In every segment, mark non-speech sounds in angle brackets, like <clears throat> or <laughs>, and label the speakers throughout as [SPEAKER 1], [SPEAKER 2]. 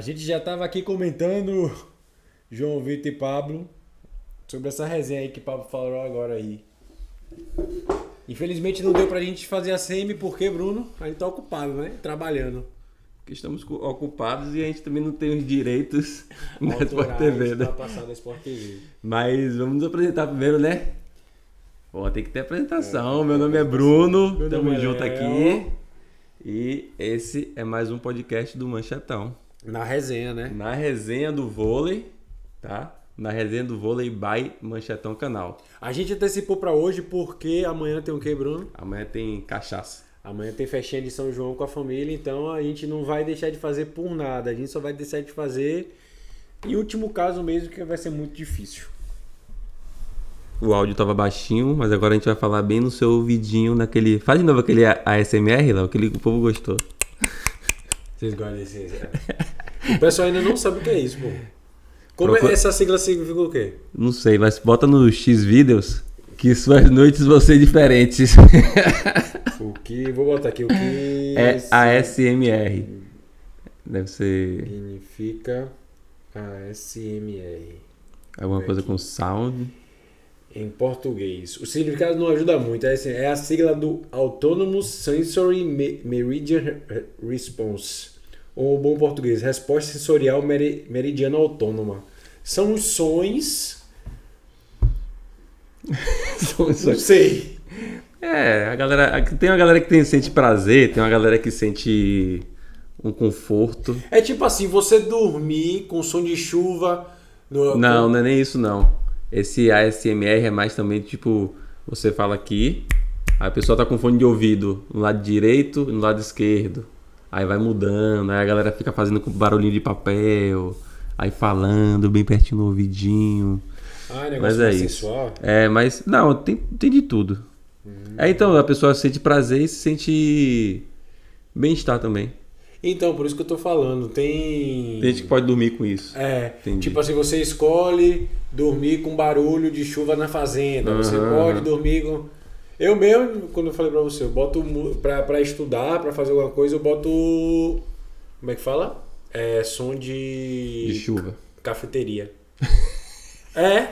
[SPEAKER 1] A gente já tava aqui comentando, João Vitor e Pablo, sobre essa resenha aí que o Pablo falou agora aí. Infelizmente não deu pra gente fazer a semi porque, Bruno, a gente tá ocupado, né? Trabalhando.
[SPEAKER 2] Porque estamos cu- ocupados e a gente também não tem os direitos na Sport TV, né?
[SPEAKER 1] pra passar da Sport TV.
[SPEAKER 2] Mas vamos nos apresentar primeiro, né? Ó, tem que ter apresentação. Meu nome é Bruno,
[SPEAKER 1] Meu
[SPEAKER 2] tamo
[SPEAKER 1] é
[SPEAKER 2] junto
[SPEAKER 1] Léo.
[SPEAKER 2] aqui. E esse é mais um podcast do Manchetão.
[SPEAKER 1] Na resenha, né?
[SPEAKER 2] Na resenha do vôlei, tá? Na resenha do vôlei by Manchetão Canal.
[SPEAKER 1] A gente antecipou pra hoje porque amanhã tem o que, Bruno?
[SPEAKER 2] Amanhã tem cachaça.
[SPEAKER 1] Amanhã tem festinha de São João com a família, então a gente não vai deixar de fazer por nada. A gente só vai deixar de fazer em último caso mesmo, que vai ser muito difícil.
[SPEAKER 2] O áudio tava baixinho, mas agora a gente vai falar bem no seu ouvidinho, naquele. Faz de novo aquele ASMR, Léo, aquele que o povo gostou.
[SPEAKER 1] Vocês gostam desse. O pessoal ainda não sabe o que é isso, pô. Como
[SPEAKER 2] Procura-
[SPEAKER 1] é essa sigla significa o quê?
[SPEAKER 2] Não sei, mas bota no X vídeos que suas noites vão ser diferentes.
[SPEAKER 1] O que. Vou botar aqui. O que. <laughs>
[SPEAKER 2] é ASMR. Deve ser
[SPEAKER 1] Significa ASMR.
[SPEAKER 2] alguma coisa com sound.
[SPEAKER 1] Em português. O significado não ajuda muito. É, assim, é a sigla do Autonomous Sensory Me- Meridian Response. Ou bom português, resposta sensorial meri- meridiana autônoma. São os sons. Não sei.
[SPEAKER 2] É, a galera. Tem uma galera que tem, sente prazer, tem uma galera que sente um conforto.
[SPEAKER 1] É tipo assim, você dormir com som de chuva. No,
[SPEAKER 2] Não, não é nem isso não. Esse ASMR é mais também tipo, você fala aqui, a pessoa tá com fone de ouvido no lado direito e no lado esquerdo. Aí vai mudando, aí a galera fica fazendo com barulhinho de papel, aí falando bem pertinho no ouvidinho.
[SPEAKER 1] Ah, negócio
[SPEAKER 2] Mas é isso.
[SPEAKER 1] sensual.
[SPEAKER 2] É, mas não, tem, tem de tudo. É, então a pessoa sente prazer e se sente bem-estar também.
[SPEAKER 1] Então, por isso que eu tô falando. Tem.
[SPEAKER 2] Tem gente que pode dormir com isso.
[SPEAKER 1] É,
[SPEAKER 2] Entendi.
[SPEAKER 1] tipo assim, você escolhe dormir com barulho de chuva na fazenda. Você
[SPEAKER 2] Aham,
[SPEAKER 1] pode dormir com. Eu mesmo, quando eu falei pra você, eu boto pra, pra estudar, pra fazer alguma coisa, eu boto. Como é que fala? É som de.
[SPEAKER 2] De chuva.
[SPEAKER 1] Cafeteria. <laughs> é.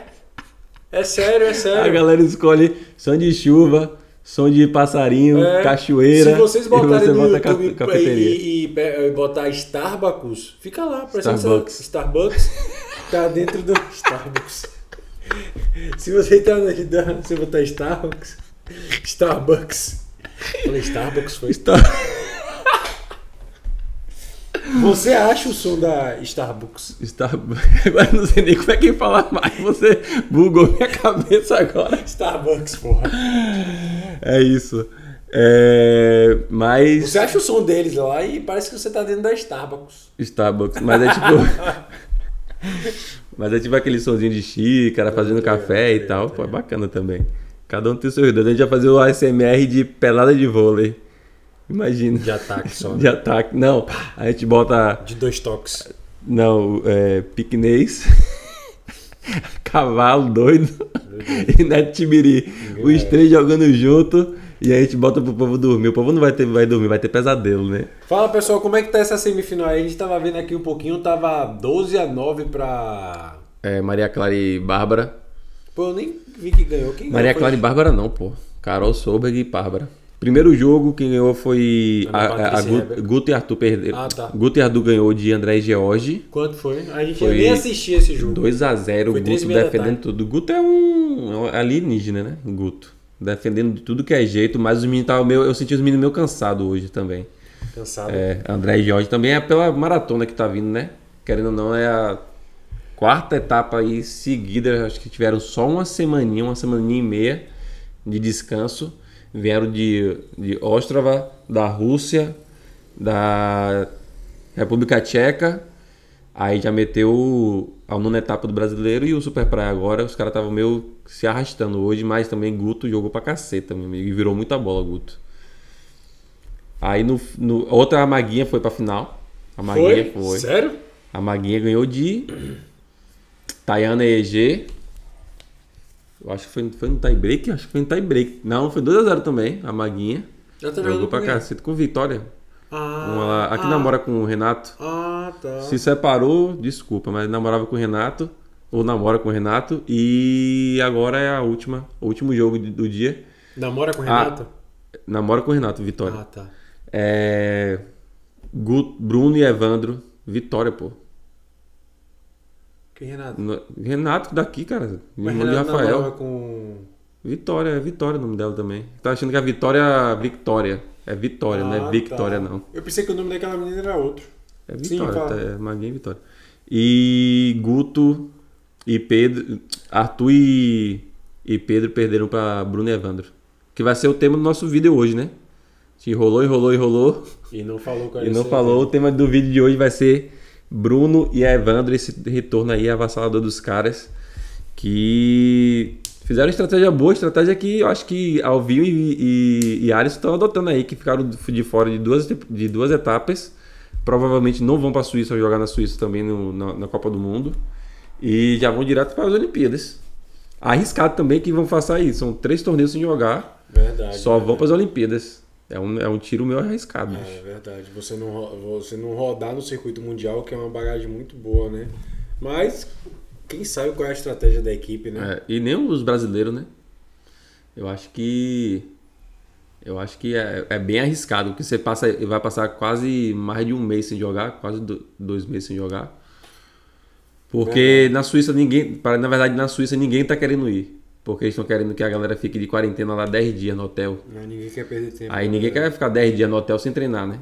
[SPEAKER 1] É sério, é
[SPEAKER 2] A
[SPEAKER 1] sério.
[SPEAKER 2] galera escolhe som de chuva, som de passarinho,
[SPEAKER 1] É,
[SPEAKER 2] cachoeira.
[SPEAKER 1] Se vocês
[SPEAKER 2] e
[SPEAKER 1] botarem
[SPEAKER 2] você
[SPEAKER 1] no
[SPEAKER 2] bota ca-
[SPEAKER 1] YouTube
[SPEAKER 2] cafeteria.
[SPEAKER 1] e, e e botar Starbucks, fica lá, atenção.
[SPEAKER 2] Starbucks.
[SPEAKER 1] Starbucks tá dentro do <laughs> Starbucks. Se você tá na se botar Starbucks, Starbucks. Falei Starbucks foi. Você acha o som da Starbucks?
[SPEAKER 2] Starbucks. <laughs> Agora não sei nem como é que falar mais. Você bugou minha cabeça agora.
[SPEAKER 1] Starbucks, porra.
[SPEAKER 2] É isso. É, mas.
[SPEAKER 1] Você acha o som deles lá e parece que você tá dentro da Starbucks.
[SPEAKER 2] Starbucks. Mas é tipo. <laughs> mas é tipo aquele sonzinho de xícara, fazendo café e tal. Pô, é bacana também. Cada um tem o seu dedo. A gente vai fazer o ASMR de pelada de vôlei. Imagina.
[SPEAKER 1] De ataque só. <laughs>
[SPEAKER 2] De ataque. Não, a gente bota.
[SPEAKER 1] De dois toques.
[SPEAKER 2] Não, é. Piquenês. <laughs> Cavalo doido. <laughs> e Neto Tibiri. Os três jogando junto. E a gente bota pro povo dormir. O povo não vai, ter, vai dormir, vai ter pesadelo, né?
[SPEAKER 1] Fala pessoal, como é que tá essa semifinal aí? A gente tava vendo aqui um pouquinho, tava 12 a 9 pra.
[SPEAKER 2] É, Maria Clara e Bárbara.
[SPEAKER 1] Pô, eu nem vi que ganhou. Quem
[SPEAKER 2] Maria
[SPEAKER 1] ganhou?
[SPEAKER 2] Clara e Bárbara não, pô. Carol Solberg e Bárbara. Primeiro jogo, quem ganhou foi a, a, a. Guto e Arthur perderam.
[SPEAKER 1] Ah, tá.
[SPEAKER 2] Guto e Arthur ganhou de André e George.
[SPEAKER 1] Quanto foi? A gente
[SPEAKER 2] Foi
[SPEAKER 1] nem assistia esse jogo.
[SPEAKER 2] 2x0,
[SPEAKER 1] Foi três e
[SPEAKER 2] Guto defendendo tudo. Guto é um, é um alienígena, né? Guto. Defendendo de tudo que é jeito, mas os meninos estavam meio. Eu senti os meninos meio cansados hoje também.
[SPEAKER 1] Cansado.
[SPEAKER 2] É, André e Jorge também é pela maratona que tá vindo, né? Querendo ou não, é a quarta etapa aí seguida. Acho que tiveram só uma semaninha, uma semaninha e meia de descanso. Vieram de, de Ostrava, da Rússia, da República Tcheca. Aí já meteu a nona etapa do brasileiro e o Super Praia agora. Os caras estavam meio se arrastando hoje, mas também Guto jogou pra caceta, meu amigo. E virou muita bola, Guto. Aí no, no outra a Maguinha foi pra final. A Maguinha
[SPEAKER 1] foi?
[SPEAKER 2] foi.
[SPEAKER 1] Sério?
[SPEAKER 2] A Maguinha ganhou de Tayana EG. Eu acho que foi, foi no tie break, acho que foi no tie break. Não, foi 2x0 também, a Maguinha.
[SPEAKER 1] Eu tô
[SPEAKER 2] Jogou pra cacete com vitória.
[SPEAKER 1] Ah,
[SPEAKER 2] Uma lá- a que
[SPEAKER 1] ah,
[SPEAKER 2] namora com o Renato.
[SPEAKER 1] Ah, tá.
[SPEAKER 2] Se separou, desculpa, mas namorava com o Renato, ou namora com o Renato, e agora é a última, o último jogo do dia.
[SPEAKER 1] Namora com o
[SPEAKER 2] Ah,
[SPEAKER 1] Renato?
[SPEAKER 2] Namora com o Renato, Vitória.
[SPEAKER 1] Ah, tá.
[SPEAKER 2] É. Bruno e Evandro, Vitória, pô.
[SPEAKER 1] Que Renato?
[SPEAKER 2] No- Renato daqui, cara.
[SPEAKER 1] Mas
[SPEAKER 2] Irmão de Rafael.
[SPEAKER 1] com...
[SPEAKER 2] Vitória, é Vitória o nome dela também. Tá achando que a Vitória Victória. É Vitória, não
[SPEAKER 1] Ah,
[SPEAKER 2] é Victória,
[SPEAKER 1] tá.
[SPEAKER 2] não.
[SPEAKER 1] Eu pensei que o nome daquela menina era outro.
[SPEAKER 2] É
[SPEAKER 1] Sim,
[SPEAKER 2] Vitória,
[SPEAKER 1] fala.
[SPEAKER 2] tá, é Maguinha e Vitória. E Guto e Pedro. Arthur e, e Pedro perderam pra Bruno e Evandro. Que vai ser o tema do nosso vídeo hoje, né? Se enrolou, enrolou, enrolou.
[SPEAKER 1] E não falou qual
[SPEAKER 2] E
[SPEAKER 1] era
[SPEAKER 2] não falou. O tema do vídeo de hoje vai ser Bruno e Evandro, esse retorno aí avassalador dos caras. Que fizeram estratégia boa, estratégia que eu acho que Alvinho e, e, e Alisson estão adotando aí, que ficaram de fora de duas, de duas etapas. Provavelmente não vão para a Suíça jogar na Suíça também no- na, na Copa do Mundo. E já vão direto para as Olimpíadas. Arriscado também que vão passar isso. São três torneios sem jogar.
[SPEAKER 1] Verdade.
[SPEAKER 2] Só vão para as Olimpíadas. É um, é um tiro meio arriscado. bicho.
[SPEAKER 1] É verdade. Você não, você não rodar no circuito mundial, que é uma bagagem muito boa, né? Mas quem sabe qual é a estratégia da equipe, né?
[SPEAKER 2] É, e nem os brasileiros, né? Eu acho que. Eu acho que é, é bem arriscado, porque você passa, vai passar quase mais de um mês sem jogar, quase do- dois meses sem jogar. Porque na Suíça ninguém. Na verdade, na Suíça ninguém tá querendo ir. Porque eles estão querendo que a galera fique de quarentena lá 10 dias no hotel.
[SPEAKER 1] Mas ninguém quer perder tempo.
[SPEAKER 2] Aí ninguém quer ficar 10 dias no hotel sem treinar, né?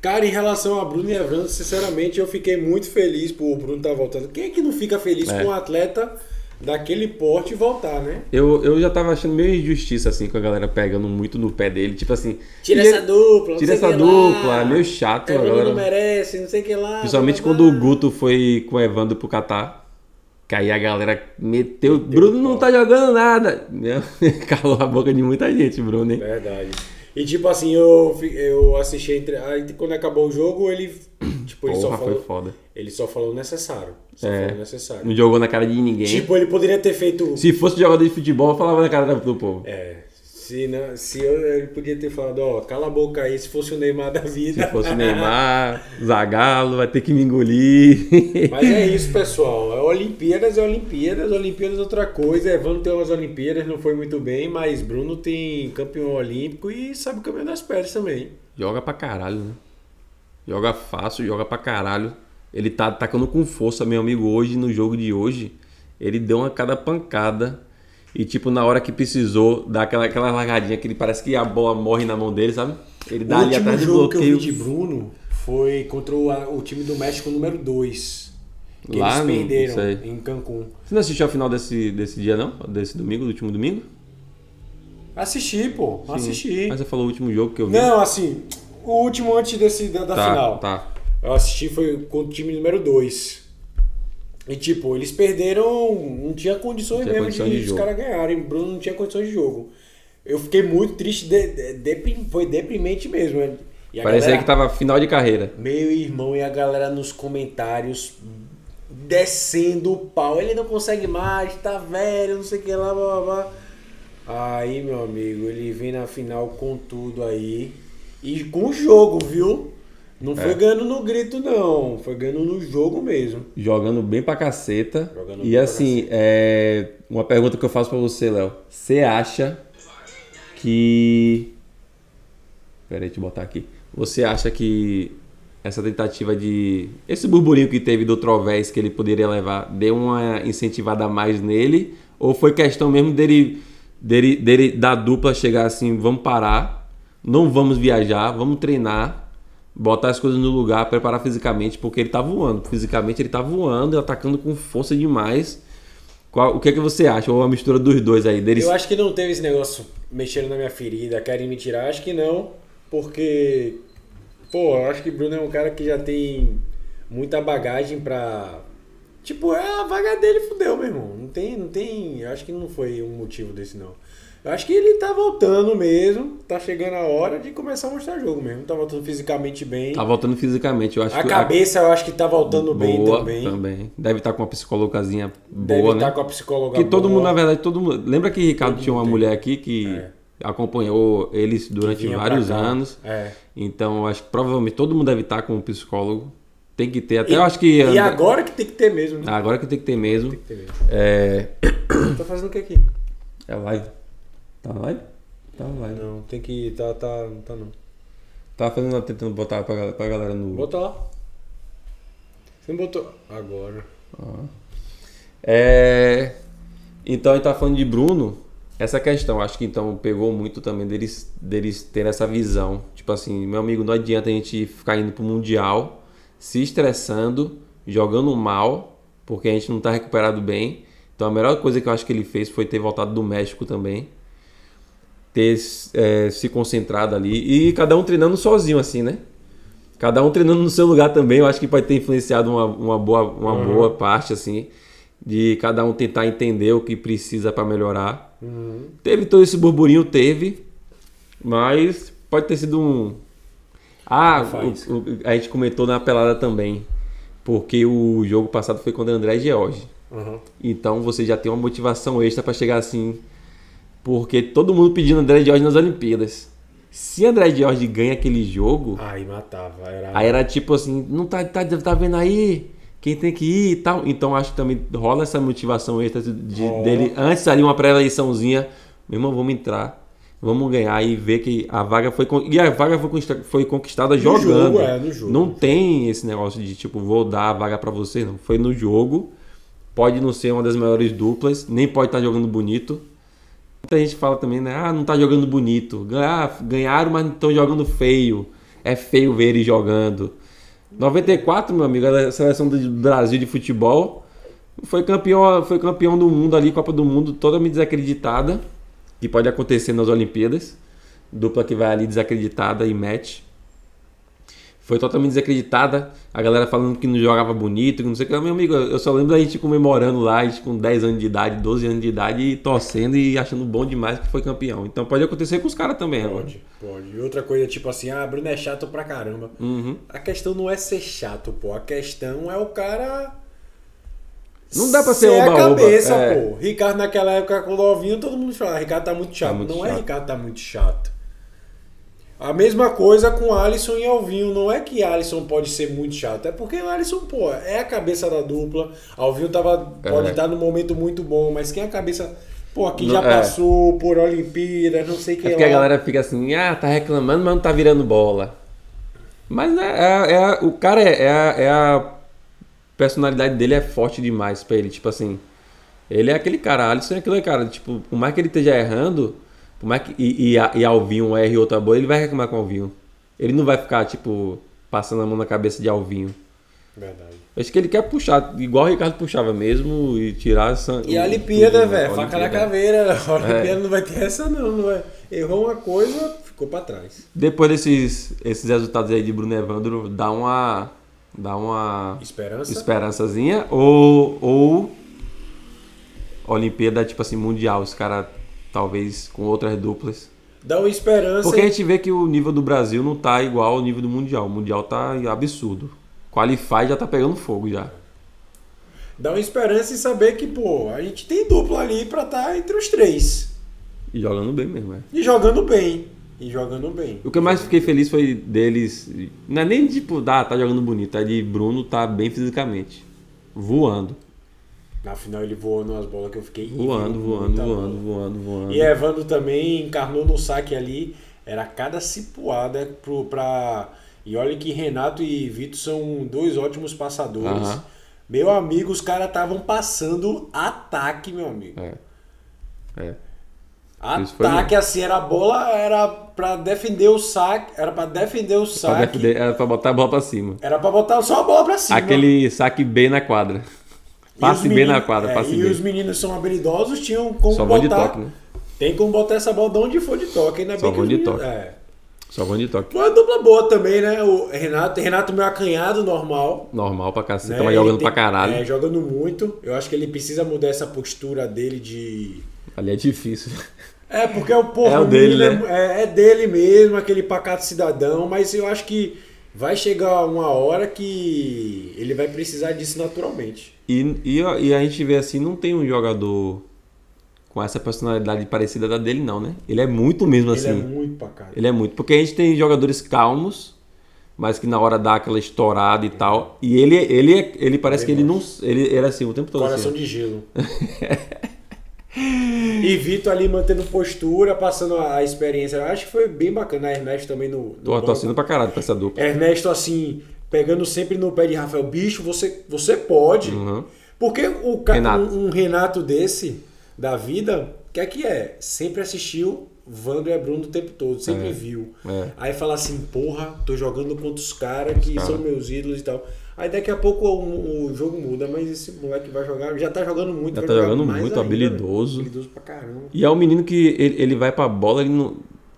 [SPEAKER 1] Cara, em relação a Bruno e Evandro, sinceramente, eu fiquei muito feliz por o Bruno estar voltando. Quem é que não fica feliz
[SPEAKER 2] É.
[SPEAKER 1] com um atleta daquele porte voltar, né?
[SPEAKER 2] Eu, eu já tava achando meio injustiça, assim, com a galera pegando muito no pé dele. Tipo assim.
[SPEAKER 1] Tira essa dupla,
[SPEAKER 2] Tira essa
[SPEAKER 1] lá.
[SPEAKER 2] dupla, é meio chato. a
[SPEAKER 1] Evandro
[SPEAKER 2] galera...
[SPEAKER 1] não merece, não sei o que lá.
[SPEAKER 2] Principalmente quando o Guto foi com o Evandro pro Catar. Que aí a galera meteu. Bruno não tá jogando nada. <laughs> Calou a boca de muita gente, Bruno, hein?
[SPEAKER 1] Verdade. E tipo assim, eu, eu assisti entre. Aí quando acabou o jogo, ele. <clears throat> Tipo, ele só
[SPEAKER 2] Porra,
[SPEAKER 1] falou.
[SPEAKER 2] foda.
[SPEAKER 1] Ele só falou o necessário. Só
[SPEAKER 2] É.
[SPEAKER 1] falou o necessário.
[SPEAKER 2] Não jogou na cara de ninguém.
[SPEAKER 1] Tipo, ele poderia ter feito.
[SPEAKER 2] Se fosse jogador de futebol, eu falava na cara do povo.
[SPEAKER 1] É. Se, não, se eu, ele podia ter falado, ó, cala a boca aí, se fosse o Neymar da vida.
[SPEAKER 2] Se fosse Neymar, <laughs> Zagallo, vai ter que me engolir.
[SPEAKER 1] Mas é isso, pessoal. É Olimpíadas é Olimpíadas, Olimpíadas é outra coisa. Evandro tem umas Olimpíadas, não foi muito bem, mas Bruno tem campeão olímpico e sabe o caminho das pedras também.
[SPEAKER 2] Joga pra caralho, né? Joga fácil, joga pra caralho. Ele tá atacando com força, meu amigo, hoje, no jogo de hoje. Ele deu uma cada pancada. E, tipo, na hora que precisou, dá aquela, aquela largadinha que ele parece que a bola morre na mão dele, sabe? Ele dá
[SPEAKER 1] o
[SPEAKER 2] ali atrás do
[SPEAKER 1] jogo que eu
[SPEAKER 2] bloqueio.
[SPEAKER 1] vi de Bruno foi contra o, o time do México número 2. Que
[SPEAKER 2] Lá no-
[SPEAKER 1] eles perderam
[SPEAKER 2] sei.
[SPEAKER 1] em Cancún.
[SPEAKER 2] Você não assistiu a final desse, desse dia, não? Desse domingo, do último domingo?
[SPEAKER 1] Assisti, pô. Assisti.
[SPEAKER 2] Mas você falou o último jogo que eu vi.
[SPEAKER 1] Não, assim, o último antes desse, da, da
[SPEAKER 2] tá,
[SPEAKER 1] final.
[SPEAKER 2] tá.
[SPEAKER 1] Eu assisti foi com o time número 2. E tipo, eles perderam. Não tinha condições
[SPEAKER 2] Não tinha
[SPEAKER 1] mesmo
[SPEAKER 2] condição
[SPEAKER 1] de,
[SPEAKER 2] de
[SPEAKER 1] os caras ganharem. Bruno não tinha condições de jogo. Eu fiquei muito triste, de- de- deprim- foi deprimente mesmo. né? E a
[SPEAKER 2] Parecia
[SPEAKER 1] galera-
[SPEAKER 2] que tava final de carreira.
[SPEAKER 1] Meu irmão e a galera nos comentários descendo o pau. Ele não consegue mais, tá velho, não sei o que lá, blá blá blá. Aí, meu amigo, ele vem na final com tudo aí. E com o jogo, viu? Não foi
[SPEAKER 2] É.
[SPEAKER 1] ganhando no grito, não. Foi ganhando no jogo mesmo.
[SPEAKER 2] Jogando bem pra caceta.
[SPEAKER 1] Jogando
[SPEAKER 2] e assim, é... uma pergunta que eu faço pra você, Léo. Você acha que. Pera aí, deixa eu botar aqui. Você acha que essa tentativa de. Esse burburinho que teve do Trovés que ele poderia levar deu uma incentivada a mais nele? Ou foi questão mesmo dele, dele, dele da dupla chegar assim: vamos parar, não vamos viajar, vamos treinar, botar as coisas no lugar, preparar fisicamente, porque ele tá voando. Fisicamente ele tá voando, atacando com força demais. Qual, o que é que você acha? Ou a mistura dos dois aí? Deles...
[SPEAKER 1] Eu acho que não teve esse negócio mexendo na minha ferida, querem me tirar. Acho que não, porque, pô, eu acho que Bruno é um cara que já tem muita bagagem pra. Tipo, é a vaga dele fudeu, meu irmão. Não tem, não tem. Eu acho que não foi um motivo desse, não. Eu acho que ele tá voltando mesmo. Tá chegando a hora de começar a mostrar jogo mesmo. Tá voltando fisicamente bem.
[SPEAKER 2] Tá voltando fisicamente, eu acho
[SPEAKER 1] a
[SPEAKER 2] que.
[SPEAKER 1] cabeça eu acho que tá voltando bem
[SPEAKER 2] boa
[SPEAKER 1] também.
[SPEAKER 2] Deve estar com uma psicologazinha
[SPEAKER 1] Deve
[SPEAKER 2] boa,
[SPEAKER 1] estar
[SPEAKER 2] né?
[SPEAKER 1] com a psicóloga
[SPEAKER 2] Que todo
[SPEAKER 1] boa.
[SPEAKER 2] mundo, na verdade, todo mundo. Lembra que Ricardo
[SPEAKER 1] Todo
[SPEAKER 2] tinha uma
[SPEAKER 1] tem.
[SPEAKER 2] mulher aqui que
[SPEAKER 1] É.
[SPEAKER 2] acompanhou eles durante vários anos.
[SPEAKER 1] É.
[SPEAKER 2] Então, eu acho que provavelmente todo mundo deve estar com um psicólogo. Tem que ter. Até eu acho que.
[SPEAKER 1] E agora que tem que ter mesmo, né?
[SPEAKER 2] Agora que tem que ter mesmo.
[SPEAKER 1] Tem que ter mesmo.
[SPEAKER 2] É.
[SPEAKER 1] Tô fazendo o que aqui?
[SPEAKER 2] É live. Tá live? Tá live.
[SPEAKER 1] Não, tem que. Tá, tá, não tá não.
[SPEAKER 2] Tava fazendo, tentando botar pra, pra galera no.
[SPEAKER 1] Bota lá. Você não botou. Agora.
[SPEAKER 2] É. Então, a gente tá falando de Bruno. Essa questão, acho que então pegou muito também deles, deles terem essa visão. Tipo assim, meu amigo, não adianta a gente ficar indo pro Mundial, se estressando, jogando mal, porque a gente não tá recuperado bem. Então a melhor coisa que eu acho que ele fez foi ter voltado do México também. Ter é, se concentrado ali. E cada um treinando sozinho, assim, né? Cada um treinando no seu lugar também, eu acho que pode ter influenciado uma, uma, boa, uma
[SPEAKER 1] Uhum.
[SPEAKER 2] boa parte, assim, de cada um tentar entender o que precisa para melhorar.
[SPEAKER 1] Uhum.
[SPEAKER 2] Teve todo esse burburinho, teve, mas pode ter sido um. Ah, o- o- a gente comentou na pelada também, porque o jogo passado foi contra o André George.
[SPEAKER 1] Uhum.
[SPEAKER 2] Então você já tem uma motivação extra para chegar assim, porque todo mundo pedindo André George nas Olimpíadas. Se André George ganha aquele jogo,
[SPEAKER 1] Aí matava. Era...
[SPEAKER 2] Aí era tipo assim, não tá, tá, tá vendo aí? Quem tem que ir e tal. Então acho que também rola essa motivação extra de,
[SPEAKER 1] Rola.
[SPEAKER 2] dele. Antes ali uma pré-eleiçãozinha. Meu irmão, vamos entrar. Vamos ganhar e ver que a vaga foi. E a vaga foi conquista- foi conquistada
[SPEAKER 1] No
[SPEAKER 2] jogando.
[SPEAKER 1] jogo, é, no jogo.
[SPEAKER 2] Não tem esse negócio de tipo, vou dar a vaga pra você, não. Foi no jogo. Pode não ser uma das melhores duplas, nem pode estar jogando bonito. Muita gente fala também, né? Ah, não tá jogando bonito. Ganhar, ganharam, mas não estão jogando feio. É feio ver eles jogando. 94, meu amigo, a seleção do Brasil de futebol foi campeão, foi campeão do mundo ali, Copa do Mundo, totalmente desacreditada. Que pode acontecer nas Olimpíadas. Dupla que vai ali desacreditada e match. Foi totalmente desacreditada. A galera falando que não jogava bonito, que não sei o que. Meu amigo, eu só lembro da gente comemorando lá, a gente com 10 anos de idade, 12 anos de idade, e torcendo e achando bom demais que foi campeão. Então pode acontecer com os caras também agora.
[SPEAKER 1] Pode, pode. E outra coisa, tipo assim, ah, Bruno é chato pra caramba.
[SPEAKER 2] Uhum.
[SPEAKER 1] A questão não é ser chato, pô. A questão é o cara.
[SPEAKER 2] Não dá pra ser
[SPEAKER 1] a
[SPEAKER 2] oba-oba,
[SPEAKER 1] cabeça,
[SPEAKER 2] é.
[SPEAKER 1] pô. Ricardo, naquela época, com o novinho, todo mundo falava, Ricardo tá muito chato.
[SPEAKER 2] muito
[SPEAKER 1] não é
[SPEAKER 2] chato.
[SPEAKER 1] Ricardo tá muito chato. A mesma coisa com Alisson e Alvinho. Não é que Alisson pode ser muito chato. É porque o Alisson, pô, é a cabeça da dupla. Alvinho tava, pode
[SPEAKER 2] É.
[SPEAKER 1] estar num momento muito bom, mas quem é a cabeça. Pô, aqui
[SPEAKER 2] Não-
[SPEAKER 1] já
[SPEAKER 2] é.
[SPEAKER 1] passou por Olimpíadas, não sei o que
[SPEAKER 2] É porque
[SPEAKER 1] lá.
[SPEAKER 2] a galera fica assim, ah, tá reclamando, mas não tá virando bola. Mas é, é- é a- o cara é, é a, é a personalidade dele é forte demais pra ele. Tipo assim, ele é aquele cara, Alisson é aquele cara. Tipo, por mais que ele esteja errando, por mais que, e, e, e Alvinho um erre e outra boa, ele vai reclamar com Alvinho. Ele não vai ficar, tipo, passando a mão na cabeça de Alvinho.
[SPEAKER 1] Verdade.
[SPEAKER 2] Acho que ele quer puxar, igual o Ricardo puxava mesmo, e tirar essa.
[SPEAKER 1] E a Olimpíada,
[SPEAKER 2] tudo,
[SPEAKER 1] velho, faca na caveira. A Olimpíada não vai ter essa, não, não vai. Errou uma coisa, ficou pra trás.
[SPEAKER 2] Depois desses esses resultados aí de Bruno Evandro, dá uma. Dá uma
[SPEAKER 1] Esperança.
[SPEAKER 2] esperançazinha. Ou. Ou. Olimpíada, tipo assim, mundial. Os caras, talvez, com outras duplas.
[SPEAKER 1] Dá uma esperança.
[SPEAKER 2] Porque a gente vê que o nível do Brasil não tá igual ao nível do Mundial. O Mundial tá absurdo. Qualify já tá pegando fogo já.
[SPEAKER 1] Dá uma esperança e saber que, pô, a gente tem dupla ali pra estar entre os três.
[SPEAKER 2] E jogando bem mesmo, é.
[SPEAKER 1] E jogando bem. E jogando bem.
[SPEAKER 2] O que eu mais fiquei feliz foi deles. Não é nem tipo, ah, tá jogando bonito. É de Bruno tá bem fisicamente. Voando.
[SPEAKER 1] Na final ele voou nas bolas que eu fiquei.
[SPEAKER 2] Voando, voando, voando, voando, voando.
[SPEAKER 1] E Evandro também encarnou no saque ali. Era cada cipuada pro, pra. E olha que Renato e Vitor são dois ótimos passadores. Meu amigo, os caras estavam passando ataque, meu amigo.
[SPEAKER 2] É. É.
[SPEAKER 1] Ataque assim, era a bola, era pra defender o saque. Era pra defender o
[SPEAKER 2] Pra,
[SPEAKER 1] saque.
[SPEAKER 2] defender- era pra botar a bola pra cima.
[SPEAKER 1] Era pra botar só a bola pra cima.
[SPEAKER 2] Aquele saque B na quadra.
[SPEAKER 1] E
[SPEAKER 2] Passe
[SPEAKER 1] os
[SPEAKER 2] B
[SPEAKER 1] meninos-
[SPEAKER 2] na quadra,
[SPEAKER 1] é,
[SPEAKER 2] passe
[SPEAKER 1] E
[SPEAKER 2] B.
[SPEAKER 1] os meninos são habilidosos, tinham como
[SPEAKER 2] Só vão de
[SPEAKER 1] botar.
[SPEAKER 2] toque, né?
[SPEAKER 1] Tem como botar essa bola de onde for de toque. Ainda
[SPEAKER 2] Só
[SPEAKER 1] bem que
[SPEAKER 2] vão de
[SPEAKER 1] meninos-
[SPEAKER 2] toque.
[SPEAKER 1] É.
[SPEAKER 2] Só vão de toque.
[SPEAKER 1] Foi uma dupla boa também, né? O Renato, Renato meio acanhado, normal.
[SPEAKER 2] Normal pra cacete.
[SPEAKER 1] né?
[SPEAKER 2] Tava
[SPEAKER 1] Ele
[SPEAKER 2] jogando
[SPEAKER 1] tem-
[SPEAKER 2] pra caralho.
[SPEAKER 1] É, jogando muito. Eu acho que ele precisa mudar essa postura dele de.
[SPEAKER 2] Ali é difícil.
[SPEAKER 1] É, porque o porra,
[SPEAKER 2] É o dele, né?
[SPEAKER 1] é, é dele mesmo, aquele pacato cidadão, mas eu acho que vai chegar uma hora que ele vai precisar disso naturalmente.
[SPEAKER 2] E, e, a- e a gente vê assim, não tem um jogador com essa personalidade parecida da dele, não, né? Ele é muito mesmo
[SPEAKER 1] Ele
[SPEAKER 2] assim.
[SPEAKER 1] é muito pra cá.
[SPEAKER 2] Ele é muito. Porque a gente tem jogadores calmos, mas que na hora dá aquela estourada e tal. E ele, ele, é- ele parece que ele não. Ele era assim o tempo todo.
[SPEAKER 1] Coração
[SPEAKER 2] Assim,
[SPEAKER 1] de gelo. <laughs> e Vitor ali mantendo postura, passando a, experiência. Eu acho que foi bem bacana. A Ernesto também no. no
[SPEAKER 2] tô torcendo pra caralho pra essa dupla.
[SPEAKER 1] Ernesto assim, pegando sempre no pé de Rafael. Bicho, você, você pode.
[SPEAKER 2] Uhum.
[SPEAKER 1] Porque o
[SPEAKER 2] Renato.
[SPEAKER 1] Um, um Renato desse, da vida, o que é que é? Sempre assistiu Vando e Bruno o tempo todo, sempre
[SPEAKER 2] É.
[SPEAKER 1] viu.
[SPEAKER 2] É.
[SPEAKER 1] Aí fala assim, porra, tô jogando contra os caras que
[SPEAKER 2] cara.
[SPEAKER 1] são meus ídolos e tal. Aí daqui a pouco o, o jogo muda, mas esse moleque vai jogar, já tá jogando muito,
[SPEAKER 2] Já tá jogando muito,
[SPEAKER 1] ainda,
[SPEAKER 2] habilidoso.
[SPEAKER 1] Habilidoso pra caramba.
[SPEAKER 2] E é um menino que ele, ele vai pra bola, ele não.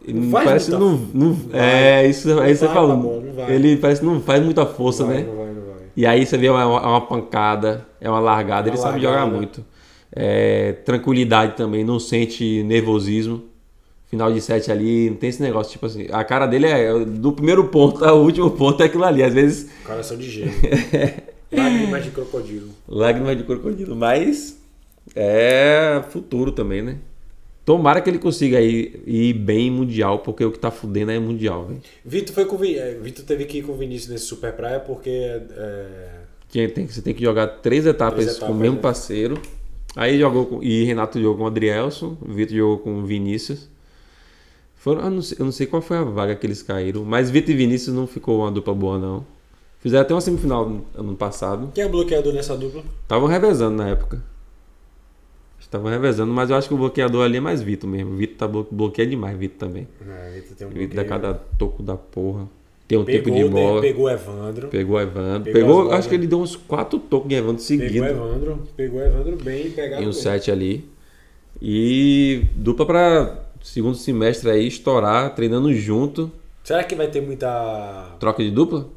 [SPEAKER 2] Ele
[SPEAKER 1] Não
[SPEAKER 2] parece
[SPEAKER 1] muita-
[SPEAKER 2] não, não
[SPEAKER 1] vai.
[SPEAKER 2] É, isso aí você
[SPEAKER 1] vai pra
[SPEAKER 2] falou.
[SPEAKER 1] bola.
[SPEAKER 2] Ele parece não faz muita força,
[SPEAKER 1] vai,
[SPEAKER 2] né?
[SPEAKER 1] Não vai, não vai.
[SPEAKER 2] E aí você vê uma, uma pancada, é uma largada,
[SPEAKER 1] Uma
[SPEAKER 2] ele sabe
[SPEAKER 1] largada.
[SPEAKER 2] jogar muito. É, tranquilidade também, não sente nervosismo. Final de set ali, não tem esse negócio, tipo assim, a cara dele é do primeiro ponto ao último ponto é aquilo ali. Às vezes,
[SPEAKER 1] Coração de gelo. <laughs> Lágrimas de crocodilo.
[SPEAKER 2] lágrimas de crocodilo, mas é futuro também, né? Tomara que ele consiga ir, ir bem em Mundial, porque o que tá fudendo é Mundial, velho.
[SPEAKER 1] Vitor foi com é, Vitor teve que ir com o Vinícius nesse Super Praia porque é,
[SPEAKER 2] Que tem, você tem que jogar três etapas,
[SPEAKER 1] Três
[SPEAKER 2] com
[SPEAKER 1] etapas,
[SPEAKER 2] o mesmo
[SPEAKER 1] né?
[SPEAKER 2] parceiro. Aí jogou com, e Renato jogou com o Adrielson, Vitor jogou com o Vinícius. Foram, eu, não sei, eu não sei qual foi a vaga que eles caíram, mas Vitor e Vinícius não ficou uma dupla boa, não. Fizeram até uma semifinal no ano passado.
[SPEAKER 1] quem é o bloqueador nessa dupla?
[SPEAKER 2] Estavam revezando na época. Estavam revezando, mas eu acho que o bloqueador ali é mais Vitor mesmo. Vitor tá blo bloqueia demais, Vitor também.
[SPEAKER 1] É, Vitor tem um
[SPEAKER 2] Vitor dá cada toco da porra. Tem um
[SPEAKER 1] pegou,
[SPEAKER 2] tempo de bola.
[SPEAKER 1] pegou o Evandro.
[SPEAKER 2] Pegou o Evandro.
[SPEAKER 1] Pegou
[SPEAKER 2] Pegou, acho que ele deu uns quatro tocos de Evandro
[SPEAKER 1] Pegou o
[SPEAKER 2] seguidos.
[SPEAKER 1] Evandro. Pegou o Evandro bem e pegaram
[SPEAKER 2] Em um
[SPEAKER 1] bem.
[SPEAKER 2] set ali. E dupla pra segundo semestre aí estourar, treinando junto.
[SPEAKER 1] Será que vai ter muita.
[SPEAKER 2] Troca de dupla?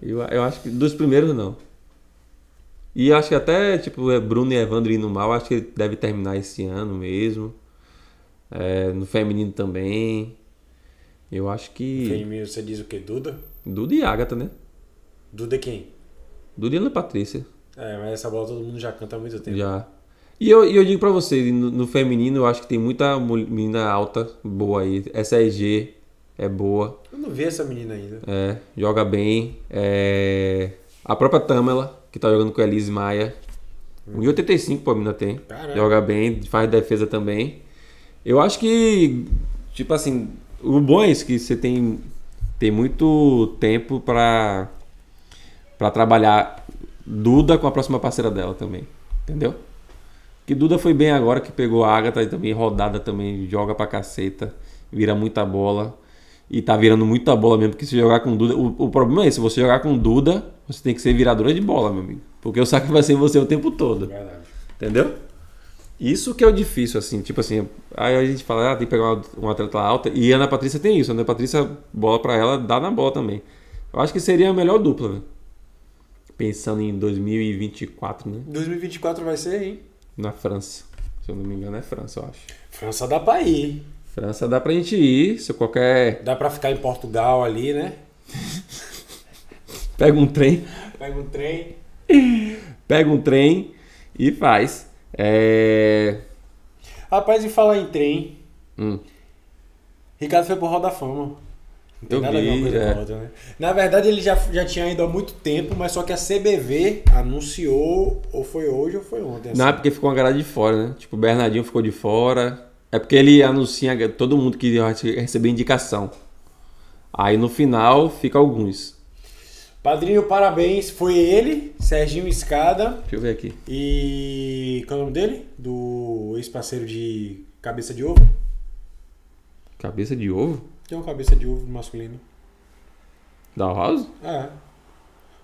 [SPEAKER 2] Eu, eu acho que dos primeiros não. E acho que até, tipo, é Bruno e Evandro indo mal, acho que ele deve terminar esse ano mesmo. É, no feminino também. Eu acho que.
[SPEAKER 1] Feminino, você diz o quê? Duda?
[SPEAKER 2] Duda e Agatha, né?
[SPEAKER 1] Duda é quem?
[SPEAKER 2] Duda e Ana Patrícia.
[SPEAKER 1] É, mas essa bola todo mundo já canta há muito tempo.
[SPEAKER 2] Já. E eu, e eu digo pra você, no, no feminino eu acho que tem muita menina alta boa aí. Essa EG é boa,
[SPEAKER 1] Eu não vi essa menina ainda.
[SPEAKER 2] é, joga bem. É, a própria Tamela, que tá jogando com a Elise Maia. 1,85 pô, a menina tem.
[SPEAKER 1] Caralho.
[SPEAKER 2] Joga bem, faz defesa também. Eu acho que, tipo assim, o bom é isso, que você tem, tem muito tempo pra trabalhar Duda com a próxima parceira dela também. Entendeu? Que Duda foi bem agora, que pegou a Agatha e também rodada também, joga pra caceta, vira muita bola. E tá virando muita bola mesmo, porque se jogar com Duda. O, o problema é esse, se você jogar com Duda, você tem que ser viradora de bola, meu amigo. Porque o saque vai ser você o tempo todo.
[SPEAKER 1] Verdade.
[SPEAKER 2] Entendeu? Isso que é o difícil, assim, tipo assim, aí a gente fala, ah, tem que pegar uma, uma atleta alta, e a Ana Patrícia tem isso, a Ana Patrícia, bola pra ela, dá na bola também. Eu acho que seria a melhor dupla, velho. Pensando em 2024, né?
[SPEAKER 1] 2024 vai ser, hein?
[SPEAKER 2] Na França. Se eu não me engano, é França, eu acho.
[SPEAKER 1] França dá pra ir.
[SPEAKER 2] França dá pra gente ir, se qualquer.
[SPEAKER 1] Dá pra ficar em Portugal ali, né? <laughs>
[SPEAKER 2] Pega um trem,
[SPEAKER 1] Pega um trem.
[SPEAKER 2] pega um trem e faz. É.
[SPEAKER 1] Rapaz, e falar em trem,
[SPEAKER 2] Hum.
[SPEAKER 1] Ricardo foi pro Roda Fama. Tem nada
[SPEAKER 2] vi,
[SPEAKER 1] coisa
[SPEAKER 2] é.
[SPEAKER 1] com a outra, né? Na verdade, ele já, já tinha ido há muito tempo, mas só que a CBV anunciou, ou foi hoje ou foi ontem. assim.
[SPEAKER 2] Não, é porque ficou uma galera de fora, né? Tipo, o Bernardinho ficou de fora. É porque ele anuncia todo mundo que vai receber indicação. Aí no final fica alguns.
[SPEAKER 1] Padrinho, parabéns. Foi ele, Serginho Escada
[SPEAKER 2] Deixa eu ver aqui.
[SPEAKER 1] e. Qual é o nome dele? Do ex-parceiro de Cabeça de Ovo.
[SPEAKER 2] Cabeça de ovo?
[SPEAKER 1] Tem um cabeça de ovo masculino.
[SPEAKER 2] Da House?
[SPEAKER 1] É.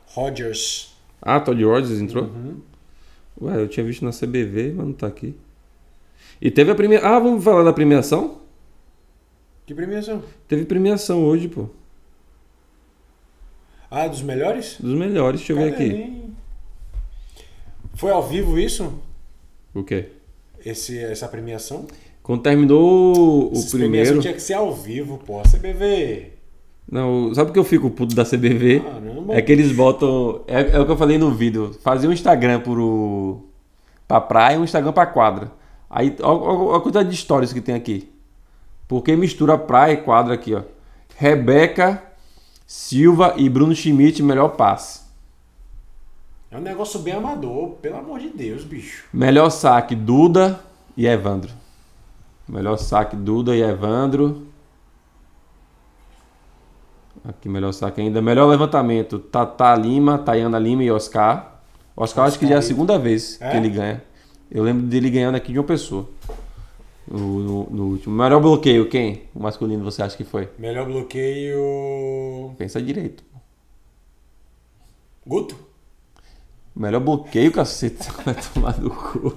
[SPEAKER 1] Rogers.
[SPEAKER 2] Ah, Todd Rogers entrou?
[SPEAKER 1] Uhum.
[SPEAKER 2] Ué, eu tinha visto na CBV, mas não tá aqui. E teve a premiação. Ah, vamos falar da premiação?
[SPEAKER 1] Que premiação?
[SPEAKER 2] Teve premiação hoje, pô.
[SPEAKER 1] Ah, dos melhores?
[SPEAKER 2] Dos melhores, deixa eu ver aqui.
[SPEAKER 1] Nem- Foi ao vivo isso?
[SPEAKER 2] O quê?
[SPEAKER 1] Esse, essa premiação?
[SPEAKER 2] Quando terminou o
[SPEAKER 1] Essa
[SPEAKER 2] primeiro.
[SPEAKER 1] tinha que ser ao vivo, pô. A CBV.
[SPEAKER 2] Não, sabe por que eu fico puto da CBV?
[SPEAKER 1] Caramba.
[SPEAKER 2] É que eles botam. É, é o que eu falei no vídeo. Fazer um Instagram pro, pra praia e um Instagram pra quadra. Aí, ó a quantidade de histórias que tem aqui. Porque mistura praia e quadra aqui, ó. Rebeca Silva e Bruno Schmidt, melhor passe.
[SPEAKER 1] É um negócio bem amador, pelo amor de Deus, bicho.
[SPEAKER 2] Melhor saque, Duda e Evandro. Melhor saque, Duda e Evandro. Aqui, melhor saque ainda. Melhor levantamento, Tata Lima, Tayana Lima e Oscar. Oscar, acho que já é a segunda vez
[SPEAKER 1] É?
[SPEAKER 2] que ele ganha. Eu lembro dele ganhando aqui de uma pessoa. No, no- no último. Melhor bloqueio, quem? O masculino você acha que foi?
[SPEAKER 1] Melhor bloqueio.
[SPEAKER 2] Pensa direito.
[SPEAKER 1] Guto?
[SPEAKER 2] Melhor bloqueio, cacete. <laughs> Vai tomar no cu.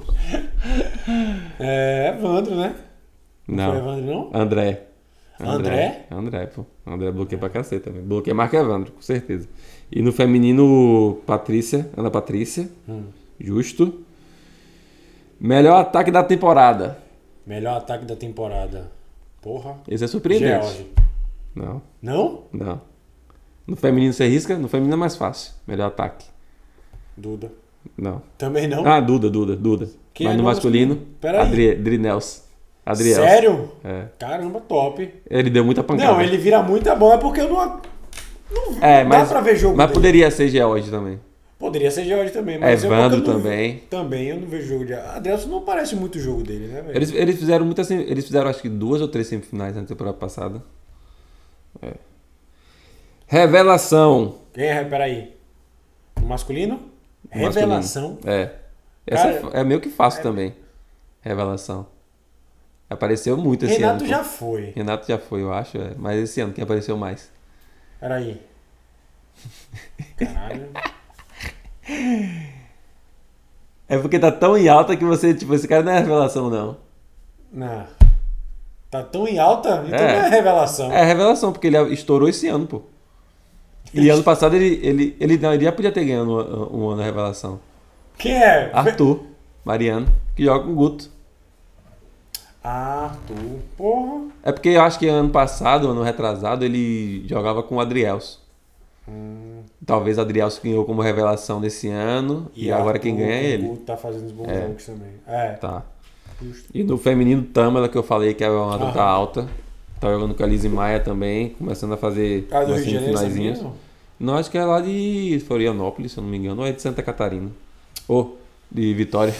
[SPEAKER 1] É, Evandro, né?
[SPEAKER 2] Não.
[SPEAKER 1] Foi Evandro, não?
[SPEAKER 2] André.
[SPEAKER 1] André?
[SPEAKER 2] André, pô. André bloqueia pra cacete também. Bloqueia marca Evandro, com certeza. E no feminino, Patrícia. Ana Patrícia.
[SPEAKER 1] Hum.
[SPEAKER 2] Justo. Melhor ataque da temporada.
[SPEAKER 1] Melhor ataque da temporada. Porra.
[SPEAKER 2] Esse é surpreendente.
[SPEAKER 1] George.
[SPEAKER 2] Não,
[SPEAKER 1] Não?
[SPEAKER 2] não. No feminino você risca, no feminino é mais fácil. Melhor ataque.
[SPEAKER 1] Duda.
[SPEAKER 2] Não.
[SPEAKER 1] Também não?
[SPEAKER 2] Ah, Duda, Duda, Duda.
[SPEAKER 1] Quem
[SPEAKER 2] Mas
[SPEAKER 1] é
[SPEAKER 2] no
[SPEAKER 1] no
[SPEAKER 2] masculino,
[SPEAKER 1] masculino? Pera aí.
[SPEAKER 2] Adri, Drinels. Adriel.
[SPEAKER 1] Sério?
[SPEAKER 2] É.
[SPEAKER 1] Caramba, top.
[SPEAKER 2] Ele deu muita pancada.
[SPEAKER 1] Não, ele vira muita bola é porque eu não.
[SPEAKER 2] É,
[SPEAKER 1] dá
[SPEAKER 2] mas,
[SPEAKER 1] pra ver jogo
[SPEAKER 2] mas
[SPEAKER 1] dele.
[SPEAKER 2] poderia ser George também.
[SPEAKER 1] Poderia ser George também, mas eu-
[SPEAKER 2] Evandro
[SPEAKER 1] eu não-
[SPEAKER 2] também.
[SPEAKER 1] Também, eu não vejo jogo de. Adelson não parece muito o jogo dele, né, velho?
[SPEAKER 2] Eles, eles fizeram muitas. Eles fizeram acho que duas ou três semifinais na temporada passada. É. Revelação.
[SPEAKER 1] Quem é? Peraí. O masculino?
[SPEAKER 2] Masculino.
[SPEAKER 1] Revelação.
[SPEAKER 2] É. Essa
[SPEAKER 1] Cara,
[SPEAKER 2] é meio que fácil também. Revelação. Apareceu muito esse
[SPEAKER 1] Renato
[SPEAKER 2] ano.
[SPEAKER 1] já
[SPEAKER 2] pô.
[SPEAKER 1] foi.
[SPEAKER 2] Renato já foi, eu acho. é. Mas esse ano quem apareceu mais?
[SPEAKER 1] Peraí. Caralho. <laughs>
[SPEAKER 2] É porque tá tão em alta que você, tipo, esse cara não é revelação, não.
[SPEAKER 1] Não. Tá tão em alta? Então
[SPEAKER 2] É.
[SPEAKER 1] não é revelação.
[SPEAKER 2] É revelação, porque ele estourou esse ano, pô. E ano passado ele, ele, ele, não, ele já podia ter ganhado um, um ano a revelação.
[SPEAKER 1] Quem é?
[SPEAKER 2] Arthur, Mariano, que joga com o Guto.
[SPEAKER 1] Arthur. Porra.
[SPEAKER 2] É porque eu acho que ano passado, ano retrasado, ele jogava com o Adrielso.
[SPEAKER 1] Hum.
[SPEAKER 2] Talvez o Adrielso ganhou como revelação desse ano. E, agora quem ganha é ele.
[SPEAKER 1] o Tá fazendo os bons
[SPEAKER 2] É.
[SPEAKER 1] jogos também. É.
[SPEAKER 2] Tá.
[SPEAKER 1] Justo.
[SPEAKER 2] E no feminino, Tamela, que eu falei que é uma
[SPEAKER 1] Aham.
[SPEAKER 2] tá alta. Tá jogando com a Lizzie Maia também, começando a fazer
[SPEAKER 1] Ah, do Rio de Janeiro, não?
[SPEAKER 2] Acho que é lá de Florianópolis, se eu não me engano, ou é de Santa Catarina. Ou de Vitória.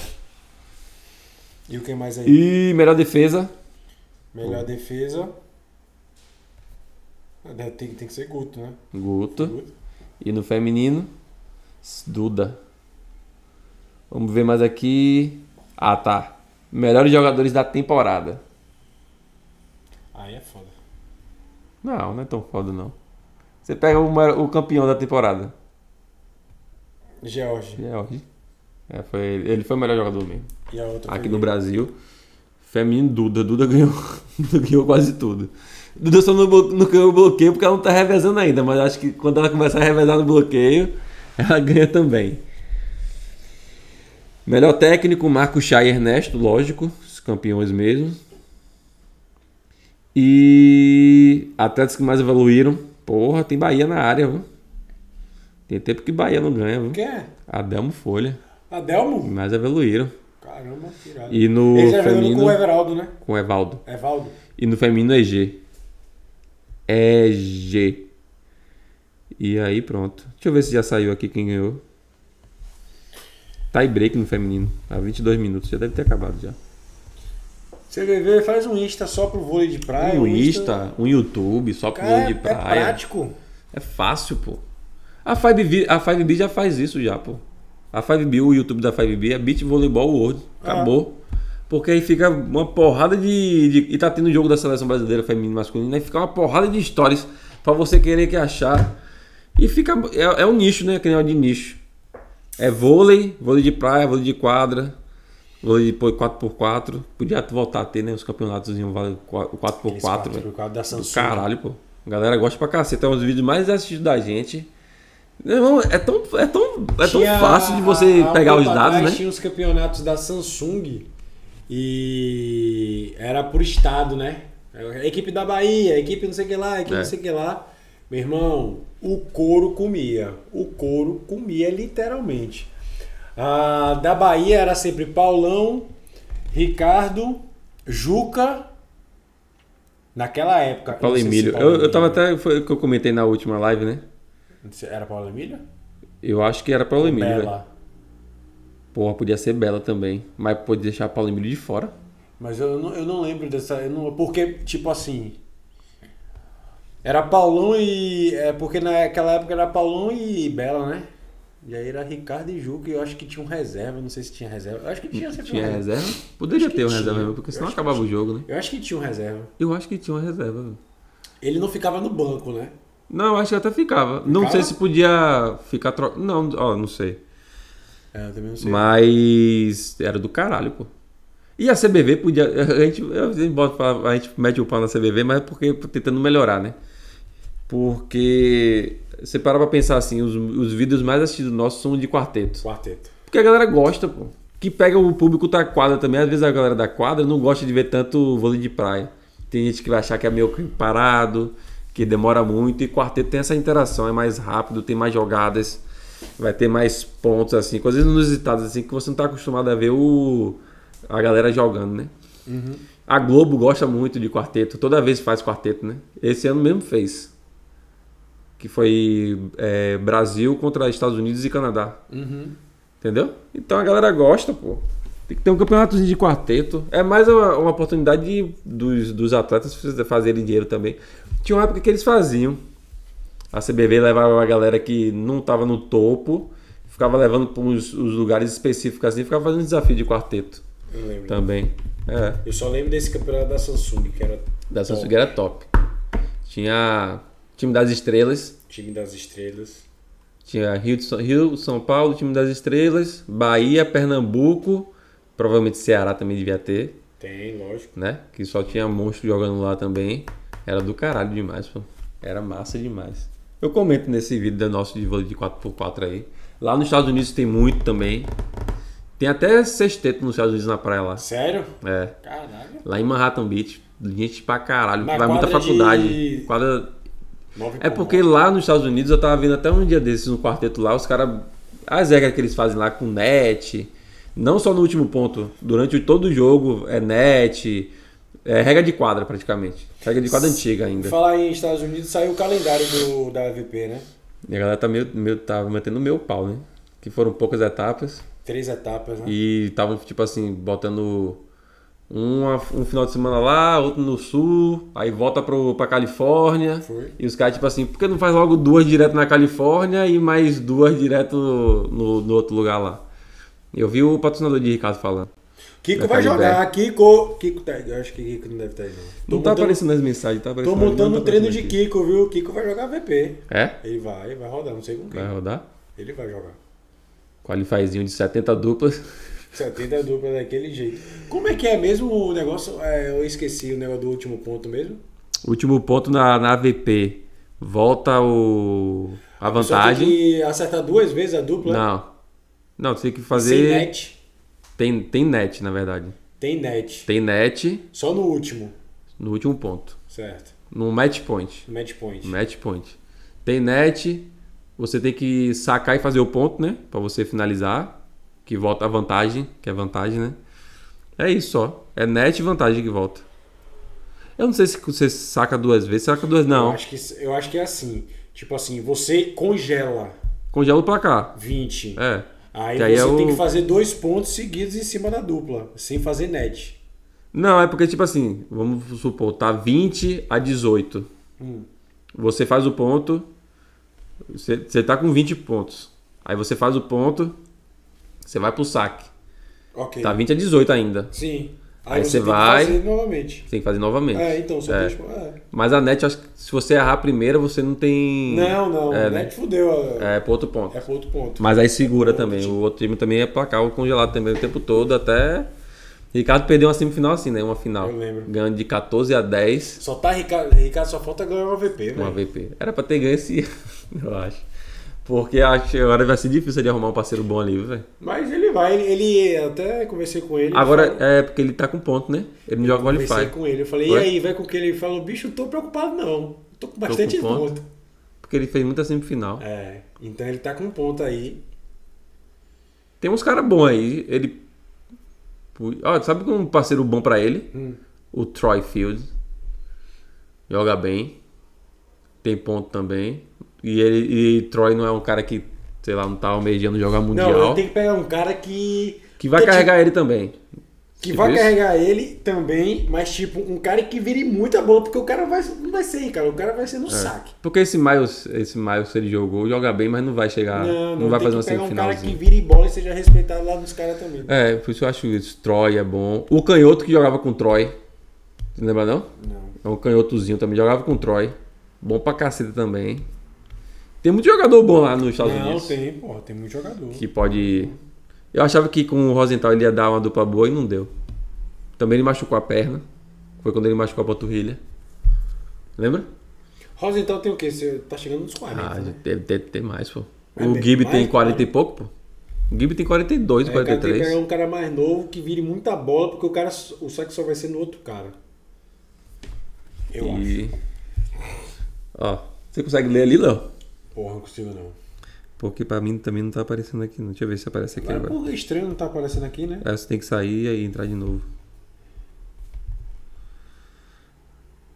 [SPEAKER 1] E o que mais aí?
[SPEAKER 2] E melhor defesa,
[SPEAKER 1] Melhor defesa. Ah, Tem, tem que ser Guto, né?
[SPEAKER 2] Guto.
[SPEAKER 1] Guto.
[SPEAKER 2] E no feminino, Duda. Vamos ver mais aqui. Ah, tá. Melhores jogadores da temporada.
[SPEAKER 1] Aí é foda.
[SPEAKER 2] Não, não é tão foda não. Você pega o, o campeão da temporada.
[SPEAKER 1] George.
[SPEAKER 2] George. É, foi, ele foi o melhor jogador mesmo.
[SPEAKER 1] E a outra
[SPEAKER 2] Aqui no? Brasil. Feminino Duda. Duda ganhou, <laughs> Duda ganhou quase tudo. Duda só não ganhou o bloqueio porque ela não tá revezando ainda. Mas acho que quando ela começar a revezar no bloqueio, <laughs> ela ganha também. Melhor técnico, Marco Chay e Ernesto, lógico. Os campeões mesmo. E atletas que mais evoluíram. Porra, tem Bahia na área, viu? Tem tempo que Bahia não ganha, viu?
[SPEAKER 1] Quem é?
[SPEAKER 2] Adelmo Folha.
[SPEAKER 1] Adelmo?
[SPEAKER 2] Mais evoluíram.
[SPEAKER 1] Caramba, tirado.
[SPEAKER 2] E no
[SPEAKER 1] Ele já jogando
[SPEAKER 2] feminino,
[SPEAKER 1] com o Everaldo, né?
[SPEAKER 2] com o Evaldo.
[SPEAKER 1] Evaldo.
[SPEAKER 2] E no feminino é G. É G. E aí pronto. Deixa eu ver se já saiu aqui quem ganhou. Tie break no feminino. Há 22 minutos. Já deve ter acabado já.
[SPEAKER 1] CVV faz um Insta só pro vôlei de praia.
[SPEAKER 2] um Insta, um YouTube, só pro
[SPEAKER 1] Cara,
[SPEAKER 2] vôlei
[SPEAKER 1] é,
[SPEAKER 2] de
[SPEAKER 1] é
[SPEAKER 2] praia.
[SPEAKER 1] prático.
[SPEAKER 2] É fácil, pô. A 5B, a 5B já faz isso já, pô. A 5B, o YouTube da 5B é Beach Volleyball World. Acabou. Porque aí fica uma porrada de, de- E tá tendo jogo da seleção brasileira feminina e masculina. Aí fica uma porrada de histórias pra você querer que achar. E fica. É, é um nicho, né? Que nem o de nicho. É vôlei, vôlei de praia, vôlei de quadra, vôlei de pô, 4x4. Podia voltar a ter, né? Os campeonatos o 4x4, velho.
[SPEAKER 1] Por causa da
[SPEAKER 2] Do
[SPEAKER 1] Samsung.
[SPEAKER 2] caralho, pô. A galera gosta pra cacete. É um dos vídeos mais assistidos da gente. Irmão, é tão, é tão, é tão
[SPEAKER 1] Tinha-
[SPEAKER 2] fácil de você
[SPEAKER 1] há um
[SPEAKER 2] pegar os dados, né?
[SPEAKER 1] Tinha os campeonatos da Samsung e era por estado, né? A equipe da Bahia, a equipe não sei o que lá, a equipe
[SPEAKER 2] É.
[SPEAKER 1] não sei o que lá. Meu irmão, o couro comia. O couro comia literalmente. Ah, da Bahia era sempre Paulão, Ricardo, Juca. Naquela época.
[SPEAKER 2] Paulo
[SPEAKER 1] sei se
[SPEAKER 2] Emílio.
[SPEAKER 1] Paulo
[SPEAKER 2] Eu, eu tava
[SPEAKER 1] Emílio.
[SPEAKER 2] até. Foi o que eu comentei na última live, né?
[SPEAKER 1] Era Paulo Emílio?
[SPEAKER 2] Eu acho que era Paulo Emílio. velho.
[SPEAKER 1] Bela.
[SPEAKER 2] Porra, podia ser Bela também. Mas pode deixar Paulo Emílio de fora.
[SPEAKER 1] Mas eu não, eu não lembro dessa. Eu não, porque, tipo assim. Era Paulão e. É porque naquela época era Paulão e Bela, né? E aí era Ricardo e Juca e eu acho que tinha um reserva. Não sei se tinha reserva. Eu acho que tinha sempre um
[SPEAKER 2] Tinha
[SPEAKER 1] reserva.
[SPEAKER 2] reserva? Poderia ter um
[SPEAKER 1] tinha.
[SPEAKER 2] reserva porque senão acabava o
[SPEAKER 1] tinha.
[SPEAKER 2] jogo, né?
[SPEAKER 1] Eu acho que tinha um reserva.
[SPEAKER 2] Eu acho que tinha uma reserva.
[SPEAKER 1] Ele não ficava no banco, né?
[SPEAKER 2] Não, acho que até ficava. Não
[SPEAKER 1] Ficava?
[SPEAKER 2] sei se podia ficar trocando. Não, ó, não sei.
[SPEAKER 1] É, eu também não sei.
[SPEAKER 2] Mas era do caralho, pô. E a CBV podia. A gente, a gente, bota- a gente mete o pau na CBV, mas é porque tentando melhorar, né? Porque você para pra pensar assim, os, os vídeos mais assistidos nossos são de quarteto.
[SPEAKER 1] Quarteto.
[SPEAKER 2] Porque a galera gosta, pô. Que pega o público da quadra também. Às vezes a galera da quadra não gosta de ver tanto vôlei de praia. Tem gente que vai achar que é meio parado, que demora muito. E quarteto tem essa interação, é mais rápido, tem mais jogadas, vai ter mais pontos, assim, coisas inusitadas, assim, que você não tá acostumado a ver o, a galera jogando, né? A Globo gosta muito de quarteto, toda vez faz quarteto, né? Esse ano mesmo fez. Que foi é, Brasil contra Estados Unidos e Canadá.
[SPEAKER 1] Uhum.
[SPEAKER 2] Entendeu? Então a galera gosta, pô. Tem que ter um campeonatozinho de quarteto. É mais uma, uma oportunidade de- dos, dos atletas fazerem dinheiro também. Tinha uma época que eles faziam. A CBV levava a galera que não tava no topo, ficava levando para os lugares específicos assim, ficava fazendo desafio de quarteto
[SPEAKER 1] Eu lembro.
[SPEAKER 2] também. É,
[SPEAKER 1] Eu só lembro desse campeonato da Samsung, que era
[SPEAKER 2] da
[SPEAKER 1] Top.
[SPEAKER 2] Samsung era top. Tinha time das estrelas,
[SPEAKER 1] time das estrelas.
[SPEAKER 2] Tinha Rio, de São, Rio, São Paulo, time das estrelas, Bahia, Pernambuco, provavelmente Ceará também devia ter,
[SPEAKER 1] Tem, lógico.
[SPEAKER 2] né? Que só tinha monstro jogando lá também. Era do caralho demais, pô. Era massa demais. Eu comento nesse vídeo do nosso de vôlei de 4x4 aí. Lá nos Estados Unidos tem muito também. Tem até sexteto nos Estados Unidos na praia lá.
[SPEAKER 1] Sério?
[SPEAKER 2] É.
[SPEAKER 1] Caralho.
[SPEAKER 2] Lá em Manhattan Beach. Gente pra caralho.
[SPEAKER 1] Na
[SPEAKER 2] vai muita faculdade.
[SPEAKER 1] de-
[SPEAKER 2] Quadra é
[SPEAKER 1] por
[SPEAKER 2] porque lá nos Estados Unidos eu tava vendo até um dia desses no quarteto lá, os caras. As regras que eles fazem lá com net, não só no último ponto, durante todo o jogo é net, é regra de quadra praticamente. Regra de quadra antiga ainda.
[SPEAKER 1] Falar em Estados Unidos, saiu o calendário do, da AVP, né?
[SPEAKER 2] E a galera tá meio, meio tá mantendo o meu pau, né? Que foram poucas etapas
[SPEAKER 1] Três etapas, né?
[SPEAKER 2] e estavam, tipo assim, botando uma- um final de semana lá, outro no sul, aí volta pro, pra Califórnia.
[SPEAKER 1] Foi.
[SPEAKER 2] E os caras, tipo assim, por que não faz logo duas direto na Califórnia e mais duas direto no, no outro lugar lá? Eu vi o patrocinador de Ricardo falando.
[SPEAKER 1] Kiko vai jogar. Kiko. Kiko tá, eu acho que Kiko não deve estar aí, não.
[SPEAKER 2] Não
[SPEAKER 1] Tô
[SPEAKER 2] tá
[SPEAKER 1] montando-
[SPEAKER 2] aparecendo nas mensagens, tá
[SPEAKER 1] Tô
[SPEAKER 2] aparecendo. mas
[SPEAKER 1] montando
[SPEAKER 2] não
[SPEAKER 1] o
[SPEAKER 2] tá
[SPEAKER 1] treino de. Kiko, viu? Kiko vai jogar VP.
[SPEAKER 2] É?
[SPEAKER 1] Ele vai, vai rodar, não sei com quem.
[SPEAKER 2] Vai rodar?
[SPEAKER 1] Ele vai jogar.
[SPEAKER 2] Qualifyzinho de 70 duplas.
[SPEAKER 1] 70 dupla daquele jeito. Como é que é mesmo o negócio? É, eu esqueci o negócio do último ponto mesmo.
[SPEAKER 2] Último ponto na, na AVP. Volta o. A
[SPEAKER 1] Só tem
[SPEAKER 2] vantagem.
[SPEAKER 1] que acertar duas vezes a dupla.
[SPEAKER 2] Não. Não, você tem que
[SPEAKER 1] Sem
[SPEAKER 2] fazer.
[SPEAKER 1] net.
[SPEAKER 2] Tem, tem net, na verdade.
[SPEAKER 1] Tem net.
[SPEAKER 2] Tem net
[SPEAKER 1] Só no último.
[SPEAKER 2] no último ponto.
[SPEAKER 1] Certo.
[SPEAKER 2] No match point.
[SPEAKER 1] Match point.
[SPEAKER 2] Match point. Tem net, você tem que sacar e fazer o ponto, né? Pra você finalizar. Que volta a vantagem, que é vantagem, né? É isso só. É net e vantagem que volta. Eu não sei se você saca duas vezes. Saca duas,
[SPEAKER 1] Eu
[SPEAKER 2] não.
[SPEAKER 1] acho, que, eu acho que é assim. Tipo assim, você congela
[SPEAKER 2] Congela o placar.
[SPEAKER 1] 20.
[SPEAKER 2] É.
[SPEAKER 1] Aí você
[SPEAKER 2] é
[SPEAKER 1] tem
[SPEAKER 2] o-
[SPEAKER 1] que fazer dois pontos seguidos em cima da dupla, sem fazer net.
[SPEAKER 2] Não, é porque, tipo assim, vamos supor, tá 20 a 18.
[SPEAKER 1] Hum.
[SPEAKER 2] Você faz o ponto. Você, você tá com 20 pontos. Aí você faz o ponto. Você vai pro saque.
[SPEAKER 1] Ok.
[SPEAKER 2] Tá 20 a 18 ainda.
[SPEAKER 1] Sim.
[SPEAKER 2] Aí
[SPEAKER 1] você
[SPEAKER 2] você
[SPEAKER 1] tem que
[SPEAKER 2] vai-
[SPEAKER 1] fazer novamente.
[SPEAKER 2] Tem que fazer novamente.
[SPEAKER 1] É, então, só
[SPEAKER 2] É.
[SPEAKER 1] deixa. É.
[SPEAKER 2] Mas a net, acho que se você errar a primeira, você não tem.
[SPEAKER 1] Não, não.
[SPEAKER 2] É,
[SPEAKER 1] net
[SPEAKER 2] né?
[SPEAKER 1] fudeu. É,
[SPEAKER 2] É pro outro ponto.
[SPEAKER 1] é pro outro ponto.
[SPEAKER 2] Mas aí segura
[SPEAKER 1] Outro
[SPEAKER 2] também.
[SPEAKER 1] time.
[SPEAKER 2] O outro time também é placar o congelado também o tempo todo, até. Ricardo perdeu uma semifinal assim, né? Uma final.
[SPEAKER 1] Eu lembro.
[SPEAKER 2] Ganhando de 14 a 10
[SPEAKER 1] Só tá Ricardo, Ricardo só falta ganhar uma VP,
[SPEAKER 2] uma
[SPEAKER 1] velho.
[SPEAKER 2] VP. Era pra ter ganho esse ano, <laughs> eu acho. Porque acho que agora vai ser difícil de arrumar um parceiro bom ali, velho.
[SPEAKER 1] Mas ele vai, ele, ele- até conversei com ele.
[SPEAKER 2] Agora
[SPEAKER 1] ele falou-
[SPEAKER 2] é porque ele tá com ponto, né? Ele não joga
[SPEAKER 1] conversei
[SPEAKER 2] qualify.
[SPEAKER 1] com ele. Eu falei,
[SPEAKER 2] Foi?
[SPEAKER 1] e aí, vai com que ele falou, bicho, tô preocupado não. Tô com bastante
[SPEAKER 2] com ponto.
[SPEAKER 1] ponto.
[SPEAKER 2] Porque ele fez muita semifinal.
[SPEAKER 1] É, então ele tá com ponto aí.
[SPEAKER 2] Tem uns caras bons aí. Ele. Ó, sabe um parceiro bom pra ele?
[SPEAKER 1] Hum.
[SPEAKER 2] O Troy Field. Joga bem. Tem ponto também. E ele e Troy não é um cara que, sei lá, não tá almejando jogar mundial.
[SPEAKER 1] Não, ele tem que pegar um cara que.
[SPEAKER 2] Que vai
[SPEAKER 1] que,
[SPEAKER 2] carregar ele também.
[SPEAKER 1] Que
[SPEAKER 2] Tipo
[SPEAKER 1] vai
[SPEAKER 2] isso?
[SPEAKER 1] carregar ele também, mas tipo, um cara que vire muita bola, porque o cara vai, não vai ser, cara. O cara vai ser no saque.
[SPEAKER 2] Porque esse Miles, esse Miles ele jogou, joga bem, mas não vai chegar. Não,
[SPEAKER 1] Não, não,
[SPEAKER 2] vai fazer uma
[SPEAKER 1] pegar um cara que vire bola e seja respeitado lá dos caras também.
[SPEAKER 2] É, por isso eu acho isso. Troy é bom. O canhoto que jogava com Troy. Você lembra não?
[SPEAKER 1] Não.
[SPEAKER 2] É um canhotozinho também, jogava com Troy. Bom pra caceta também. Tem muito jogador bom lá nos Estados
[SPEAKER 1] Não,
[SPEAKER 2] Unidos.
[SPEAKER 1] tem, porra, tem muito jogador.
[SPEAKER 2] Que pode. Eu achava que com o Rosenthal ele ia dar uma dupla boa e não deu. Também ele machucou a perna. Foi quando ele machucou a panturrilha. Lembra?
[SPEAKER 1] Rosa então tem o quê? Você tá chegando nos 40.
[SPEAKER 2] Ah,
[SPEAKER 1] né?
[SPEAKER 2] deve, deve ter mais, pô.
[SPEAKER 1] É
[SPEAKER 2] o Gibi
[SPEAKER 1] mais,
[SPEAKER 2] tem 40
[SPEAKER 1] cara.
[SPEAKER 2] e pouco, pô. O Gibi tem 42,
[SPEAKER 1] É, cara, tem que
[SPEAKER 2] 43.
[SPEAKER 1] um cara mais novo que vire muita bola, porque o cara, o saque só vai ser no outro cara. Eu acho.
[SPEAKER 2] E. Ó, você consegue ler ali, Léo?
[SPEAKER 1] Porra, não consigo não.
[SPEAKER 2] Porque pra mim também não tá aparecendo aqui. Não. Deixa eu ver se aparece aqui
[SPEAKER 1] Mas,
[SPEAKER 2] agora.
[SPEAKER 1] porra, estranho não tá aparecendo aqui, né?
[SPEAKER 2] Aí você tem que sair e entrar de novo.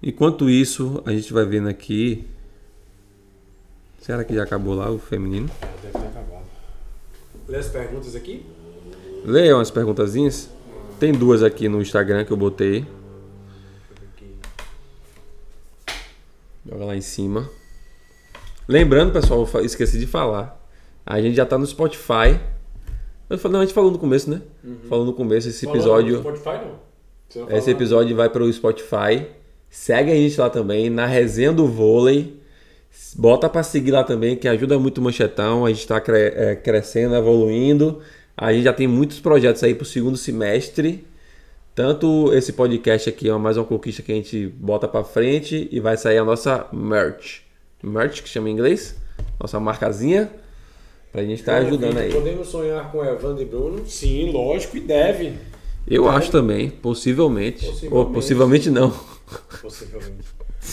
[SPEAKER 2] Enquanto isso, a gente vai vendo aqui. Será que já acabou lá o feminino?
[SPEAKER 1] É, deve ter acabado. Lê as perguntas aqui?
[SPEAKER 2] Leia umas perguntazinhas. Tem duas aqui no Instagram que eu botei. Joga lá em cima. Lembrando, pessoal, esqueci de falar. A gente já tá no Spotify. Não, a gente falou no começo, né? Falou no começo esse episódio.
[SPEAKER 1] Spotify não.
[SPEAKER 2] Esse
[SPEAKER 1] fala-
[SPEAKER 2] episódio vai para o Spotify. Segue a gente lá também, na resenha do vôlei. Bota para seguir lá também, que ajuda muito o Manchetão. A gente está crescendo, evoluindo. A gente já tem muitos projetos aí para o segundo semestre. Tanto esse podcast aqui é mais uma conquista que a gente bota para frente e vai sair a nossa merch. Merch, que chama em inglês. Nossa marcazinha. Pra gente estar ajudando aí.
[SPEAKER 1] Podemos sonhar com Evandro e Bruno? Sim, lógico, e deve.
[SPEAKER 2] Eu acho também, possivelmente. Ou
[SPEAKER 1] Possivelmente.
[SPEAKER 2] possivelmente não.
[SPEAKER 1] Possivelmente.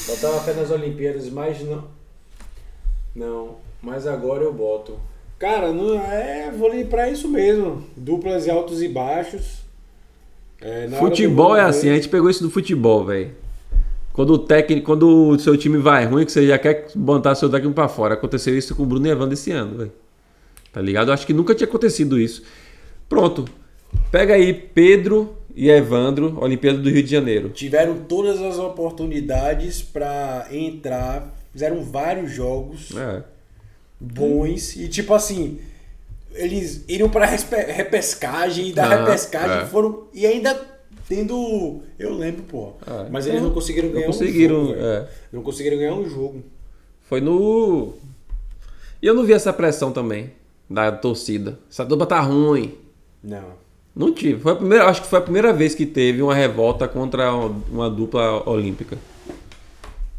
[SPEAKER 1] Botava fé nas Olimpíadas, mas não. Não, mas agora eu boto. Cara, não é vôlei pra isso mesmo. Duplas e altos e baixos. É,
[SPEAKER 2] Futebol é assim, a gente pegou isso do futebol, velho. Quando o técnico, quando o seu time vai ruim, que você já quer botar seu técnico pra fora. Aconteceu isso com o Bruno e Evandro esse ano, velho. Tá ligado? Eu acho que nunca tinha acontecido isso. Pronto. Pega aí Pedro e Evandro, Olimpíada do Rio de Janeiro.
[SPEAKER 1] Tiveram todas as oportunidades pra entrar. Fizeram vários jogos
[SPEAKER 2] É.
[SPEAKER 1] bons. E tipo assim, eles iriam respe- repescagem e da
[SPEAKER 2] Ah,
[SPEAKER 1] repescagem
[SPEAKER 2] é.
[SPEAKER 1] foram. E ainda tendo. Eu lembro, pô.
[SPEAKER 2] É.
[SPEAKER 1] Mas eles não conseguiram
[SPEAKER 2] Não
[SPEAKER 1] ganhar
[SPEAKER 2] conseguiram,
[SPEAKER 1] um jogo.
[SPEAKER 2] é.
[SPEAKER 1] Não conseguiram ganhar um jogo.
[SPEAKER 2] Foi no. E eu não vi essa pressão também da torcida. Essa dupla tá ruim.
[SPEAKER 1] Não.
[SPEAKER 2] Não tive. Foi a primeira, acho que foi a primeira vez que teve uma revolta contra uma dupla olímpica.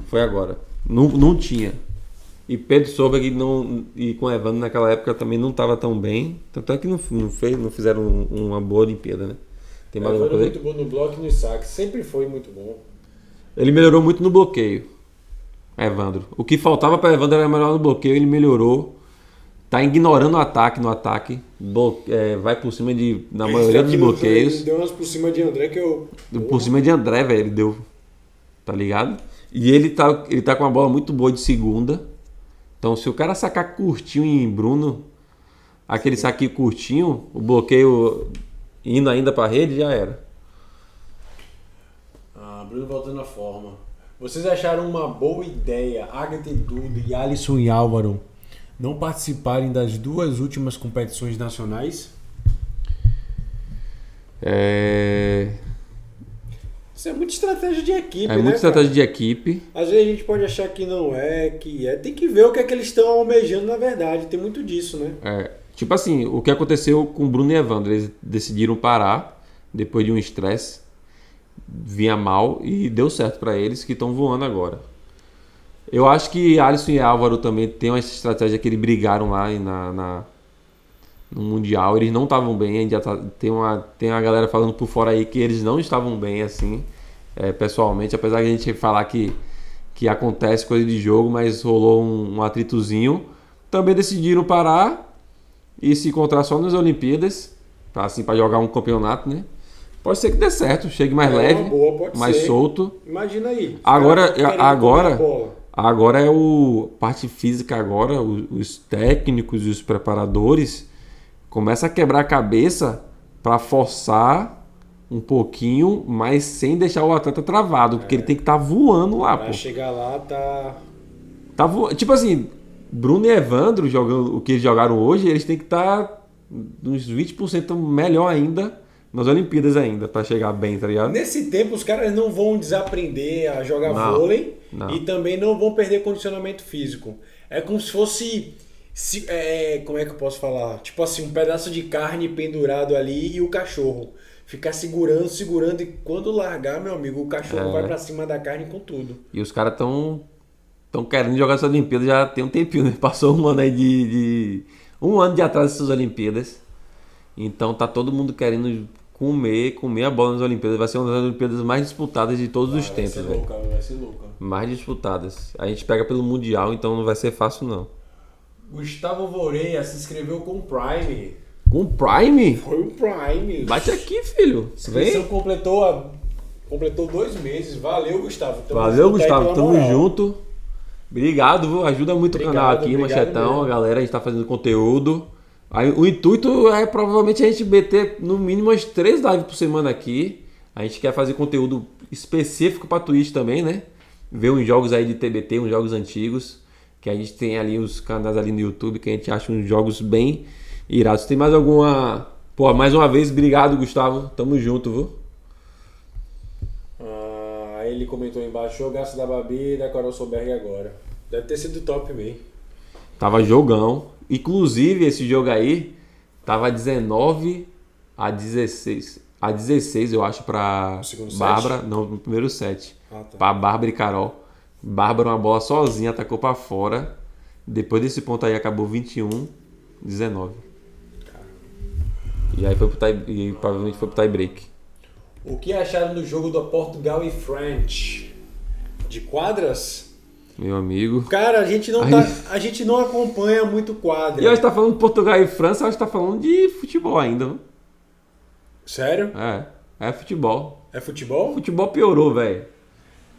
[SPEAKER 2] Foi agora. Não, não tinha. E Pedro Sorberg não, e com Evandro naquela época também não estava tão bem. Tanto é que não, não, fez, não fizeram um- uma boa Olimpíada, né? Tem mais alguma
[SPEAKER 1] Foi
[SPEAKER 2] coisa aí?
[SPEAKER 1] muito bom no bloco e no saque. Sempre foi muito bom.
[SPEAKER 2] Ele melhorou muito no bloqueio. Evandro. O que faltava para Evandro era melhor no bloqueio, ele melhorou. Tá ignorando o ataque no ataque. Blo- é, vai por cima de. Na maioria dos
[SPEAKER 1] Aquilo
[SPEAKER 2] bloqueios.
[SPEAKER 1] foi- Deu umas por cima de André que eu.
[SPEAKER 2] Por cima de André, velho, ele deu. Tá ligado? E ele tá, ele tá com uma bola muito boa de segunda. Então, se o cara sacar curtinho em Bruno, aquele saque curtinho, o bloqueio indo ainda pra rede, já era.
[SPEAKER 1] Ah, Bruno voltando à forma. Vocês acharam uma boa ideia Agatha Duda e Alisson e Álvaro não participarem das duas últimas competições nacionais?
[SPEAKER 2] É,
[SPEAKER 1] Isso é muita estratégia de equipe,
[SPEAKER 2] é
[SPEAKER 1] né?
[SPEAKER 2] muita
[SPEAKER 1] cara?
[SPEAKER 2] estratégia de equipe.
[SPEAKER 1] Às vezes a gente pode achar que não é, que é. Tem que ver o que é que eles estão almejando na verdade. Tem muito disso, né?
[SPEAKER 2] É, tipo assim, o que aconteceu com Bruno e Evandro, eles decidiram parar depois de um estresse, vinha mal e deu certo pra eles que estão voando agora. Eu acho que Alisson e Álvaro também tem uma estratégia que eles brigaram lá na, na- no Mundial, eles não estavam bem, a gente já tá- tem, uma, tem uma galera falando por fora aí que eles não estavam bem assim, é, pessoalmente, apesar de a gente falar que, que acontece coisa de jogo, mas rolou um, um atritozinho. Também decidiram parar e se encontrar só nas Olimpíadas, pra, assim, para jogar um campeonato, né? Pode ser que dê certo, chegue mais
[SPEAKER 1] É
[SPEAKER 2] leve,
[SPEAKER 1] boa,
[SPEAKER 2] mais
[SPEAKER 1] ser.
[SPEAKER 2] solto.
[SPEAKER 1] Imagina aí. os
[SPEAKER 2] Agora- agora-. Agora é o parte física agora, o- os técnicos e os preparadores começa a quebrar a cabeça para forçar um pouquinho, mas sem deixar o atleta travado, porque ele tem que estar voando lá,
[SPEAKER 1] Pra
[SPEAKER 2] pô.
[SPEAKER 1] chegar lá, tá.
[SPEAKER 2] Tá vo... Tipo assim, Bruno e Evandro jogando o que eles jogaram hoje, eles têm que estar uns 20% melhor ainda nas Olimpíadas ainda, para chegar bem, tá ligado?
[SPEAKER 1] Nesse tempo, os caras não vão desaprender a jogar
[SPEAKER 2] Não,
[SPEAKER 1] vôlei
[SPEAKER 2] não.
[SPEAKER 1] e também não vão perder condicionamento físico. É como se fosse. se- é, como é que eu posso falar? Tipo assim, um pedaço de carne pendurado ali e o cachorro. Ficar segurando, segurando, e quando largar, meu amigo, o cachorro
[SPEAKER 2] É.
[SPEAKER 1] vai pra cima da carne com tudo.
[SPEAKER 2] E os caras estão tão querendo jogar essas Olimpíadas já tem um tempinho, né? <laughs> Passou um ano aí de, de- um ano de atrás dessas Olimpíadas. Então tá todo mundo querendo comer, comer a bola nas Olimpíadas. Vai ser uma das Olimpíadas mais disputadas de todos os tempos, velho.
[SPEAKER 1] vai ser louco.
[SPEAKER 2] Mais disputadas. A gente pega pelo Mundial, então não vai ser fácil não.
[SPEAKER 1] Gustavo Voreia se inscreveu com o Prime.
[SPEAKER 2] Com Prime?
[SPEAKER 1] Foi o Prime.
[SPEAKER 2] Bate aqui, filho. Vem.
[SPEAKER 1] completou, a- completou dois meses. Valeu, Gustavo. Tamo
[SPEAKER 2] Valeu, Gustavo. Tamo junto. Obrigado, viu? Ajuda muito o
[SPEAKER 1] Obrigado,
[SPEAKER 2] canal aqui, Manchetão.
[SPEAKER 1] mesmo.
[SPEAKER 2] A galera, a gente tá fazendo conteúdo. Aí, o intuito é provavelmente a gente meter no mínimo umas três lives por semana aqui. A gente quer fazer conteúdo específico pra Twitch também, né? Ver uns jogos aí de TBT, uns jogos antigos. Que a gente tem ali os canais ali no YouTube que a gente acha uns jogos bem irados. Tem mais alguma. Pô, mais uma vez, obrigado, Gustavo. Tamo junto, viu?
[SPEAKER 1] Ele comentou embaixo, o gasto da Babi e da Carol Solberg agora. Deve ter sido top mesmo.
[SPEAKER 2] Tava jogão. Inclusive, esse jogo aí tava 19 a 16. A 16, eu acho, pra Bárbara.
[SPEAKER 1] set?
[SPEAKER 2] Não, no primeiro set.
[SPEAKER 1] Ah, tá.
[SPEAKER 2] Pra Bárbara e Carol. Bárbara, uma bola sozinha, atacou pra fora. Depois desse ponto aí, acabou 21, 19. E aí foi pro tie, e provavelmente foi pro tie break.
[SPEAKER 1] O que acharam do jogo do Portugal e French? De quadras?
[SPEAKER 2] Meu amigo.
[SPEAKER 1] Cara, a gente não,
[SPEAKER 2] Aí-
[SPEAKER 1] tá, a gente não acompanha muito quadra.
[SPEAKER 2] E hoje tá falando de Portugal e França, hoje tá falando de futebol ainda.
[SPEAKER 1] Sério?
[SPEAKER 2] É, é futebol.
[SPEAKER 1] É futebol?
[SPEAKER 2] Futebol piorou, velho.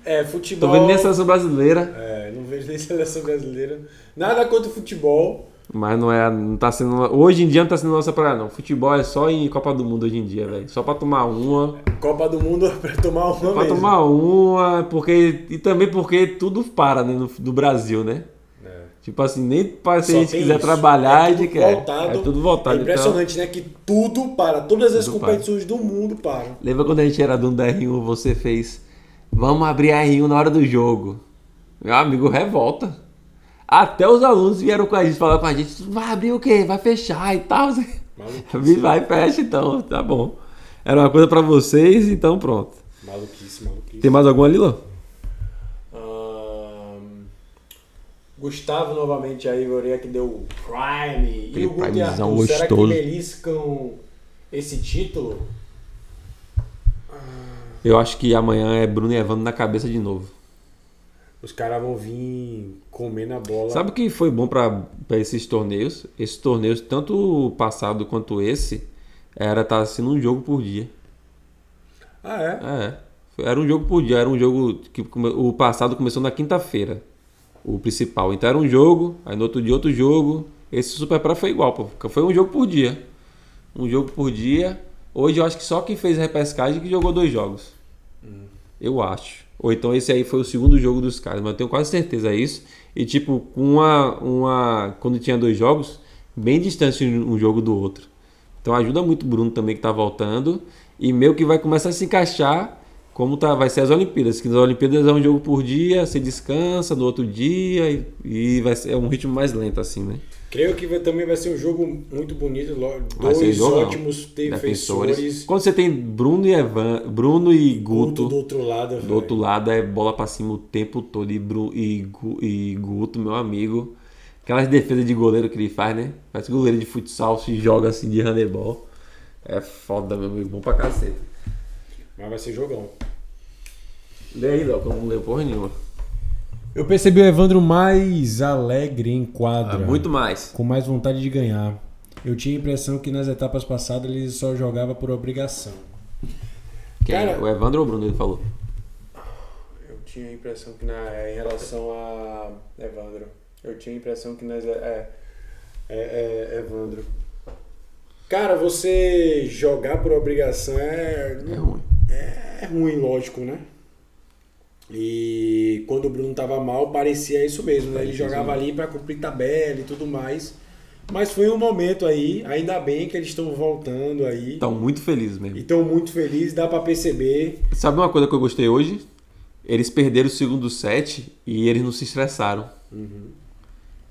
[SPEAKER 1] É, futebol.
[SPEAKER 2] Tô vendo nem a seleção brasileira.
[SPEAKER 1] É, não vejo nem <laughs> seleção brasileira. Nada contra o futebol.
[SPEAKER 2] Mas não é. Não tá sendo. Hoje em dia não tá sendo nossa praia, não. Futebol é só em Copa do Mundo hoje em dia, velho. Só pra tomar uma.
[SPEAKER 1] Copa do Mundo é pra tomar uma
[SPEAKER 2] Pra
[SPEAKER 1] mesmo.
[SPEAKER 2] tomar uma, porque. E também porque tudo para, né? No, do Brasil, né?
[SPEAKER 1] É.
[SPEAKER 2] Tipo assim, nem se a gente quiser
[SPEAKER 1] isso.
[SPEAKER 2] trabalhar,
[SPEAKER 1] é
[SPEAKER 2] a
[SPEAKER 1] tudo
[SPEAKER 2] quer.
[SPEAKER 1] voltado.
[SPEAKER 2] É tudo voltado.
[SPEAKER 1] É impressionante, né? Que tudo para. Todas as
[SPEAKER 2] Tudo
[SPEAKER 1] competições do mundo param.
[SPEAKER 2] Então, lembra quando a gente era dono da R1, você fez. Vamos abrir a R1 na hora do jogo. Meu amigo, revolta. Até os alunos vieram com a gente, falaram com a gente, vai abrir o quê? Vai fechar e tal.
[SPEAKER 1] Maluquice. <laughs>
[SPEAKER 2] Vai e fecha então, tá bom. Era uma coisa pra vocês, então pronto.
[SPEAKER 1] Maluquice, maluquice.
[SPEAKER 2] Tem mais algum ali, Lô?
[SPEAKER 1] Ahn, Gustavo novamente aí, Goreia que deu o Prime. E o Arthur, será que beliscam esse título?
[SPEAKER 2] Eu acho que amanhã é Bruno e Evandro na cabeça de novo.
[SPEAKER 1] Os caras vão vir comer na bola.
[SPEAKER 2] Sabe o que foi bom pra pra esses torneios? Esses torneios, tanto o passado quanto esse, era estar sendo um jogo por dia.
[SPEAKER 1] Ah, é?
[SPEAKER 2] É. Era um jogo por dia, era um jogo que o passado começou na quinta-feira, o principal. Então era um jogo, aí no outro dia outro jogo. Esse Super Pro foi igual, pô. Foi um jogo por dia. Um jogo por dia. Hoje eu acho que só quem fez a repescagem que jogou dois jogos. Eu acho. Ou então esse aí foi o segundo jogo dos caras, mas eu tenho quase certeza isso. E tipo, uma, uma. Quando tinha dois jogos, bem distante um jogo do outro. Então ajuda muito o Bruno também que tá voltando. E meio que vai começar a se encaixar como tá, vai ser as Olimpíadas. Que nas Olimpíadas é um jogo por dia, você descansa no outro dia e, e vai ser é um ritmo mais lento, assim, né?
[SPEAKER 1] Creio que também vai ser um jogo muito bonito.
[SPEAKER 2] Vai
[SPEAKER 1] Dois
[SPEAKER 2] jogão.
[SPEAKER 1] ótimos defensores.
[SPEAKER 2] Quando você tem Bruno e Evan, Bruno e
[SPEAKER 1] Guto
[SPEAKER 2] Guto,
[SPEAKER 1] do outro lado,
[SPEAKER 2] do outro lado é bola pra cima o tempo todo. E, Bru, e, e Guto, meu amigo. Aquelas defesas de goleiro que ele faz, né? Parece goleiro de futsal, se joga assim de handebol. É foda, meu amigo. Bom pra caceta.
[SPEAKER 1] Mas vai ser jogão.
[SPEAKER 2] Lê aí, Léo, que eu não leio porra nenhuma.
[SPEAKER 3] Eu percebi o Evandro mais alegre em quadra.
[SPEAKER 2] Ah, muito mais.
[SPEAKER 3] Com mais vontade de ganhar.
[SPEAKER 1] Eu tinha a impressão que nas etapas passadas ele só jogava por obrigação.
[SPEAKER 2] Quem?
[SPEAKER 1] Cara-
[SPEAKER 2] O Evandro ou o Bruno ele falou?
[SPEAKER 1] Eu tinha a impressão que na, em relação a Evandro, eu tinha a impressão que nas é, é, é Evandro. Cara, você jogar por obrigação é
[SPEAKER 2] É ruim.
[SPEAKER 1] é ruim, lógico, né? E quando o Bruno tava mal, parecia isso mesmo, né? Ele jogava ali pra cumprir tabela e tudo mais. Mas foi um momento aí, ainda bem que eles estão voltando aí.
[SPEAKER 2] Estão muito felizes mesmo.
[SPEAKER 1] Estão muito felizes, dá pra perceber.
[SPEAKER 2] Sabe uma coisa que eu gostei hoje? Eles perderam o segundo set e eles não se estressaram.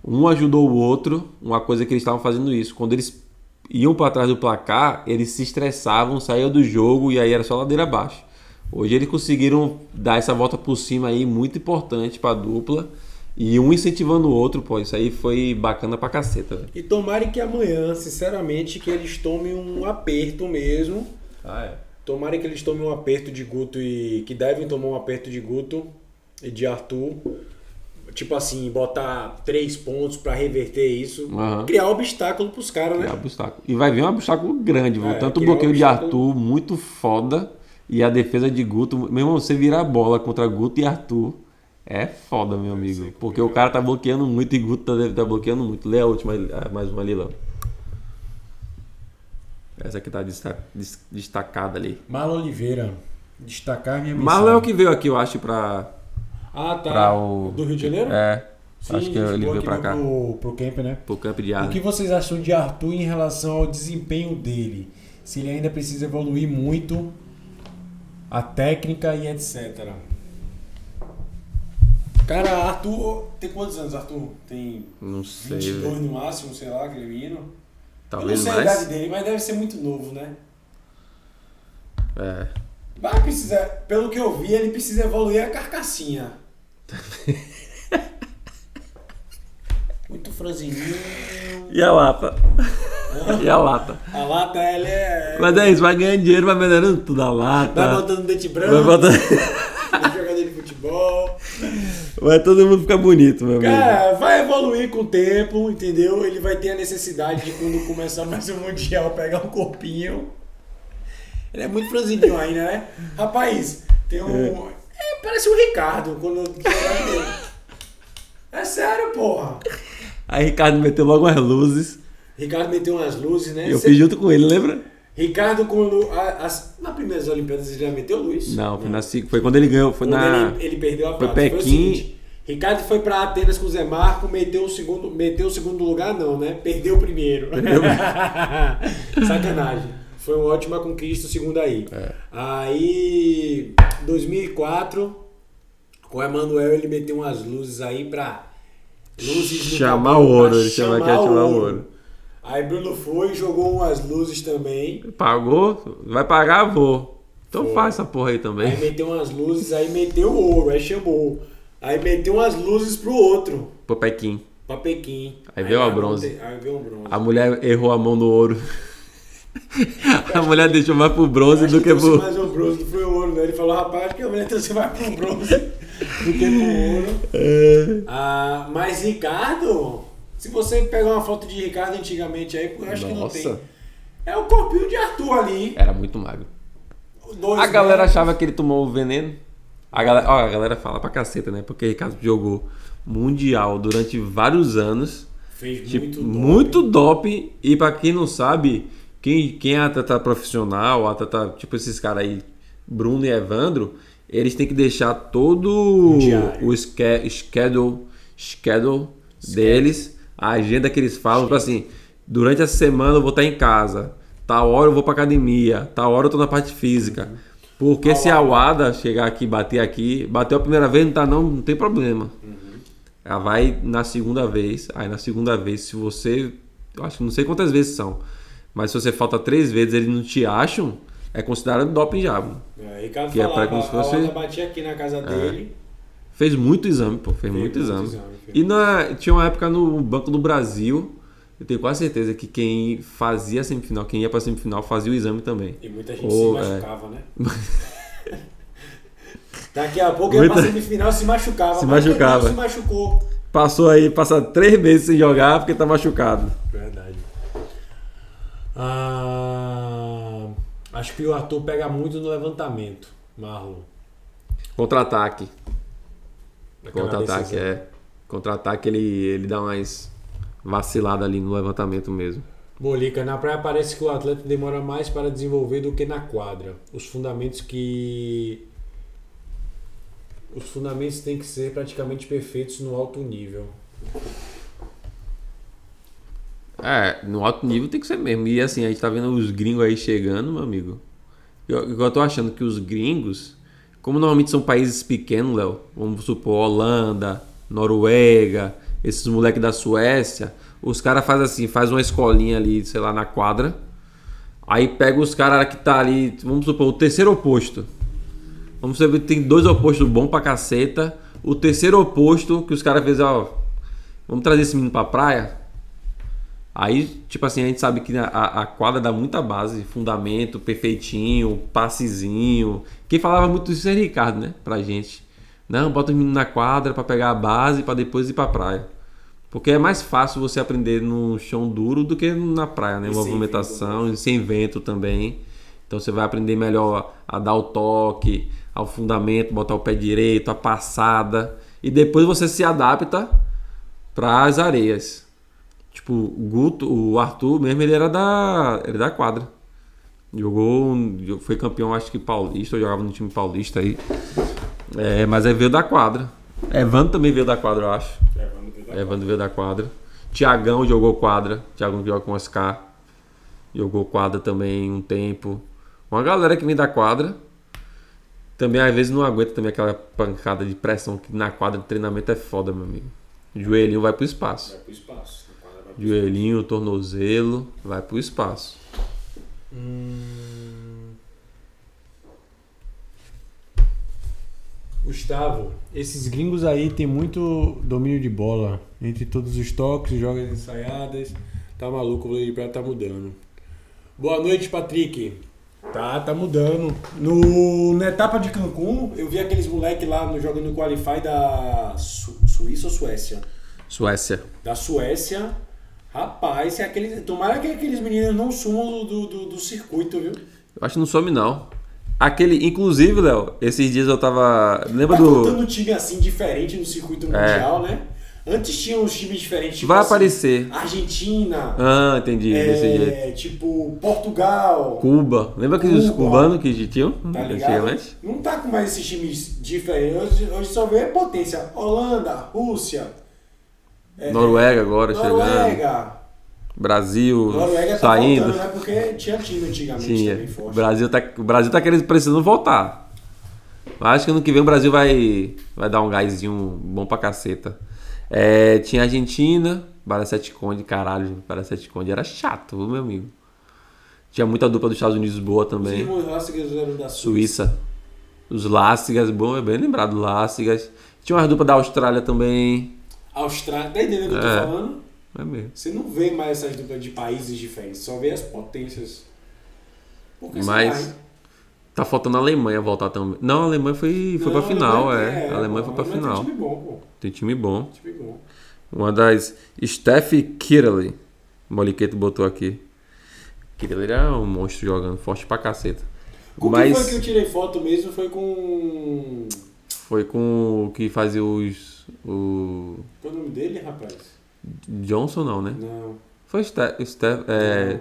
[SPEAKER 2] Um ajudou o outro, uma coisa que eles estavam fazendo isso. Quando eles iam para trás do placar, eles se estressavam, saíam do jogo e aí era só ladeira abaixo. Hoje eles conseguiram dar essa volta por cima aí, muito importante para a dupla. E um incentivando o outro, pô, isso aí foi bacana pra caceta. velho.
[SPEAKER 1] E tomara que amanhã, sinceramente, que eles tomem um aperto mesmo.
[SPEAKER 2] Ah, é.
[SPEAKER 1] Tomara que eles tomem um aperto de Guto e. que devem tomar um aperto de Guto e de Arthur. Tipo assim, botar três pontos pra reverter isso.
[SPEAKER 2] Aham.
[SPEAKER 1] Criar obstáculo pros caras, né?
[SPEAKER 2] Criar obstáculo. E vai vir um obstáculo grande, viu?
[SPEAKER 1] É,
[SPEAKER 2] Tanto o bloqueio de
[SPEAKER 1] obstáculo-
[SPEAKER 2] Arthur, muito foda, e a defesa de Guto. Meu irmão, você virar a bola contra Guto e Arthur é foda, meu amigo. Porque o cara tá bloqueando muito e Guto tá, tá bloqueando muito. Lê a última, mais uma ali, Léo. Essa aqui tá desta- des- destacada ali.
[SPEAKER 1] Marlon Oliveira. Destacar minha missão.
[SPEAKER 2] Marlon é o que veio aqui, eu acho, pra,
[SPEAKER 1] Ah, tá.
[SPEAKER 2] pra o.
[SPEAKER 1] Do Rio de Janeiro?
[SPEAKER 2] É.
[SPEAKER 1] Sim,
[SPEAKER 2] acho que ele veio pra cá.
[SPEAKER 1] Pro, pro camp, né?
[SPEAKER 2] Pro campo de
[SPEAKER 1] O
[SPEAKER 2] ar.
[SPEAKER 1] que vocês acham de Arthur em relação ao desempenho dele? Se ele ainda precisa evoluir muito, a técnica e etc. Cara, Arthur. Tem quantos anos, Arthur? Tem
[SPEAKER 2] Não sei,
[SPEAKER 1] 22
[SPEAKER 2] velho.
[SPEAKER 1] no máximo, sei lá, aquele menino.
[SPEAKER 2] Talvez
[SPEAKER 1] Eu não sei a idade
[SPEAKER 2] mais.
[SPEAKER 1] dele, mas deve ser muito novo, né?
[SPEAKER 2] É.
[SPEAKER 1] Vai precisar, pelo que eu vi, ele precisa evoluir a carcassinha. <laughs> muito franzininho.
[SPEAKER 2] E a lata? <laughs> e a lata?
[SPEAKER 1] A lata, ela é.
[SPEAKER 2] Mas é isso, vai ganhando dinheiro, vai melhorando tudo a lata.
[SPEAKER 1] Vai botando dente branco, <laughs> vai jogador de futebol.
[SPEAKER 2] vai todo mundo ficar bonito, meu amigo.
[SPEAKER 1] Cara, vai evoluir com o tempo, entendeu? Ele vai ter a necessidade de quando começar mais um mundial pegar um corpinho. Ele é muito franzidinho ainda, né? Rapaz, tem um. É, parece o Ricardo quando. É sério, porra.
[SPEAKER 2] Aí Ricardo meteu logo as luzes.
[SPEAKER 1] Ricardo meteu umas luzes, né?
[SPEAKER 2] Eu
[SPEAKER 1] Cê-
[SPEAKER 2] fiz junto com ele, lembra?
[SPEAKER 1] Ricardo, quando. a- as- na primeiras Olimpíadas, ele já meteu luz?
[SPEAKER 2] Não, foi, na, foi quando ele ganhou. Foi
[SPEAKER 1] Quando
[SPEAKER 2] na.
[SPEAKER 1] ele, ele perdeu a
[SPEAKER 2] foi
[SPEAKER 1] prata. Foi, o
[SPEAKER 2] Pequim.
[SPEAKER 1] seguinte, Ricardo foi pra Atenas com o Zé Marco, meteu o segundo, meteu o segundo lugar não, né? Perdeu o primeiro. <laughs> Sacanagem. Foi uma ótima conquista o segundo aí.
[SPEAKER 2] É.
[SPEAKER 1] Aí, 2004, com o Emanuel ele meteu umas luzes aí pra luzes no
[SPEAKER 2] Chamar
[SPEAKER 1] cabelo,
[SPEAKER 2] o ouro, ele chama que é chamar o ouro.
[SPEAKER 1] Aí Bruno foi, jogou umas luzes também.
[SPEAKER 2] Pagou? Vai pagar, vou. Então
[SPEAKER 1] Foi.
[SPEAKER 2] faz essa porra aí
[SPEAKER 1] Aí
[SPEAKER 2] também.
[SPEAKER 1] meteu umas luzes, aí meteu o ouro, aí chamou. Aí meteu umas luzes pro outro,
[SPEAKER 2] Pro Pequim.
[SPEAKER 1] pra Pequim.
[SPEAKER 2] Aí veio a
[SPEAKER 1] vai
[SPEAKER 2] bronze.
[SPEAKER 1] Aí veio um bronze.
[SPEAKER 2] A mulher errou a mão no ouro. <laughs> a mulher deixou mais pro bronze do que
[SPEAKER 1] trouxe
[SPEAKER 2] pro.
[SPEAKER 1] mais um bronze, foi o ouro, né? Ele falou, rapaz, que a mulher trouxe mais pro bronze do que pro ouro.
[SPEAKER 2] É.
[SPEAKER 1] Ah, mas Ricardo, se você pegar uma foto de Ricardo antigamente aí, eu acho que não tem.
[SPEAKER 2] Nossa.
[SPEAKER 1] É o corpinho de Arthur ali.
[SPEAKER 2] Era muito magro.
[SPEAKER 1] Dois
[SPEAKER 2] A galera
[SPEAKER 1] metros.
[SPEAKER 2] achava que ele tomou o veneno. A galera, ó, a galera fala pra caceta, né? Porque Ricardo jogou mundial durante vários anos.
[SPEAKER 1] Fez
[SPEAKER 2] Tipo,
[SPEAKER 1] muito
[SPEAKER 2] muito,
[SPEAKER 1] doping.
[SPEAKER 2] doping. E pra quem não sabe, quem, quem é atleta profissional, atleta, tipo esses caras aí, Bruno e Evandro, eles têm que deixar todo
[SPEAKER 1] diário.
[SPEAKER 2] o ske- schedule, schedule deles, a agenda que eles falam, tipo assim, durante a semana eu vou estar em casa, tal hora eu vou pra academia, tal hora eu tô na parte física.
[SPEAKER 1] Uhum.
[SPEAKER 2] Porque se a Wada chegar aqui, bater aqui, bateu a primeira vez, não tá não, não tem problema. Ela vai na segunda vez. Aí na segunda vez, se você. Eu acho que não sei quantas vezes são. Mas se você falta três vezes eles não te acham, é considerado doping já.
[SPEAKER 1] É, Ricardo
[SPEAKER 2] Que é
[SPEAKER 1] falava,
[SPEAKER 2] pra como se
[SPEAKER 1] a
[SPEAKER 2] fosse- É.
[SPEAKER 1] Wanda batia aqui na casa dele.
[SPEAKER 2] Fez muito exame, pô. Fez,
[SPEAKER 1] Fez
[SPEAKER 2] muito,
[SPEAKER 1] muito
[SPEAKER 2] exame.
[SPEAKER 1] exame, fez
[SPEAKER 2] E na, tinha uma época no Banco do Brasil. Eu tenho quase certeza que quem fazia a semifinal, quem ia pra semifinal, fazia o exame também.
[SPEAKER 1] E muita gente
[SPEAKER 2] Ou,
[SPEAKER 1] se
[SPEAKER 2] é.
[SPEAKER 1] machucava, né? <laughs> Daqui a pouco ia
[SPEAKER 2] Muita-
[SPEAKER 1] pra semifinal se machucava.
[SPEAKER 2] Se machucava.
[SPEAKER 1] se machucou.
[SPEAKER 2] Passou aí, passa três meses sem jogar porque tá machucado.
[SPEAKER 1] Verdade. Acho que o Arthur pega muito no levantamento, Marlon.
[SPEAKER 2] Contra-ataque. Contra-ataque, é. Contra-ataque ele, ele dá mais vacilada ali no levantamento mesmo.
[SPEAKER 1] Bolica, na praia parece que o atleta demora mais para desenvolver do que na quadra. Os fundamentos que. Os fundamentos têm que ser praticamente perfeitos no alto nível.
[SPEAKER 2] É, no alto nível tem que ser mesmo. E assim, a gente tá vendo os gringos aí chegando, meu amigo. Eu, eu tô achando que os gringos, como normalmente são países pequenos, Léo, vamos supor, Holanda, Noruega, esses moleques da Suécia, os caras fazem assim, faz uma escolinha ali, sei lá, na quadra. Aí pega os caras que tá ali, vamos supor, o terceiro oposto. Vamos ver tem dois opostos bom pra caceta. O terceiro oposto que os caras fez, ó, vamos trazer esse menino pra praia. Aí, tipo assim, a gente sabe que a, a quadra dá muita base, fundamento, perfeitinho, passezinho. Quem falava muito isso é Ricardo, né? Pra gente. Não, bota o menino na quadra pra pegar a base pra depois ir pra praia. Porque é mais fácil você aprender no chão duro do que na praia, né?
[SPEAKER 1] E sem
[SPEAKER 2] Movimentação
[SPEAKER 1] vento,
[SPEAKER 2] e sem vento também. Então você vai aprender melhor a dar o toque, ao fundamento, botar o pé direito, a passada. E depois você se adapta para as areias. Tipo, o Guto, o Arthur mesmo, ele era da, ele era da quadra. Jogou, foi campeão, acho que paulista, eu jogava no time paulista aí. É, mas aí veio da quadra. Evandro também veio da quadra, eu acho. Evandro veio da quadra. Tiagão jogou quadra. Tiagão que joga com SK. Jogou quadra também um tempo. Uma galera que vem da quadra. Também às vezes não aguenta também aquela pancada de pressão que na quadra de treinamento é foda, meu amigo. Joelhinho vai pro espaço.
[SPEAKER 1] Vai pro espaço. a quadra vai pro
[SPEAKER 2] Joelhinho, tornozelo, vai pro espaço.
[SPEAKER 1] Hum. Gustavo, esses gringos aí tem muito domínio de bola. Entre todos os toques, jogas ensaiadas. Tá maluco, o vôlei de praia tá mudando. Boa noite, Patrick. Tá, tá mudando. No, na etapa de Cancún, eu vi aqueles moleque lá no jogo no Qualify da Su- Suíça ou Suécia?
[SPEAKER 2] Suécia.
[SPEAKER 1] da Suécia. Rapaz, se aqueles, tomara que aqueles meninos não sumam do, do, do circuito, viu?
[SPEAKER 2] Eu acho que não some não. Aquele, inclusive, Léo, esses dias eu tava. Lembra
[SPEAKER 1] Tá
[SPEAKER 2] do.
[SPEAKER 1] um time assim diferente no circuito mundial, né? Antes tinha uns times diferentes. Tipo
[SPEAKER 2] Vai
[SPEAKER 1] assim,
[SPEAKER 2] aparecer.
[SPEAKER 1] Argentina,
[SPEAKER 2] Ah, entendi.
[SPEAKER 1] É, tipo Portugal,
[SPEAKER 2] Cuba. Lembra aqueles
[SPEAKER 1] Cuba.
[SPEAKER 2] cubanos que tinham
[SPEAKER 1] tá ligado? Não tá com mais esses times diferentes. Hoje, hoje só vê potência. Holanda, Rússia, é,
[SPEAKER 2] Noruega agora chegando.
[SPEAKER 1] Noruega.
[SPEAKER 2] Brasil
[SPEAKER 1] Noruega tá
[SPEAKER 2] saindo.
[SPEAKER 1] voltando, né? Porque tinha time antigamente
[SPEAKER 2] Tinha.
[SPEAKER 1] também
[SPEAKER 2] O
[SPEAKER 1] forte.
[SPEAKER 2] Brasil tá, o Brasil tá querendo, precisando voltar. Acho que ano que vem o Brasil vai, vai dar um gásinho bom pra caceta. É, tinha Argentina, Baracete Conde, caralho, Baracete Conde era chato, meu amigo. Tinha muita dupla dos Estados Unidos boa
[SPEAKER 1] Os
[SPEAKER 2] também.
[SPEAKER 1] Lástigas eram da Suíça.
[SPEAKER 2] Suíça. Os Lástigas, bom, é bem lembrado, Lástigas. Tinha umas duplas da Austrália também.
[SPEAKER 1] Austrália, tá entendendo o que eu tô
[SPEAKER 2] É.
[SPEAKER 1] falando?
[SPEAKER 2] É mesmo.
[SPEAKER 1] Você não vê mais essas duplas de países diferentes, só vê as potências. Por que
[SPEAKER 2] Mas tá faltando a Alemanha voltar também. Não, a Alemanha foi, foi
[SPEAKER 1] Não,
[SPEAKER 2] pra final, é.
[SPEAKER 1] tem,
[SPEAKER 2] A Alemanha foi pra
[SPEAKER 1] Tem
[SPEAKER 2] final.
[SPEAKER 1] time bom, pô.
[SPEAKER 2] Tem time bom.
[SPEAKER 1] Time bom.
[SPEAKER 2] Uma das. Steph Kirley. O Moliqueto botou aqui. Kirley é um monstro jogando, forte pra caceta.
[SPEAKER 1] Com quem foi que eu
[SPEAKER 2] Mas
[SPEAKER 1] tirei foto mesmo? Foi com.
[SPEAKER 2] Foi com o que fazia os. O.
[SPEAKER 1] Qual é o nome dele, rapaz?
[SPEAKER 2] Johnson, não, né?
[SPEAKER 1] Não.
[SPEAKER 2] Foi Steph. Steph é...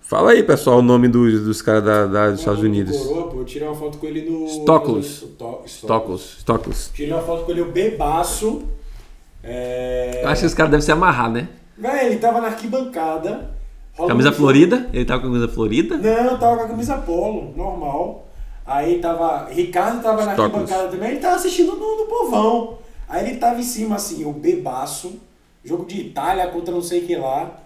[SPEAKER 2] Fala aí, pessoal, o nome dos, dos caras da, da- dos Estados
[SPEAKER 1] do
[SPEAKER 2] Unidos.
[SPEAKER 1] Coroa, pô? Eu tirei uma foto com ele no.
[SPEAKER 2] Stoklos.
[SPEAKER 1] no- Sto-
[SPEAKER 2] Stokos. Stokos.
[SPEAKER 1] Tirei uma foto com ele, o bebaço. É...
[SPEAKER 2] Eu acho que esse cara deve se amarrar, né?
[SPEAKER 1] Véi, ele tava na arquibancada.
[SPEAKER 2] Camisa florida? Ele tava com a camisa florida?
[SPEAKER 1] Não, tava com a camisa polo, normal. Aí tava. Ricardo tava na arquibancada também, ele tava assistindo no, no povão. Aí ele tava em cima, assim, o bebaço, jogo de Itália contra não sei quem lá.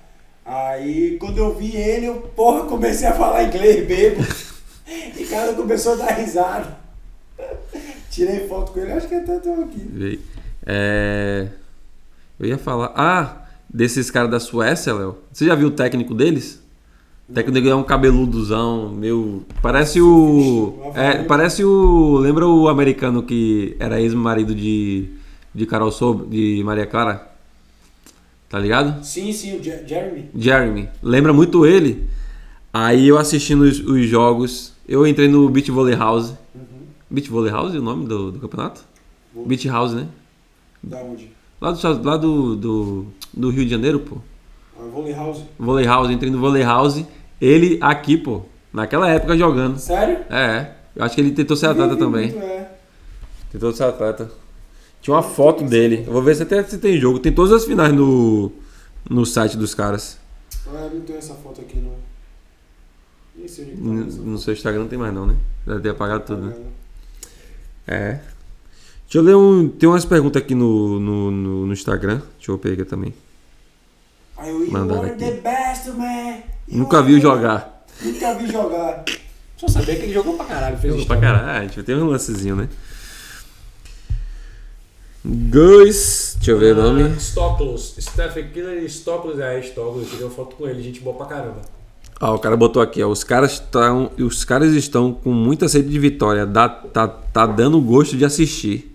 [SPEAKER 1] Aí quando eu vi ele, eu, porra, comecei a falar inglês bebo. <laughs> Ricardo começou a dar risada. <laughs> Tirei foto com ele, acho que até tô aqui.
[SPEAKER 2] É... Eu ia falar. Ah, desses caras da Suécia, Léo. Você já viu o técnico deles? O técnico dele é um cabeludozão, meu. Parece o. É, parece o. Lembra o americano que era ex-marido de. de Carol Sob, de Maria Clara? Tá ligado?
[SPEAKER 1] Sim, sim, o Je- Jeremy.
[SPEAKER 2] Jeremy. Lembra muito ele. Aí eu assistindo os, os jogos, eu entrei no Beach Volley House. Beach Volley House é o nome do, do campeonato?
[SPEAKER 1] Vou-
[SPEAKER 2] Beach House, né?
[SPEAKER 1] Da onde?
[SPEAKER 2] Lá do, lá do, do, do Rio de Janeiro, pô.
[SPEAKER 1] Volley House.
[SPEAKER 2] Volley House, entrei no Volley House. Ele aqui, pô. Naquela época jogando.
[SPEAKER 1] Sério?
[SPEAKER 2] É, eu acho que ele tentou ser atleta também.
[SPEAKER 1] É.
[SPEAKER 2] Tentou ser atleta. Tinha uma foto dele. Eu vou ver se até se tem jogo. Tem todas as finais no, no site dos caras.
[SPEAKER 1] Ah, não tem essa foto aqui, não. Nem sei onde que tá
[SPEAKER 2] No, no seu Instagram não tem mais não, né? Deve ter apagado tudo, né? É. Deixa eu ler um. Tem umas perguntas aqui no, no, no, no Instagram. Deixa eu pegar também.
[SPEAKER 1] Aí eu, are
[SPEAKER 2] aqui.
[SPEAKER 1] the best,
[SPEAKER 2] Nunca viu jogar.
[SPEAKER 1] Nunca vi jogar. Só sabia que ele jogou pra caralho. Fez
[SPEAKER 2] Jogou pra caralho. A gente tem um lancezinho, né? Gus. Deixa eu ver o nome.
[SPEAKER 1] Ah, Stoklos. Stephen Killer e Stoklos. É, Stoklos. Tirei uma foto com ele. Gente boa pra caramba.
[SPEAKER 2] Ah, o cara botou aqui, ó. Os caras estão. Os caras estão com muita sede de vitória. Dá, tá, tá dando gosto de assistir.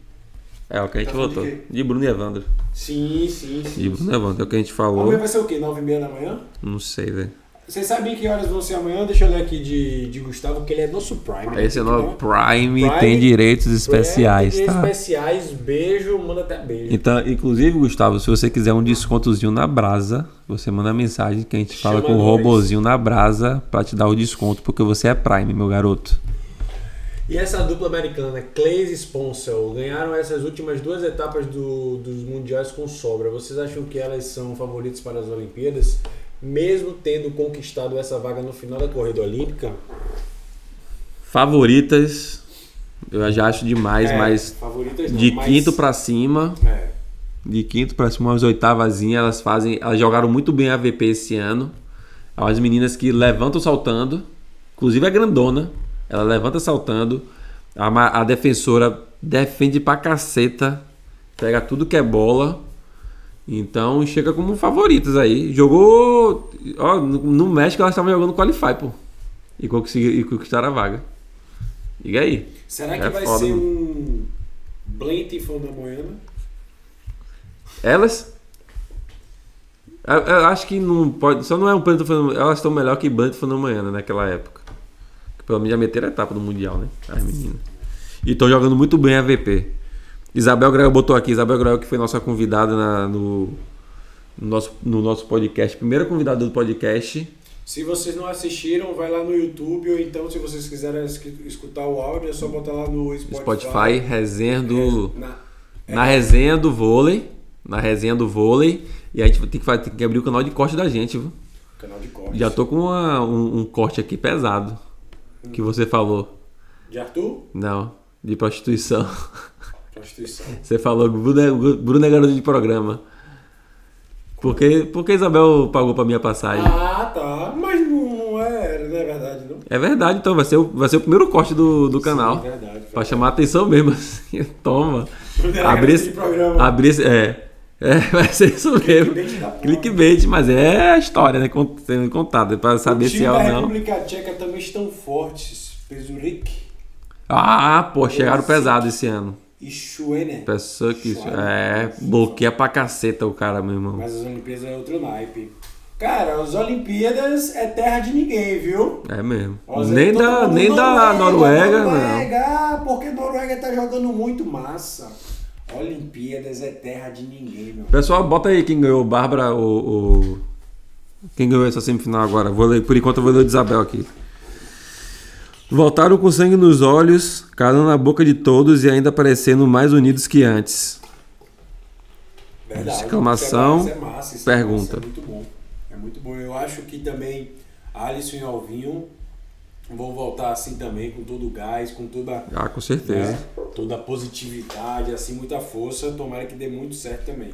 [SPEAKER 2] É o que a gente
[SPEAKER 1] Tá
[SPEAKER 2] votou.
[SPEAKER 1] de?
[SPEAKER 2] De Bruno e Evandro.
[SPEAKER 1] Sim, sim, sim.
[SPEAKER 2] De Bruno e Evandro. É o que a gente
[SPEAKER 1] Amanhã
[SPEAKER 2] falou.
[SPEAKER 1] vai ser o quê? 9 e meia da manhã?
[SPEAKER 2] Não sei, velho.
[SPEAKER 1] Vocês sabem que horas vão ser amanhã? Deixa eu ler aqui de, de Gustavo, que ele é nosso Prime. né?
[SPEAKER 2] Esse é o
[SPEAKER 1] Tem que
[SPEAKER 2] novo
[SPEAKER 1] dar-
[SPEAKER 2] Prime,
[SPEAKER 1] Prime,
[SPEAKER 2] tem direitos especiais,
[SPEAKER 1] Prime,
[SPEAKER 2] tá?
[SPEAKER 1] especiais, beijo, manda até beijo.
[SPEAKER 2] Então, inclusive, Gustavo, se você quiser um descontozinho na Brasa, você manda mensagem que a gente fala
[SPEAKER 1] Chama
[SPEAKER 2] com o
[SPEAKER 1] nós.
[SPEAKER 2] robozinho na Brasa pra te dar o desconto, porque você é Prime, meu garoto.
[SPEAKER 1] E essa dupla americana, Clays e Sponsel, ganharam essas últimas duas etapas do- dos mundiais com sobra. Vocês acham que elas são favoritas para as Olimpíadas? Mesmo tendo conquistado essa vaga no final da corrida olímpica?
[SPEAKER 2] Favoritas, eu já acho demais,
[SPEAKER 1] É,
[SPEAKER 2] mas
[SPEAKER 1] favoritas não,
[SPEAKER 2] de
[SPEAKER 1] mas-
[SPEAKER 2] quinto pra cima,
[SPEAKER 1] É.
[SPEAKER 2] de quinto pra cima, umas oitavazinhas, elas fazem. Elas jogaram muito bem a VP esse ano. As meninas que levantam saltando, inclusive a grandona, ela levanta saltando. A, a defensora defende pra caceta, pega tudo que é bola. Então chega como favoritas aí. Jogou. Ó, no, México elas estavam jogando Qualify, pô. E, conseguiram, e conquistaram a vaga. Diga aí.
[SPEAKER 1] Será que
[SPEAKER 2] É
[SPEAKER 1] vai
[SPEAKER 2] foda,
[SPEAKER 1] ser
[SPEAKER 2] mano.
[SPEAKER 1] um Blint e da Moana?
[SPEAKER 2] Elas? Eu, eu acho que não pode. Só não é um Fenômeno. Elas estão melhor que Planeta Fenômeno naquela época. Pelo menos já meteram a etapa do Mundial, né? As meninas. E estão jogando muito bem a VP. Isabel Grael botou aqui. Isabel Grael, que foi nossa convidada na- no, no, nosso, no nosso podcast. Primeira convidada do podcast.
[SPEAKER 1] Se vocês não assistiram, vai lá no YouTube ou então se vocês quiserem es- escutar o áudio é só botar lá no Spotify.
[SPEAKER 2] Spotify, resenha do.
[SPEAKER 1] É, na-
[SPEAKER 2] Na resenha do vôlei. Na resenha do vôlei. E a gente tem que, tem que abrir o canal de corte da gente, viu?
[SPEAKER 1] canal de corte.
[SPEAKER 2] Já tô com uma- um, um corte aqui pesado. Que você falou.
[SPEAKER 1] De Arthur?
[SPEAKER 2] Não, de prostituição.
[SPEAKER 1] Prostituição.
[SPEAKER 2] Você falou Bruno é, Bruno é garoto de programa. Por que, por que Isabel pagou pra minha passagem?
[SPEAKER 1] Ah, tá. Mas não, é, não é verdade, não?
[SPEAKER 2] É verdade, então vai ser, o- vai ser o primeiro corte do, do canal.
[SPEAKER 1] Sim, verdade. verdade.
[SPEAKER 2] Pra chamar a atenção mesmo. <laughs> assim. Toma.
[SPEAKER 1] Bruno é
[SPEAKER 2] Abrir
[SPEAKER 1] garoto
[SPEAKER 2] esse,
[SPEAKER 1] de programa.
[SPEAKER 2] abrir esse. É. É, <laughs> vai ser isso mesmo.
[SPEAKER 1] Clickbait da.
[SPEAKER 2] Clickbait, mas é a história, né? Sendo contada. Pra saber
[SPEAKER 1] o
[SPEAKER 2] se é
[SPEAKER 1] da
[SPEAKER 2] ou não.
[SPEAKER 1] República Tcheca também estão fortes. Pezurik
[SPEAKER 2] Ah, pô, chegaram pesado esse ano.
[SPEAKER 1] e Schwener.
[SPEAKER 2] Pessoa que.
[SPEAKER 1] Suave.
[SPEAKER 2] É, bloqueia pra caceta o cara, meu irmão.
[SPEAKER 1] Mas as Olimpíadas é outro naipe. Cara, as Olimpíadas é terra de ninguém, viu?
[SPEAKER 2] É mesmo.
[SPEAKER 1] Ó,
[SPEAKER 2] Nem da, nem da Noruega, não.
[SPEAKER 1] Noruega, ah, porque Noruega tá jogando muito massa. Olimpíadas é terra de ninguém, meu.
[SPEAKER 2] Pessoal, bota aí quem ganhou, Bárbara ou. Quem ganhou essa semifinal agora? Vou ler, por enquanto eu vou ler o de Isabel aqui. Voltaram com sangue nos olhos, calando na boca de todos e ainda parecendo mais unidos que antes.
[SPEAKER 1] Verdade.
[SPEAKER 2] Exclamação,
[SPEAKER 1] Isso é massa, isso é
[SPEAKER 2] pergunta.
[SPEAKER 1] massa, é muito bom. É muito bom. Eu acho que também Alisson e Alvinho vão voltar assim também, com todo o gás, com toda,
[SPEAKER 2] Ah, com certeza.
[SPEAKER 1] né, toda a positividade, assim, muita força. Tomara que dê muito certo também.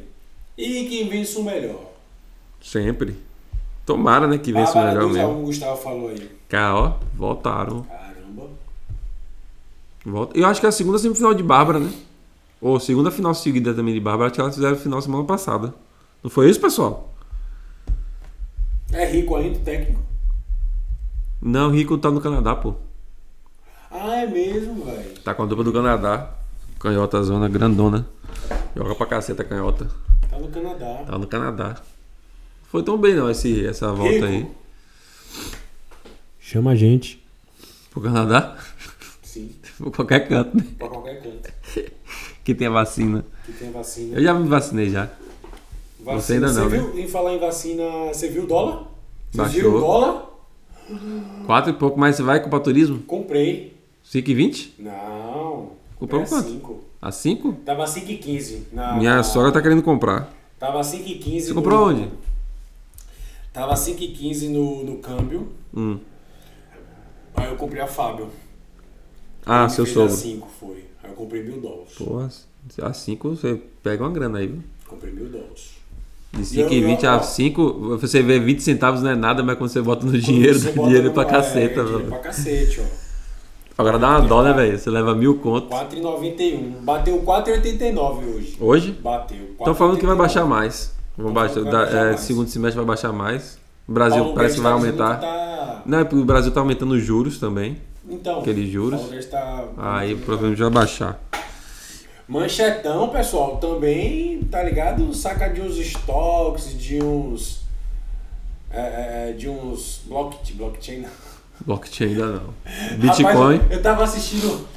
[SPEAKER 1] E quem vence o melhor.
[SPEAKER 2] Sempre. Tomara, né, que vença o
[SPEAKER 1] Bárbara
[SPEAKER 2] melhor
[SPEAKER 1] 2 a 1,
[SPEAKER 2] mesmo.
[SPEAKER 1] o Gustavo falou aí.
[SPEAKER 2] Cara, ó, voltaram.
[SPEAKER 1] Caramba.
[SPEAKER 2] Volta. Eu acho que é a segunda semifinal de Bárbara, né? Ou segunda final seguida também de Bárbara, acho que elas fizeram final semana passada. Não foi isso, pessoal?
[SPEAKER 1] É rico ainda, o técnico?
[SPEAKER 2] Não, o Rico tá no Canadá, pô.
[SPEAKER 1] Ah, é mesmo, velho.
[SPEAKER 2] Tá com a dupla do Canadá. Canhota zona grandona. Joga pra caceta a canhota.
[SPEAKER 1] Tá no Canadá.
[SPEAKER 2] Tá no Canadá. Foi tão bem não esse, essa volta
[SPEAKER 1] Rico.
[SPEAKER 2] aí.
[SPEAKER 1] chama a gente.
[SPEAKER 2] Pro Canadá?
[SPEAKER 1] Sim, <laughs>
[SPEAKER 2] Por qualquer canto, né?
[SPEAKER 1] pra qualquer canto. <laughs>
[SPEAKER 2] Que tem a vacina.
[SPEAKER 1] Que tem vacina.
[SPEAKER 2] Eu já me vacinei já.
[SPEAKER 1] Vacina.
[SPEAKER 2] Você ainda não,
[SPEAKER 1] Você
[SPEAKER 2] né?
[SPEAKER 1] viu, em falar em vacina, você viu o dólar? Você
[SPEAKER 2] Baixou.
[SPEAKER 1] viu o dólar?
[SPEAKER 2] Quatro e pouco, mas você vai comprar turismo?
[SPEAKER 1] Comprei.
[SPEAKER 2] 5 e 20?
[SPEAKER 1] Não.
[SPEAKER 2] Comprou
[SPEAKER 1] é
[SPEAKER 2] quanto?
[SPEAKER 1] cinco.
[SPEAKER 2] A 5?
[SPEAKER 1] Tava 5,15. Na,
[SPEAKER 2] Minha
[SPEAKER 1] na-
[SPEAKER 2] sogra tá querendo comprar.
[SPEAKER 1] Tava 5,15.
[SPEAKER 2] Você
[SPEAKER 1] no-
[SPEAKER 2] comprou onde?
[SPEAKER 1] Tava 5,15 no, no câmbio.
[SPEAKER 2] Hum.
[SPEAKER 1] Aí eu comprei a Fábio.
[SPEAKER 2] Ah,
[SPEAKER 1] Ele
[SPEAKER 2] seu sogro.
[SPEAKER 1] A 5 foi. Aí eu comprei mil dólares.
[SPEAKER 2] Porra, a 5 você pega uma grana aí, viu?
[SPEAKER 1] Comprei mil dólares.
[SPEAKER 2] De 5 e
[SPEAKER 1] Eu-
[SPEAKER 2] 20
[SPEAKER 1] eu-
[SPEAKER 2] a 5, você vê 20 centavos não é nada, mas quando você bota no dinheiro, dá <laughs> dinheiro pra
[SPEAKER 1] é,
[SPEAKER 2] caceta,
[SPEAKER 1] dinheiro
[SPEAKER 2] velho.
[SPEAKER 1] pra cacete, ó.
[SPEAKER 2] Agora dá uma dó, né, velho? Você leva mil conto.
[SPEAKER 1] 4,91. Bateu 4,89 hoje.
[SPEAKER 2] Hoje?
[SPEAKER 1] Bateu.
[SPEAKER 2] Estão falando que vai
[SPEAKER 1] 4,89.
[SPEAKER 2] baixar mais. Vão
[SPEAKER 1] Tão
[SPEAKER 2] baixar,
[SPEAKER 1] falando que vai baixar
[SPEAKER 2] é,
[SPEAKER 1] mais.
[SPEAKER 2] segundo semestre vai baixar mais. O Brasil
[SPEAKER 1] Paulo
[SPEAKER 2] parece que vai
[SPEAKER 1] tá
[SPEAKER 2] aumentar.
[SPEAKER 1] que tá-
[SPEAKER 2] Não, é porque o Brasil tá aumentando os juros também.
[SPEAKER 1] Então.
[SPEAKER 2] Aqueles juros.
[SPEAKER 1] Tá-
[SPEAKER 2] Aí provavelmente vai baixar.
[SPEAKER 1] Manchetão, pessoal, também, tá ligado? Saca de uns estoques, de uns. é, é, de uns. Block, blockchain. não.
[SPEAKER 2] Blockchain ainda não. <laughs> Bitcoin.
[SPEAKER 1] Rapaz, eu, tava assistindo.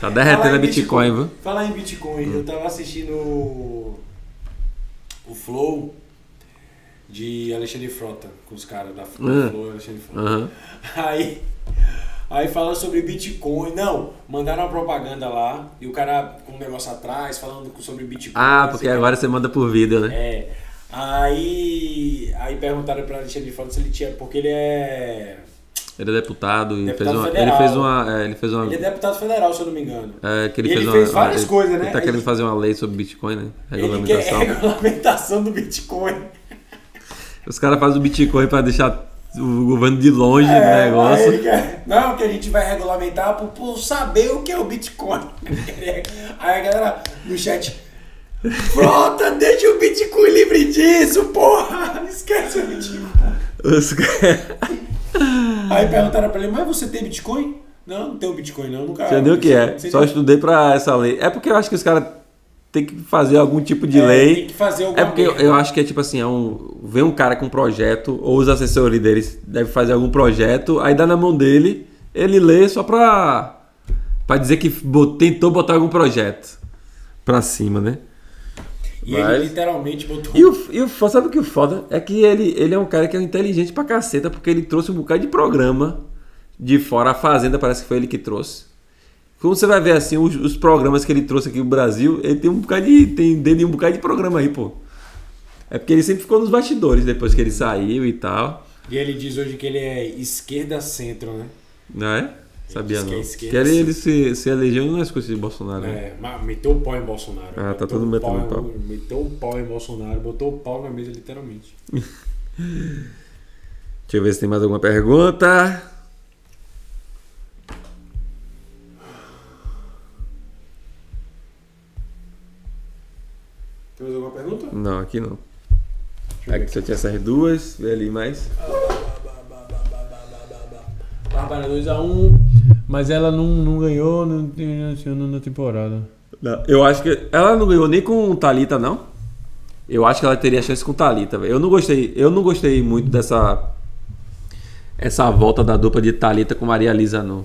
[SPEAKER 2] Tá derretendo a Bitcoin, viu?
[SPEAKER 1] Falar em Bitcoin, eu tava assistindo o, o Flow de Alexandre Frota, com os caras da Flow,
[SPEAKER 2] Ah.
[SPEAKER 1] Flow Alexandre Frota.
[SPEAKER 2] Aham.
[SPEAKER 1] Aí, aí fala sobre Bitcoin. Não, mandaram uma propaganda lá e o cara com um negócio atrás falando sobre Bitcoin.
[SPEAKER 2] Ah, porque
[SPEAKER 1] que.
[SPEAKER 2] agora você manda por vídeo, né?
[SPEAKER 1] É. Aí, aí perguntaram pra Alexandre Frota se ele tinha. Porque ele é.
[SPEAKER 2] Ele é deputado e
[SPEAKER 1] Deputado
[SPEAKER 2] fez uma, ele fez uma. é, ele fez uma.
[SPEAKER 1] Ele é deputado federal, se eu não me engano.
[SPEAKER 2] é, que ele fez
[SPEAKER 1] ele
[SPEAKER 2] uma,
[SPEAKER 1] fez várias
[SPEAKER 2] ele-
[SPEAKER 1] coisas, né?
[SPEAKER 2] Ele tá querendo fazer uma lei sobre Bitcoin, né?
[SPEAKER 1] Ele
[SPEAKER 2] Regulamentação.
[SPEAKER 1] quer <laughs> regulamentação do Bitcoin.
[SPEAKER 2] Os caras fazem o Bitcoin pra deixar o governo de longe do
[SPEAKER 1] É,
[SPEAKER 2] negócio.
[SPEAKER 1] quer- não, que a gente vai regulamentar por, por saber o que é o Bitcoin. <laughs> Aí a galera no chat. Frota, deixa o Bitcoin livre disso, porra! Esquece o Bitcoin.
[SPEAKER 2] Os <laughs>
[SPEAKER 1] Aí perguntaram pra ele, mas você tem Bitcoin? Não, não tenho Bitcoin não, nunca.
[SPEAKER 2] Entendeu o que é? Só estudei pra essa lei. É porque eu acho que os caras têm que fazer algum tipo de
[SPEAKER 1] É,
[SPEAKER 2] lei.
[SPEAKER 1] Tem que fazer alguma
[SPEAKER 2] É porque eu, eu acho que é tipo assim, é um, vem um cara com um projeto, ou os assessores deles devem fazer algum projeto, aí dá na mão dele, ele lê só pra, pra dizer que bot- tentou botar algum projeto pra cima, né?
[SPEAKER 1] E
[SPEAKER 2] Mas-
[SPEAKER 1] ele literalmente botou.
[SPEAKER 2] E o, e o sabe o que o foda? É que ele, ele é um cara que é inteligente pra caceta, porque ele trouxe um bocado de programa de fora. A Fazenda parece que foi ele que trouxe. Como você vai ver assim, os, os programas que ele trouxe aqui no Brasil, ele tem um bocado de. tem dele um bocado de programa aí, pô. É porque ele sempre ficou nos bastidores depois que ele saiu e tal.
[SPEAKER 1] E ele diz hoje que ele é esquerda-centro, né?
[SPEAKER 2] Não é? Sabia
[SPEAKER 1] diz que é
[SPEAKER 2] não.
[SPEAKER 1] esquerda,
[SPEAKER 2] Que ele, se, se elegeu não é coisa de Bolsonaro, né?
[SPEAKER 1] É, mas meteu o pau em Bolsonaro.
[SPEAKER 2] Ah, tá todo
[SPEAKER 1] o pau,
[SPEAKER 2] metendo
[SPEAKER 1] em-
[SPEAKER 2] pau.
[SPEAKER 1] Meteu o pau em Bolsonaro, botou o pau na mesa, literalmente. <laughs>
[SPEAKER 2] Deixa eu ver se tem mais alguma pergunta.
[SPEAKER 1] Tem mais alguma pergunta?
[SPEAKER 2] Não, aqui não. Aqui só tinha essas duas, vê ali mais.
[SPEAKER 1] Bárbara 2x1, mas ela não, não ganhou no, no, no, na temporada.
[SPEAKER 2] Não, eu acho que ela não ganhou nem com Talita não. Eu acho que ela teria chance com Talita, velho. Eu não gostei, eu não gostei muito dessa essa volta da dupla de Talita com Maria Elisa não.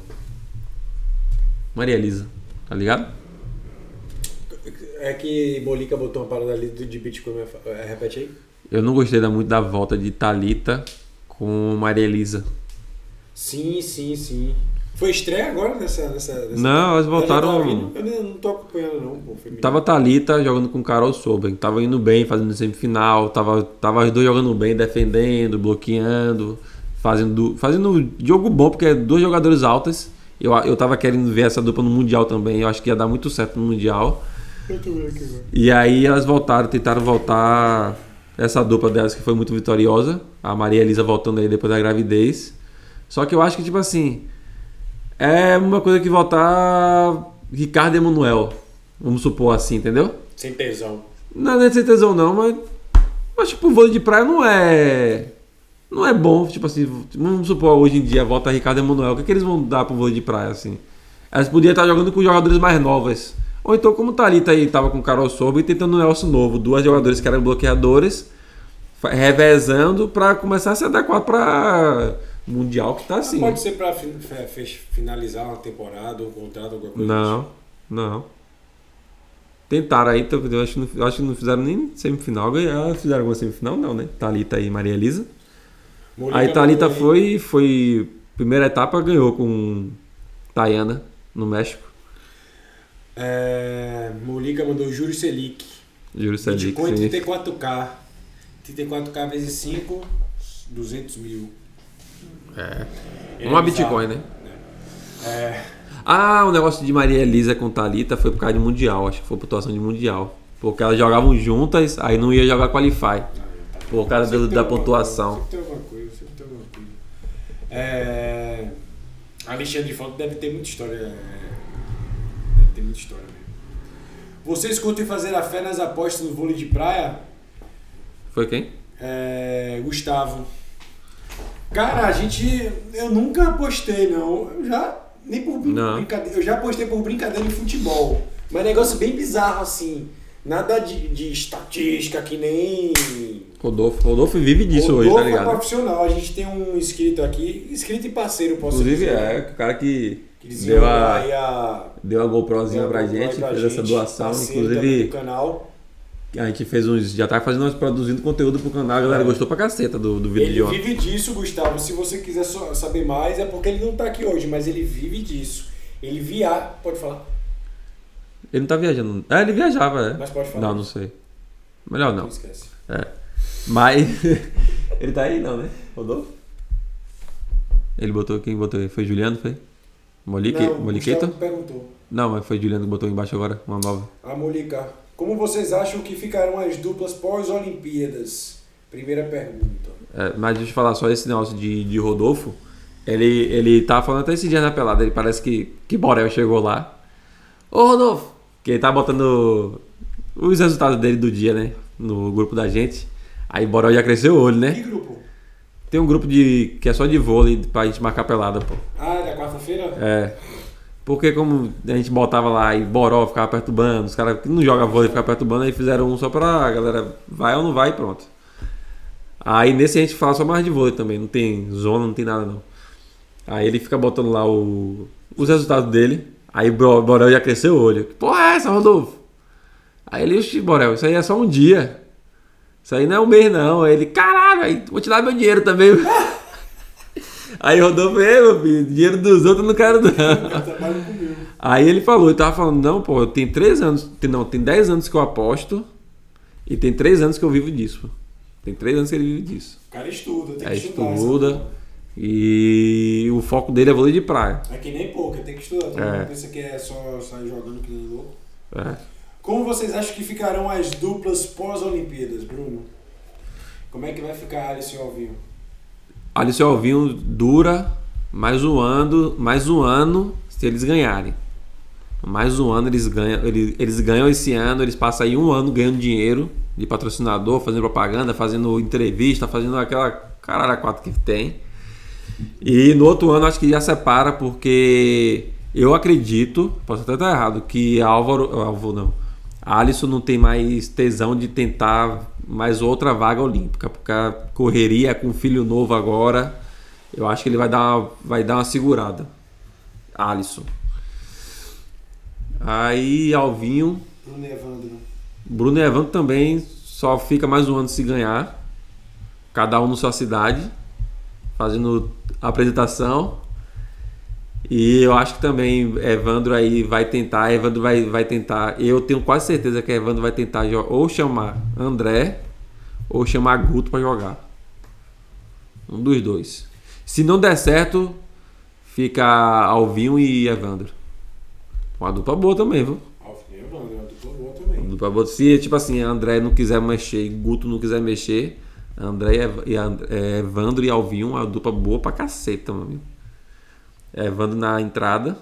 [SPEAKER 2] Maria Elisa, tá ligado?
[SPEAKER 1] É que Bolica botou uma parada ali de Bitcoin. é, Repete aí.
[SPEAKER 2] Eu não gostei muito da volta de Talita com Maria Elisa.
[SPEAKER 1] Sim, sim, sim. Foi estreia agora nessa. nessa, nessa...
[SPEAKER 2] Não, elas voltaram-
[SPEAKER 1] tá vindo? Eu não, não tô acompanhando, não, pô.
[SPEAKER 2] Tava Talita jogando com Carol Soben, tava indo bem, fazendo semifinal, tava, tava os dois jogando bem, defendendo, bloqueando, fazendo, fazendo jogo bom, porque é dois jogadores altas. Eu, eu tava querendo ver essa dupla no Mundial também, eu acho que ia dar muito certo no Mundial. E aí elas voltaram, tentaram voltar essa dupla delas que foi muito vitoriosa, a Maria Elisa voltando aí depois da gravidez. Só que eu acho que, tipo assim, é uma coisa que voltar Ricardo e Emanuel, vamos supor assim, entendeu?
[SPEAKER 1] Sem tesão.
[SPEAKER 2] Não é de ser tesão não, mas. Mas tipo, o vôlei de praia não é. Não é bom, tipo assim, vamos supor hoje em dia volta Ricardo e Emanuel, o que, que eles vão dar pro vôlei de praia, assim? Elas podiam estar jogando com jogadores mais novas. Ou então, como Thalita aí tava com o Carol Sobo e tentando um negócio novo, duas jogadores que eram bloqueadores, revezando pra começar a se adequar pra Mundial que tá assim.
[SPEAKER 1] Pode ser fe- finalizar uma temporada, um contrato, alguma coisa
[SPEAKER 2] Não, não. Tentaram aí, eu acho, que não- eu acho que não fizeram nem semifinal. Ganhar, fizeram alguma semifinal? Não, né? Thalita e Maria Elisa.
[SPEAKER 1] assim. Molica
[SPEAKER 2] Aí Thalita foi, foi. Primeira etapa ganhou com Tayana no México.
[SPEAKER 1] É, Molica mandou Júlio Selic.
[SPEAKER 2] Juro Selic.
[SPEAKER 1] Bitcoin
[SPEAKER 2] sim.
[SPEAKER 1] 34K. 34K vezes 5, 200 mil.
[SPEAKER 2] É.
[SPEAKER 1] Ele
[SPEAKER 2] Uma
[SPEAKER 1] é.
[SPEAKER 2] Bitcoin, né?
[SPEAKER 1] É,
[SPEAKER 2] Ah, o negócio de Maria Elisa com Thalita foi por causa de Mundial. Acho que foi pontuação de Mundial. Porque elas jogavam juntas, aí não ia jogar Qualify. Por causa do- da pontuação.
[SPEAKER 1] coisa, Sempre tem alguma coisa, sempre tem alguma coisa. É, Alexandre Franco deve ter muita história. É, ter muita história mesmo. Vocês curtem fazer a fé nas apostas no vôlei de praia?
[SPEAKER 2] Foi quem?
[SPEAKER 1] É, Gustavo. Cara, a gente. Eu nunca apostei, não. Eu já. Nem por
[SPEAKER 2] Não.
[SPEAKER 1] brincadeira. Eu já apostei por brincadeira em futebol. Mas é negócio bem bizarro, assim. Nada de, de estatística que nem.
[SPEAKER 2] Rodolfo. Rodolfo vive disso hoje,
[SPEAKER 1] Rodolfo
[SPEAKER 2] tá
[SPEAKER 1] é
[SPEAKER 2] ligado?
[SPEAKER 1] profissional. A gente tem um inscrito aqui. Inscrito e parceiro, posso
[SPEAKER 2] Inclusive,
[SPEAKER 1] dizer.
[SPEAKER 2] é o cara que Deu a,
[SPEAKER 1] aí a.
[SPEAKER 2] deu a GoProzinha
[SPEAKER 1] deu a
[SPEAKER 2] pra gente,
[SPEAKER 1] pra
[SPEAKER 2] fez essa
[SPEAKER 1] gente,
[SPEAKER 2] doação.
[SPEAKER 1] parceiro também
[SPEAKER 2] Inclusive,
[SPEAKER 1] canal.
[SPEAKER 2] a gente fez uns. Já tá fazendo nós produzindo conteúdo pro canal, a galera
[SPEAKER 1] É.
[SPEAKER 2] gostou pra caceta do, do vídeo
[SPEAKER 1] Ele
[SPEAKER 2] de ontem.
[SPEAKER 1] vive disso, Gustavo. Se você quiser saber mais, é porque ele não tá aqui hoje, mas ele vive disso. Ele via. Pode falar?
[SPEAKER 2] Ele não tá viajando. É, ele viajava, é.
[SPEAKER 1] Mas pode falar.
[SPEAKER 2] Não, não sei. Melhor não.
[SPEAKER 1] Não esquece.
[SPEAKER 2] Mas. <laughs> ele tá aí não, né? Rodolfo? Ele botou quem botou aí? Foi Juliano, foi? Molique,
[SPEAKER 1] Não,
[SPEAKER 2] Moliqueto?
[SPEAKER 1] Perguntou.
[SPEAKER 2] Não, mas foi Juliano que botou embaixo agora, uma nova.
[SPEAKER 1] A Molica. Como vocês acham que ficarão as duplas pós-Olimpíadas? Primeira pergunta.
[SPEAKER 2] É, mas deixa eu falar só esse negócio de, de Rodolfo. Ele, ele tava falando até esse dia na pelada. Ele parece que, que Borel chegou lá. Ô Rodolfo! Que ele tá botando os resultados dele do dia, né? No grupo da gente. Aí Borel já cresceu o olho,
[SPEAKER 1] Que
[SPEAKER 2] né?
[SPEAKER 1] grupo?
[SPEAKER 2] Tem um grupo de que é só de vôlei pra gente marcar pelada, pô.
[SPEAKER 1] Ah, da quarta-feira?
[SPEAKER 2] É. Porque como a gente botava lá e Boró ficava perturbando, os caras que não jogam vôlei ficavam perturbando, aí fizeram um só pra galera vai ou não vai e pronto. Aí nesse a gente fala só mais de vôlei também, não tem zona, não tem nada não. Aí ele fica botando lá o, os resultados dele, aí Borel já cresceu o olho. Que porra é essa, Rodolfo? Aí ele, oxi, Borel, isso aí é só um dia. Isso aí não é um mês não. Aí ele, caralho, aí vou te dar meu dinheiro também. <laughs> Aí Rodolfo, "Ei, meu filho, dinheiro dos outros eu não quero não. <laughs>
[SPEAKER 1] Eu.
[SPEAKER 2] Aí ele falou, ele tava falando, não, pô, tem três anos, não, tem 10 anos que eu aposto e tem três anos que eu vivo disso. Tem três anos que ele vive disso.
[SPEAKER 1] O cara estuda, tem que
[SPEAKER 2] É,
[SPEAKER 1] estudar.
[SPEAKER 2] estuda.
[SPEAKER 1] essa.
[SPEAKER 2] E o foco dele é vôlei de praia.
[SPEAKER 1] É que nem pouco, tem que estudar. Todo
[SPEAKER 2] É.
[SPEAKER 1] pensa que é só sair jogando que nem louco.
[SPEAKER 2] É.
[SPEAKER 1] Como vocês acham que ficarão as duplas pós-Olimpíadas, Bruno? Como é que vai ficar Alice Alvinho?
[SPEAKER 2] Alice Alvinho dura mais um ano, mais um ano se eles ganharem. Mais um ano eles ganham, eles, eles ganham esse ano, eles passam aí um ano ganhando dinheiro de patrocinador, fazendo propaganda, fazendo entrevista, fazendo aquela caralho quatro que tem. E no outro ano acho que já separa porque eu acredito, posso até estar errado, que Álvaro, Álvaro não, Alisson não tem mais tesão de tentar mais outra vaga olímpica, porque a correria com filho novo agora, eu acho que ele vai dar uma, vai dar uma segurada. Alisson. Aí Alvinho,
[SPEAKER 1] Bruno Evandro.
[SPEAKER 2] Bruno e Evandro também só fica mais um ano se ganhar. Cada um na sua cidade, fazendo apresentação. E eu acho que também Evandro aí vai tentar, Evandro vai, vai tentar. Eu tenho quase certeza que Evandro vai tentar ou chamar André ou chamar Guto pra jogar. Um dos dois. Se não der certo, fica Alvinho e Evandro. Uma dupla boa também, viu?
[SPEAKER 1] Alvinho e Evandro, é uma dupla boa também.
[SPEAKER 2] Do Pablo. Se, tipo assim, André não quiser mexer e Guto não quiser mexer, André e é, Evandro e Alvinho, uma dupla boa pra caceta, meu amigo. Evandro na entrada.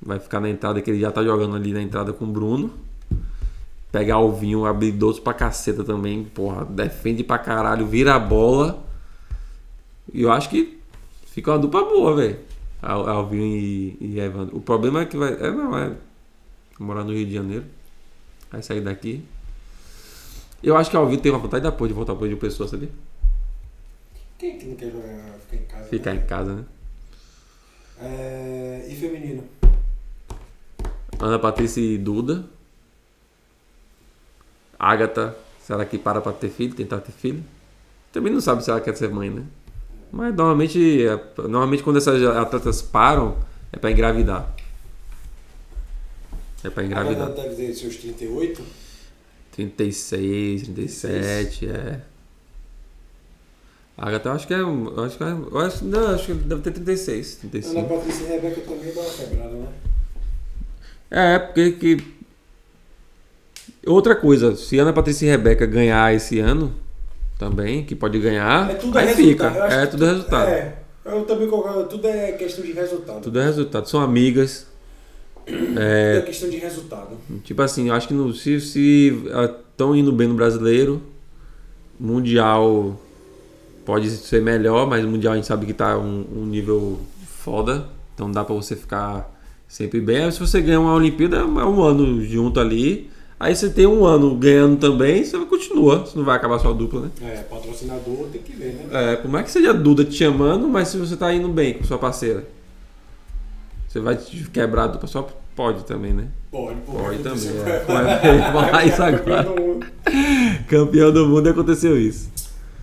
[SPEAKER 2] Vai ficar na entrada que ele já tá jogando ali na entrada com o Bruno. Pega Alvinho, habilidoso pra caceta também. Porra, defende pra caralho, vira a bola. E eu acho que fica uma dupla boa, velho. Al- Alvinho e, e Evandro. O problema é que vai. É, não, é morar no Rio de Janeiro. Vai sair daqui. Eu acho que Alvinho tem uma vontade da porra de voltar pro Rio de Pessoa, sabia?
[SPEAKER 1] Quem é que não quer jogar, ficar em casa
[SPEAKER 2] ficar em casa, né?
[SPEAKER 1] É, e feminino?
[SPEAKER 2] Ana Patrícia e Duda. Agatha, será que para pra ter filho, tentar ter filho? Também não sabe se ela quer ser mãe, né? Mas normalmente, é- normalmente quando essas atletas param, é pra engravidar. É pra
[SPEAKER 1] Agora
[SPEAKER 2] engravidar.
[SPEAKER 1] ela deve ter seus 38.
[SPEAKER 2] 36, 37, é. A Agatha, eu acho que é. eu Acho que é eu acho, não, acho que deve ter 36,
[SPEAKER 1] Ana
[SPEAKER 2] 35.
[SPEAKER 1] Patrícia e Rebeca também dá uma quebrada, né?
[SPEAKER 2] É, porque que. Outra coisa, se Ana Patrícia e Rebeca ganhar esse ano também, que pode ganhar,
[SPEAKER 1] É tudo
[SPEAKER 2] aí
[SPEAKER 1] resultado.
[SPEAKER 2] fica. É tudo resultado.
[SPEAKER 1] É, eu também concordo. Tudo é questão de resultado.
[SPEAKER 2] Tudo é resultado. São amigas.
[SPEAKER 1] Tudo é questão de resultado.
[SPEAKER 2] Tipo assim, eu acho que no, se estão indo bem no brasileiro, Mundial pode ser melhor, mas o Mundial a gente sabe que tá um, um nível foda. Então dá pra você ficar sempre bem. Aí se você ganhar uma Olimpíada, é um ano junto ali. Aí você tem um ano ganhando também, você continua. Você não vai acabar sua dupla, né?
[SPEAKER 1] É, patrocinador tem que ver, né?
[SPEAKER 2] É, por mais que seja a Duda te chamando, mas se você tá indo bem com sua parceira, você vai te quebrar a dupla, só pode também, né?
[SPEAKER 1] Pode, pô.
[SPEAKER 2] Pode também, <laughs> é.
[SPEAKER 1] vai-
[SPEAKER 2] isso agora.
[SPEAKER 1] campeão do mundo.
[SPEAKER 2] Campeão do mundo e aconteceu isso.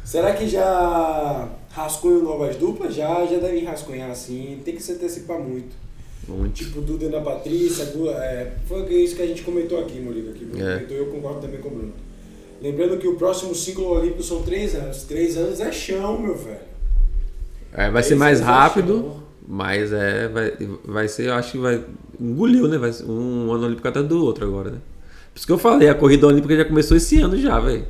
[SPEAKER 1] Será que já rascunham novas duplas? Já, já devem rascunhar assim. Tem que se antecipar muito.
[SPEAKER 2] Muito.
[SPEAKER 1] Tipo, Duda e Ana Patrícia. Du- é, foi isso que a gente comentou aqui, Moliga. Que
[SPEAKER 2] É.
[SPEAKER 1] comentou, eu concordo também com o Bruno. Lembrando que o próximo ciclo olímpico são três anos. Três anos é chão, meu velho.
[SPEAKER 2] É, vai ser mais
[SPEAKER 1] é
[SPEAKER 2] rápido,
[SPEAKER 1] chão.
[SPEAKER 2] mas é, vai, vai ser, eu acho que vai. Engoliu, né? Vai um ano olímpico atrás do outro agora, né? Por isso que eu falei, a corrida olímpica já começou esse ano já, velho.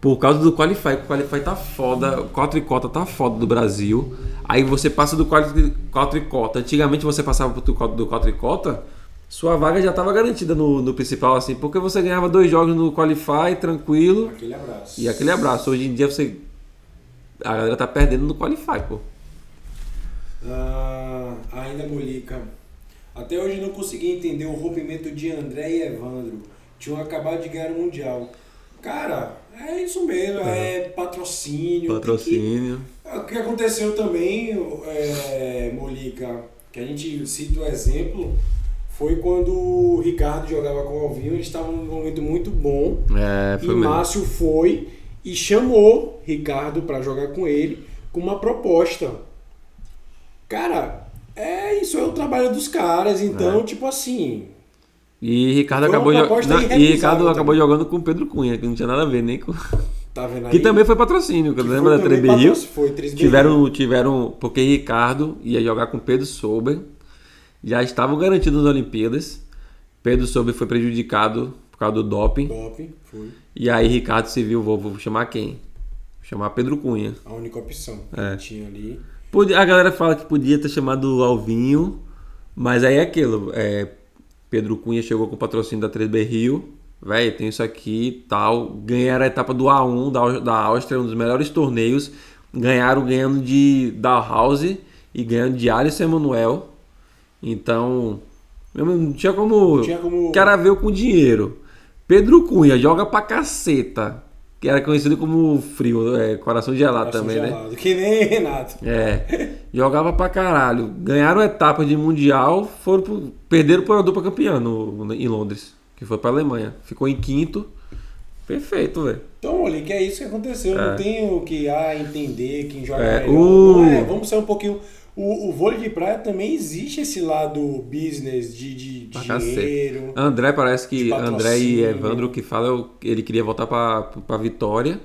[SPEAKER 2] Por causa do Qualify, o Qualify tá foda, o quatricota tá foda do Brasil. Aí você passa do quatri- quatricota. Antigamente você passava pro tu- do quatricota, sua vaga já tava garantida no, no principal, assim, porque você ganhava dois jogos no Qualify, tranquilo.
[SPEAKER 1] Aquele abraço.
[SPEAKER 2] E aquele abraço. Hoje em dia você. A galera tá perdendo no Qualify, pô.
[SPEAKER 1] Ah, ainda Molica. Até hoje não consegui entender o rompimento de André e Evandro. Tinham acabado de ganhar o Mundial. Cara, é isso mesmo, é patrocínio. tem que-
[SPEAKER 2] Patrocínio.
[SPEAKER 1] O que aconteceu também, é, Molica, que a gente cita o exemplo, foi quando o Ricardo jogava com o Alvinho, eles estavam num momento muito bom.
[SPEAKER 2] É,
[SPEAKER 1] E
[SPEAKER 2] foi mesmo.
[SPEAKER 1] Márcio foi e chamou Ricardo para jogar com ele com uma proposta. Cara, é isso é o trabalho dos caras, então, tipo assim,
[SPEAKER 2] E Ricardo
[SPEAKER 1] Foi
[SPEAKER 2] acabou, jo- não, e Ricardo
[SPEAKER 1] também.
[SPEAKER 2] acabou jogando com o Pedro Cunha, que não tinha nada a ver nem com.
[SPEAKER 1] tá vendo aí?
[SPEAKER 2] Que também foi patrocínio, que
[SPEAKER 1] Que
[SPEAKER 2] lembra da 3B Rio?
[SPEAKER 1] Foi 3B
[SPEAKER 2] Tiveram, tiveram. Porque Ricardo ia jogar com Pedro Sober. Já estavam garantidos nas Olimpíadas. Pedro Sober foi prejudicado por causa do doping.
[SPEAKER 1] Doping, foi
[SPEAKER 2] E aí Ricardo se viu, vou, vou chamar quem? Vou chamar Pedro Cunha.
[SPEAKER 1] a única opção
[SPEAKER 2] É.
[SPEAKER 1] que tinha ali.
[SPEAKER 2] A galera fala que podia ter chamado Alvinho, mas aí é aquilo. é, Pedro Cunha chegou com o patrocínio da 3B Rio. Véi, tem isso aqui e tal. Ganharam a etapa do A1 da, da Áustria, um dos melhores torneios. Ganharam ganhando de House e ganhando de Alisson Emanuel. Então, não tinha como.
[SPEAKER 1] Não tinha como-
[SPEAKER 2] cara veio com dinheiro. Pedro Cunha joga pra caceta. Que era conhecido como frio, é, coração gelado
[SPEAKER 1] Coração
[SPEAKER 2] também, né?
[SPEAKER 1] gelado, Que nem Renato.
[SPEAKER 2] É, jogava pra caralho. Ganharam etapa de Mundial, foram pro, perderam uma dupla campeã no, em Londres, que foi pra Alemanha. Ficou em quinto. Perfeito, velho.
[SPEAKER 1] Então, olha, que é isso que aconteceu.
[SPEAKER 2] É.
[SPEAKER 1] Não tem o que ah, entender quem joga
[SPEAKER 2] É,
[SPEAKER 1] melhor.
[SPEAKER 2] o-
[SPEAKER 1] é, vamos sair um pouquinho. O, o vôlei de praia também existe esse lado business de, de dinheiro.
[SPEAKER 2] André parece que André e. Evandro que fala, é ele queria voltar pra Vitória.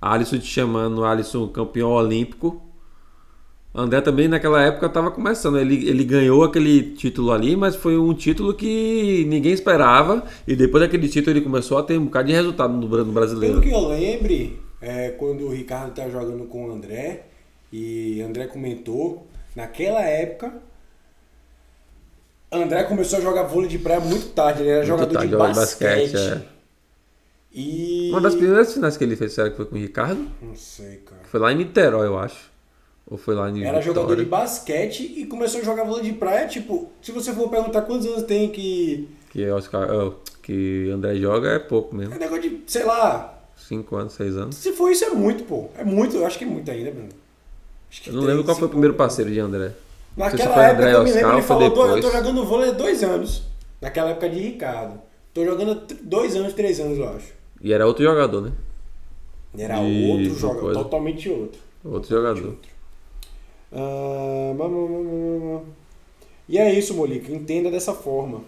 [SPEAKER 2] Alisson te chamando, Alisson campeão olímpico. André também naquela época tava começando. Ele, ele ganhou aquele título ali, mas foi um título que ninguém esperava. E depois daquele título ele começou a ter um bocado de resultado no, no brasileiro.
[SPEAKER 1] Pelo que eu lembre, é, quando o Ricardo tá jogando com o André, e André comentou, naquela época, André começou a jogar vôlei de praia muito tarde, ele era
[SPEAKER 2] Muito
[SPEAKER 1] jogador
[SPEAKER 2] tarde,
[SPEAKER 1] de basquete.
[SPEAKER 2] basquete, é.
[SPEAKER 1] E.
[SPEAKER 2] Uma das primeiras finais que ele fez, será que foi com o Ricardo?
[SPEAKER 1] Não sei, cara.
[SPEAKER 2] Foi lá em Niterói, eu acho. Ou foi lá em
[SPEAKER 1] Era jogador de
[SPEAKER 2] Vitória.
[SPEAKER 1] basquete e começou a jogar vôlei de praia, tipo, se você for perguntar quantos anos tem que.
[SPEAKER 2] Que, Oscar, oh, que André joga é pouco mesmo.
[SPEAKER 1] É negócio de, sei lá.
[SPEAKER 2] 5 anos, 6 anos.
[SPEAKER 1] Se for isso, é muito, pô. É muito, eu acho que é muito ainda, Bruno. Acho que
[SPEAKER 2] Eu não lembro qual foi o primeiro parceiro de André.
[SPEAKER 1] Naquela
[SPEAKER 2] foi
[SPEAKER 1] época
[SPEAKER 2] André
[SPEAKER 1] eu me lembro, ele
[SPEAKER 2] foi
[SPEAKER 1] falou, "Dô, eu tô
[SPEAKER 2] depois?"
[SPEAKER 1] jogando vôlei há dois anos. Naquela época de Ricardo. Tô jogando dois anos, três anos, eu acho.
[SPEAKER 2] E era outro jogador, né?
[SPEAKER 1] Era
[SPEAKER 2] E
[SPEAKER 1] outro jogador,
[SPEAKER 2] coisa.
[SPEAKER 1] totalmente outro.
[SPEAKER 2] Outro jogador.
[SPEAKER 1] Ah, mas- mas- E é isso, Molica. Entenda dessa forma.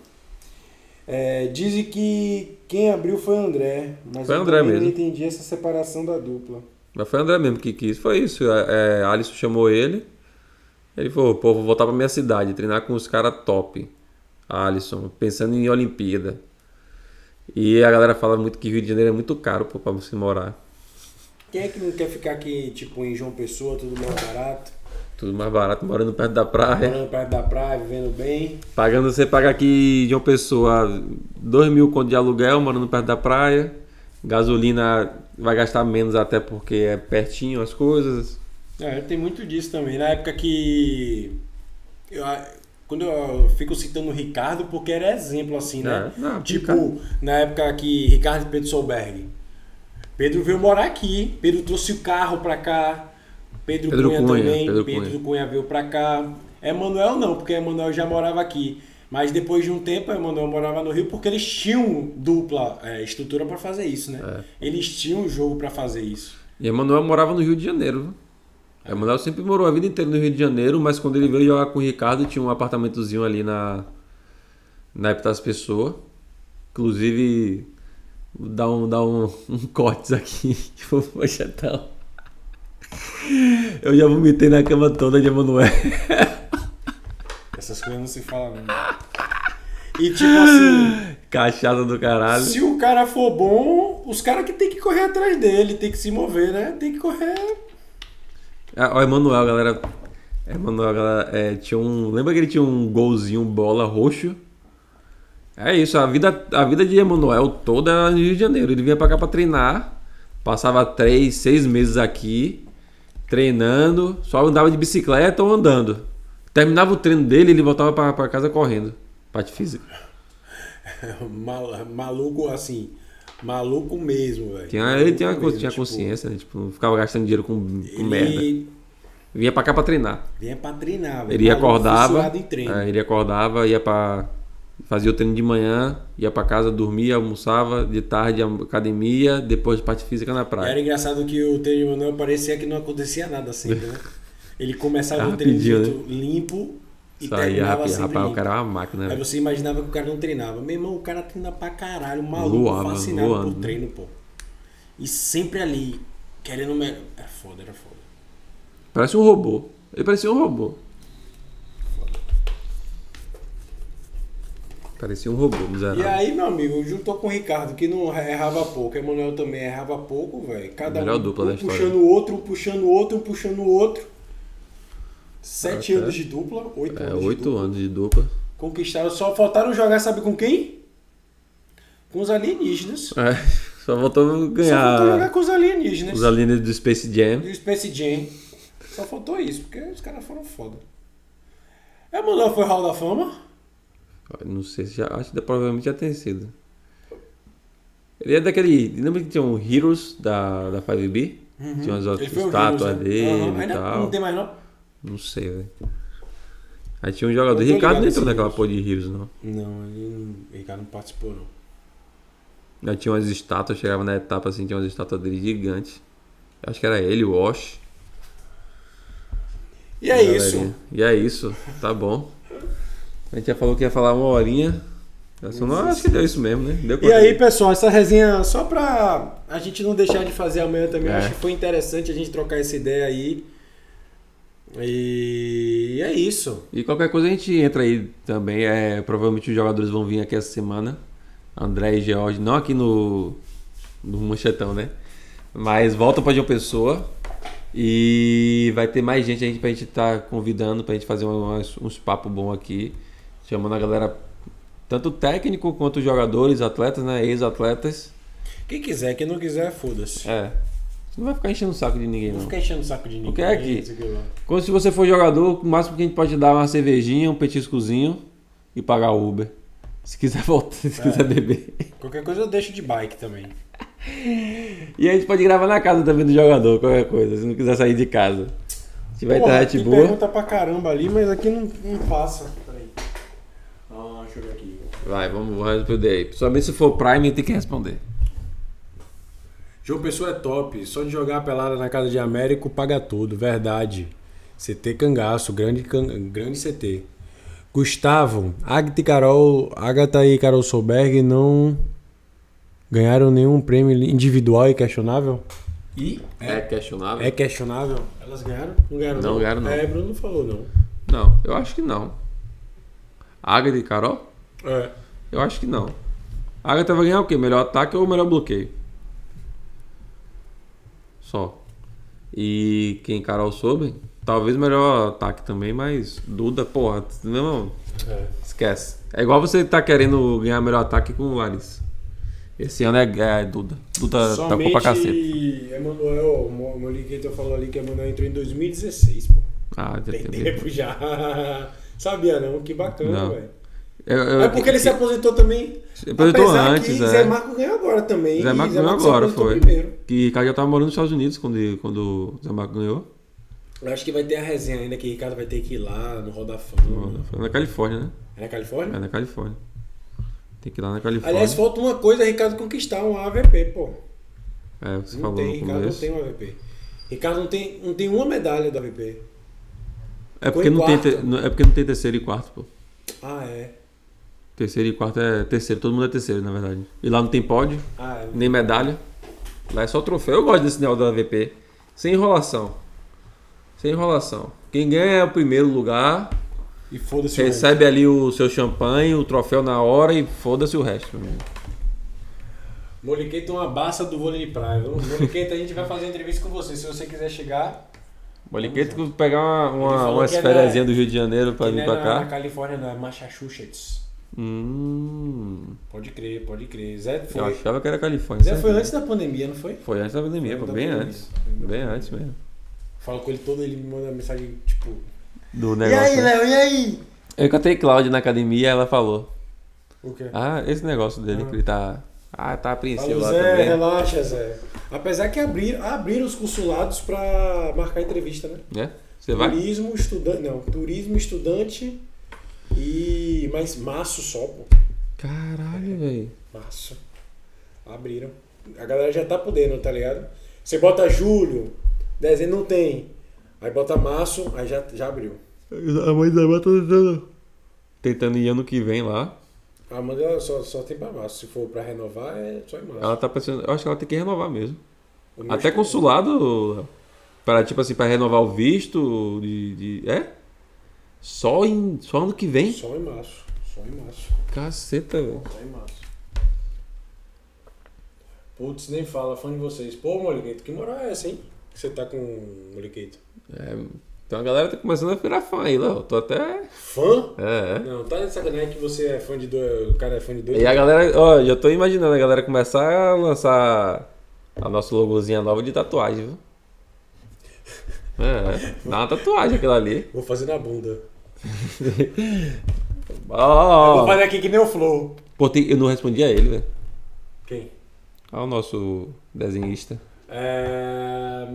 [SPEAKER 1] É, dizem que quem abriu foi André, mas
[SPEAKER 2] Foi
[SPEAKER 1] eu
[SPEAKER 2] André mesmo.
[SPEAKER 1] não entendi essa separação da dupla.
[SPEAKER 2] Mas foi o André mesmo que quis. Foi isso. É, é, Alisson chamou ele. Ele falou, pô, vou voltar pra minha cidade, treinar com os caras top. Alisson, pensando em Olimpíada. E a galera fala muito que Rio de Janeiro é muito caro pô, pra você morar.
[SPEAKER 1] Quem é que não quer ficar aqui, tipo, em João Pessoa, tudo mais barato?
[SPEAKER 2] Tudo mais barato, morando perto da praia.
[SPEAKER 1] Morando perto da praia, vivendo bem.
[SPEAKER 2] Pagando, você paga aqui de uma pessoa 2 mil conto de aluguel, morando perto da praia. Gasolina vai gastar menos até porque é pertinho as coisas.
[SPEAKER 1] É, tem muito disso também. Na época que. Eu, quando eu fico citando o Ricardo, porque era exemplo, assim, né?
[SPEAKER 2] É, não,
[SPEAKER 1] tipo,
[SPEAKER 2] Ricardo.
[SPEAKER 1] na época que Ricardo e Pedro Solberg. Pedro veio morar aqui, Pedro trouxe o carro pra cá. Pedro,
[SPEAKER 2] Pedro
[SPEAKER 1] Cunha,
[SPEAKER 2] Cunha,
[SPEAKER 1] também,
[SPEAKER 2] Pedro
[SPEAKER 1] Pedro,
[SPEAKER 2] Cunha.
[SPEAKER 1] Cunha. veio pra cá. Emanuel não, porque Emanuel já morava aqui. Mas depois de um tempo, Emanuel morava no Rio porque eles tinham dupla é, estrutura pra fazer isso, né?
[SPEAKER 2] É.
[SPEAKER 1] Eles tinham um jogo pra fazer isso.
[SPEAKER 2] E Emanuel morava no Rio de Janeiro. viu? Emanuel sempre morou a vida inteira no Rio de Janeiro, mas quando ele veio jogar com o Ricardo, tinha um apartamentozinho ali na na Pessoa. Inclusive, dar um, dar um, <laughs> um cortes aqui, <laughs> tipo, pochetão. Eu já vomitei na cama toda de Emanuel. <laughs>
[SPEAKER 1] Essas coisas não se falam, não. E tipo assim, <gasps>
[SPEAKER 2] Cachaça do caralho.
[SPEAKER 1] se o cara for bom, os caras que tem que correr atrás dele, tem que se mover, né? Tem que correr.
[SPEAKER 2] Ah, o Emanuel, galera. Emanuel, galera, é, tinha um. Lembra que ele tinha um golzinho bola roxo? É isso, a vida, a vida de Emanuel toda era no Rio de Janeiro. Ele vinha pra cá pra treinar, passava três, seis meses aqui, treinando, só andava de bicicleta ou andando. Terminava o treino dele, ele voltava pra, pra casa correndo. Parte física. <laughs>
[SPEAKER 1] Mal- maluco assim. Maluco mesmo, velho.
[SPEAKER 2] Tinha, ele tinha,
[SPEAKER 1] mesmo,
[SPEAKER 2] tinha
[SPEAKER 1] tipo,
[SPEAKER 2] consciência, né? Tipo, não ficava gastando dinheiro com, com merda.
[SPEAKER 1] Ele
[SPEAKER 2] Vinha pra cá pra treinar.
[SPEAKER 1] vinha pra treinar, velho.
[SPEAKER 2] Ele
[SPEAKER 1] Maluco
[SPEAKER 2] acordava, é, ele acordava, ia para fazia o treino de manhã, ia pra casa, dormia, almoçava, de tarde academia, depois parte física na praia.
[SPEAKER 1] Era engraçado que o treino de Manuel parecia que não acontecia nada sempre, né? <laughs> Ele começava o treino de
[SPEAKER 2] rapidinho,
[SPEAKER 1] jeito limpo e
[SPEAKER 2] Saía
[SPEAKER 1] terminava sempre
[SPEAKER 2] rapaz, o
[SPEAKER 1] limpo.
[SPEAKER 2] cara era uma máquina,
[SPEAKER 1] Aí
[SPEAKER 2] velho.
[SPEAKER 1] você imaginava que o cara não treinava. Meu irmão, o cara treina pra caralho, maluco,
[SPEAKER 2] Voava,
[SPEAKER 1] fascinado
[SPEAKER 2] voando.
[SPEAKER 1] por treino, pô. E sempre ali, querendo melhor. Era foda, era foda.
[SPEAKER 2] Parece um robô. Ele parecia um robô. Parecia um robô,
[SPEAKER 1] E
[SPEAKER 2] miserável.
[SPEAKER 1] aí, meu amigo, juntou com o Ricardo, que não errava pouco. Emanuel também errava pouco, velho. Cada
[SPEAKER 2] Melhor
[SPEAKER 1] um,
[SPEAKER 2] dupla
[SPEAKER 1] um
[SPEAKER 2] da história.
[SPEAKER 1] puxando o outro, um puxando o outro, um puxando o outro. Sete
[SPEAKER 2] Até.
[SPEAKER 1] anos de dupla, oito
[SPEAKER 2] É,
[SPEAKER 1] anos de
[SPEAKER 2] oito
[SPEAKER 1] dupla.
[SPEAKER 2] anos de dupla.
[SPEAKER 1] Conquistaram, só faltaram jogar, sabe com quem? Com os alienígenas.
[SPEAKER 2] É, só voltou
[SPEAKER 1] Só faltou jogar
[SPEAKER 2] ganhar
[SPEAKER 1] com os alienígenas.
[SPEAKER 2] os alienígenas do Space Jam.
[SPEAKER 1] E o Space Jam. Só faltou isso, porque os caras foram foda. Emanuel foi Hall da Fama?
[SPEAKER 2] Não sei se já. Acho que provavelmente já tem sido. Ele é daquele. Lembra que tinha um Heroes da, da 5B? Tinha umas estátuas
[SPEAKER 1] Heroes, né?
[SPEAKER 2] dele
[SPEAKER 1] Aham.
[SPEAKER 2] e
[SPEAKER 1] Ainda
[SPEAKER 2] tal.
[SPEAKER 1] Não tem mais não?
[SPEAKER 2] Não sei, velho. Aí tinha um jogador. Ricardo não entrou naquela porra de Heroes, não.
[SPEAKER 1] Não, ele não, Ricardo não participou não.
[SPEAKER 2] Aí tinha umas estátuas, chegava na etapa assim, tinha umas estátuas dele gigantes. Acho que era ele, o Wash.
[SPEAKER 1] E é
[SPEAKER 2] galerinha.
[SPEAKER 1] isso.
[SPEAKER 2] E é isso, tá bom. A gente já falou que ia falar uma horinha. Essa não, acho que deu isso mesmo, né? Deu
[SPEAKER 1] E aí, pessoal, essa resenha só pra a gente não deixar de fazer amanhã também.
[SPEAKER 2] É.
[SPEAKER 1] Acho que foi interessante a gente trocar essa ideia aí. E é isso.
[SPEAKER 2] E qualquer coisa a gente entra aí também. É, provavelmente os jogadores vão vir aqui essa semana. André e George, não aqui no, no Manchetão, né? Mas volta pra João Pessoa. E vai ter mais gente aí pra gente estar convidando, pra gente fazer umas- uns papos bons aqui. Chamando a galera, tanto técnico quanto jogadores, atletas, né? Ex-atletas.
[SPEAKER 1] Quem quiser, quem não quiser, foda-se.
[SPEAKER 2] É. Você não vai ficar enchendo o saco de ninguém,
[SPEAKER 1] Não
[SPEAKER 2] não.
[SPEAKER 1] fica enchendo o saco de ninguém.
[SPEAKER 2] O que é
[SPEAKER 1] lá.
[SPEAKER 2] Quando se você for jogador, o máximo que a gente pode dar é uma cervejinha, um petiscozinho e pagar o Uber. Se quiser voltar, <laughs> se quiser beber.
[SPEAKER 1] Qualquer coisa eu deixo de bike também.
[SPEAKER 2] E a gente pode gravar na casa também do jogador, qualquer coisa, se não quiser sair de casa. Se vai internet
[SPEAKER 1] tem
[SPEAKER 2] boa.
[SPEAKER 1] pergunta pra caramba ali, mas aqui não, não passa. Peraí. Ah, deixa eu ver aqui.
[SPEAKER 2] Vai, vamos vamos responder aí. Principalmente se for Prime, tem que responder.
[SPEAKER 1] João Pessoa é top. Só de jogar a pelada na casa de Américo paga tudo. Verdade. CT Cangaço, grande, can- grande CT. Gustavo, Agatha e Carol, Agatha e Carol Solberg não ganharam nenhum prêmio individual e questionável?
[SPEAKER 2] E? É, questionável?
[SPEAKER 1] É questionável? Elas ganharam? Não ganharam,
[SPEAKER 2] Não ganharam, não.
[SPEAKER 1] É, Bruno não falou, não.
[SPEAKER 2] Não, eu acho que não. Agatha e Carol?
[SPEAKER 1] É.
[SPEAKER 2] Eu acho que não. A Agatha vai ganhar o quê? Melhor ataque ou melhor bloqueio? Só. E quem Carol soube? Talvez melhor ataque também, mas Duda, porra, não,
[SPEAKER 1] é.
[SPEAKER 2] esquece. É igual você tá querendo ganhar melhor ataque com o Larissa. Esse ano é, é Duda. Duda tacou pra cacete.
[SPEAKER 1] Emanuel, o Moliqueto falou ali que Emanuel entrou em 2016, pô.
[SPEAKER 2] Ah, já
[SPEAKER 1] Tem
[SPEAKER 2] tem
[SPEAKER 1] tempo já. <laughs> Sabia não? Que bacana, velho.
[SPEAKER 2] Eu- eu-
[SPEAKER 1] É porque ele se aposentou também.
[SPEAKER 2] Se aposentou
[SPEAKER 1] Apesar
[SPEAKER 2] antes,
[SPEAKER 1] que
[SPEAKER 2] é.
[SPEAKER 1] Zé Marco ganhou agora também.
[SPEAKER 2] Zé Marco ganhou agora, foi.
[SPEAKER 1] Primeiro.
[SPEAKER 2] Que Ricardo já tava morando nos Estados Unidos quando, quando o Zé Marco ganhou.
[SPEAKER 1] Eu acho que vai ter a resenha ainda que o Ricardo vai ter que ir lá no Roda Fama.
[SPEAKER 2] Na Califórnia, né?
[SPEAKER 1] É na Califórnia?
[SPEAKER 2] É na Califórnia. Tem que ir lá na Califórnia.
[SPEAKER 1] Aliás, falta uma coisa, Ricardo conquistar um AVP, pô.
[SPEAKER 2] É, você
[SPEAKER 1] Não
[SPEAKER 2] falou
[SPEAKER 1] tem, Ricardo não tem um AVP. Ricardo não tem, não tem uma medalha do AVP.
[SPEAKER 2] É porque, não tem,
[SPEAKER 1] quarto.
[SPEAKER 2] é porque não tem terceiro e quarto, pô.
[SPEAKER 1] Ah, é.
[SPEAKER 2] Terceiro e quarto é terceiro, todo mundo é terceiro, na verdade. E lá não tem pódio,
[SPEAKER 1] Ah, é.
[SPEAKER 2] nem medalha. Lá é só troféu. Eu gosto desse negócio da VP. Sem enrolação. Sem enrolação. Quem ganha é o primeiro lugar,
[SPEAKER 1] E foda-se o
[SPEAKER 2] recebe ali o seu champanhe, o troféu na hora e foda-se o resto. meu amigo.
[SPEAKER 1] Moliqueta é uma baça do vôlei de praia. Moliqueta, a gente vai fazer entrevista com você. Se você quiser chegar.
[SPEAKER 2] Boliquete que pegar uma, uma, umas
[SPEAKER 1] é
[SPEAKER 2] férias do Rio de Janeiro pra vir
[SPEAKER 1] é
[SPEAKER 2] pra cá.
[SPEAKER 1] na Califórnia, na Massachusetts.
[SPEAKER 2] Hum,
[SPEAKER 1] Pode crer, pode crer. Zé
[SPEAKER 2] eu
[SPEAKER 1] foi.
[SPEAKER 2] achava que era Califórnia.
[SPEAKER 1] Zé foi
[SPEAKER 2] certo?
[SPEAKER 1] antes da pandemia, não foi?
[SPEAKER 2] Foi antes da pandemia,
[SPEAKER 1] Foi
[SPEAKER 2] bem
[SPEAKER 1] pandemia.
[SPEAKER 2] antes.
[SPEAKER 1] Foi
[SPEAKER 2] Bem antes mesmo.
[SPEAKER 1] Falo com ele todo, ele me manda mensagem tipo.
[SPEAKER 2] Do
[SPEAKER 1] E
[SPEAKER 2] negócio.
[SPEAKER 1] aí,
[SPEAKER 2] né?
[SPEAKER 1] Léo, e aí?
[SPEAKER 2] Eu cantei Cláudia na academia ela falou.
[SPEAKER 1] O quê?
[SPEAKER 2] Ah, esse negócio dele que ele tá. Ah, tá apreensivo lá
[SPEAKER 1] Zé,
[SPEAKER 2] também.
[SPEAKER 1] relaxa, Zé. Apesar que abriram, abriram os consulados pra marcar entrevista, né?
[SPEAKER 2] Né? Você vai?
[SPEAKER 1] Turismo, estudante. Não, turismo, estudante e. Mas março só, pô.
[SPEAKER 2] Caralho, velho.
[SPEAKER 1] Março. Abriram. A galera já tá podendo, tá ligado? Você bota julho, dezembro não tem. Aí bota março, aí já, já abriu.
[SPEAKER 2] A mãe da tá tentando. Tentando ir ano que vem lá.
[SPEAKER 1] A Amanda ela só, só tem pra março. Se for pra renovar, é só em março.
[SPEAKER 2] Ela tá pensando. Eu acho que ela tem que renovar mesmo. Até consulado. Para, tipo assim, para renovar o visto de. de- é? Só, em, só ano que vem?
[SPEAKER 1] Só em março. Só em março.
[SPEAKER 2] Caceta, velho.
[SPEAKER 1] Só em março. Putz, nem fala, fã de vocês. Pô, Moliqueito, que moral é essa, hein? Que você tá com o Moliqueito.
[SPEAKER 2] É, então a galera tá começando a virar fã aí, Léo. Tô até.
[SPEAKER 1] Fã?
[SPEAKER 2] É, é.
[SPEAKER 1] Não, tá de sacanagem que você é fã de dois. O cara é fã de dois.
[SPEAKER 2] E a galera, ó, já tô imaginando a galera começar a lançar a nossa logozinha nova de tatuagem, viu? É, dá uma tatuagem aquela ali.
[SPEAKER 1] Vou fazer na bunda. <laughs>
[SPEAKER 2] Ó,
[SPEAKER 1] Vou fazer aqui que nem o Flow.
[SPEAKER 2] Pô, tem- eu não respondi a ele, velho.
[SPEAKER 1] Quem?
[SPEAKER 2] Ao nosso desenhista.
[SPEAKER 1] É...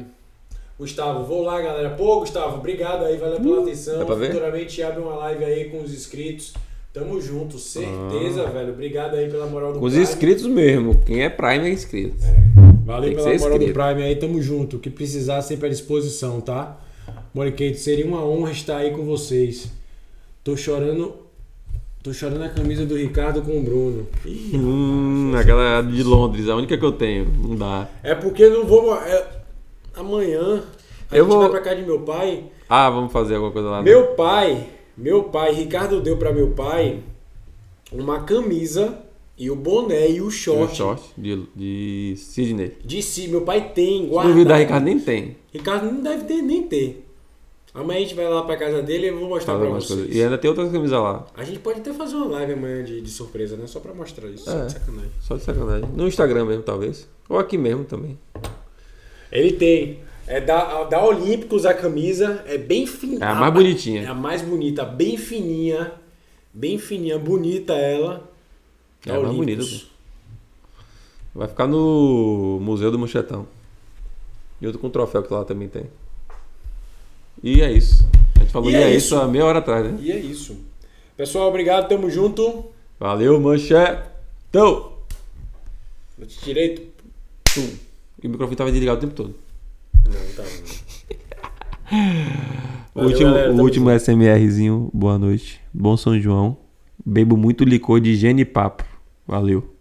[SPEAKER 1] Gustavo, vou lá, galera. Pô, Gustavo, obrigado aí, valeu pela atenção.
[SPEAKER 2] Dá pra ver?
[SPEAKER 1] Futuramente abre uma live aí com os inscritos. Tamo junto, certeza, velho. Obrigado aí pela moral do
[SPEAKER 2] Ah. Com os
[SPEAKER 1] Prime.
[SPEAKER 2] inscritos mesmo. Quem é Prime é inscrito.
[SPEAKER 1] Valeu
[SPEAKER 2] Tem que
[SPEAKER 1] pela moral do
[SPEAKER 2] inscrito.
[SPEAKER 1] Prime aí, tamo junto. O que precisar, sempre à disposição, tá? Moriquete, seria uma honra estar aí com vocês. Tô chorando. Tô chorando a camisa do Ricardo com o Bruno. Ih,
[SPEAKER 2] Hum, aquela de Londres, a única que eu tenho. Não dá.
[SPEAKER 1] É porque eu não vou. é, amanhã a
[SPEAKER 2] Eu
[SPEAKER 1] gente
[SPEAKER 2] vou-
[SPEAKER 1] vai pra casa de meu pai.
[SPEAKER 2] Ah, vamos fazer alguma coisa lá. né?
[SPEAKER 1] Meu pai, meu pai, Ricardo deu pra meu pai uma camisa e o boné e o short.
[SPEAKER 2] short, short de, de Sydney.
[SPEAKER 1] De si, meu pai tem, guarda.
[SPEAKER 2] duvidar, Ricardo nem tem.
[SPEAKER 1] Ricardo não deve ter, nem ter. Amanhã a gente vai lá pra casa dele e eu vou mostrar
[SPEAKER 2] Fala
[SPEAKER 1] pra vocês.
[SPEAKER 2] coisas. E ainda tem outras camisas lá.
[SPEAKER 1] A gente pode até fazer uma live amanhã de, de surpresa, né? Só pra mostrar isso. Só
[SPEAKER 2] É.
[SPEAKER 1] de sacanagem.
[SPEAKER 2] Só de sacanagem. No Instagram mesmo, talvez. Ou aqui mesmo também.
[SPEAKER 1] Ele tem. É da, da Olímpicos a camisa. É bem fininha.
[SPEAKER 2] É a mais bonitinha.
[SPEAKER 1] É a mais bonita. Bem fininha. Bem fininha. Bonita ela.
[SPEAKER 2] É a mais bonita. Vai ficar no Museu do Mochetão. E outro com troféu que lá também tem. E é isso. A gente falou
[SPEAKER 1] E
[SPEAKER 2] e,
[SPEAKER 1] é
[SPEAKER 2] é
[SPEAKER 1] isso.
[SPEAKER 2] há meia hora atrás, né?
[SPEAKER 1] E é isso. Pessoal, obrigado, tamo junto.
[SPEAKER 2] Valeu, manchetão!
[SPEAKER 1] Direito.
[SPEAKER 2] Tum. E o microfone tava desligado o tempo todo.
[SPEAKER 1] Não, tá. <laughs>
[SPEAKER 2] O
[SPEAKER 1] Valeu,
[SPEAKER 2] último,
[SPEAKER 1] galera,
[SPEAKER 2] o último
[SPEAKER 1] junto.
[SPEAKER 2] SMRzinho, boa noite. Bom São João. Bebo muito licor de genipapo. Valeu.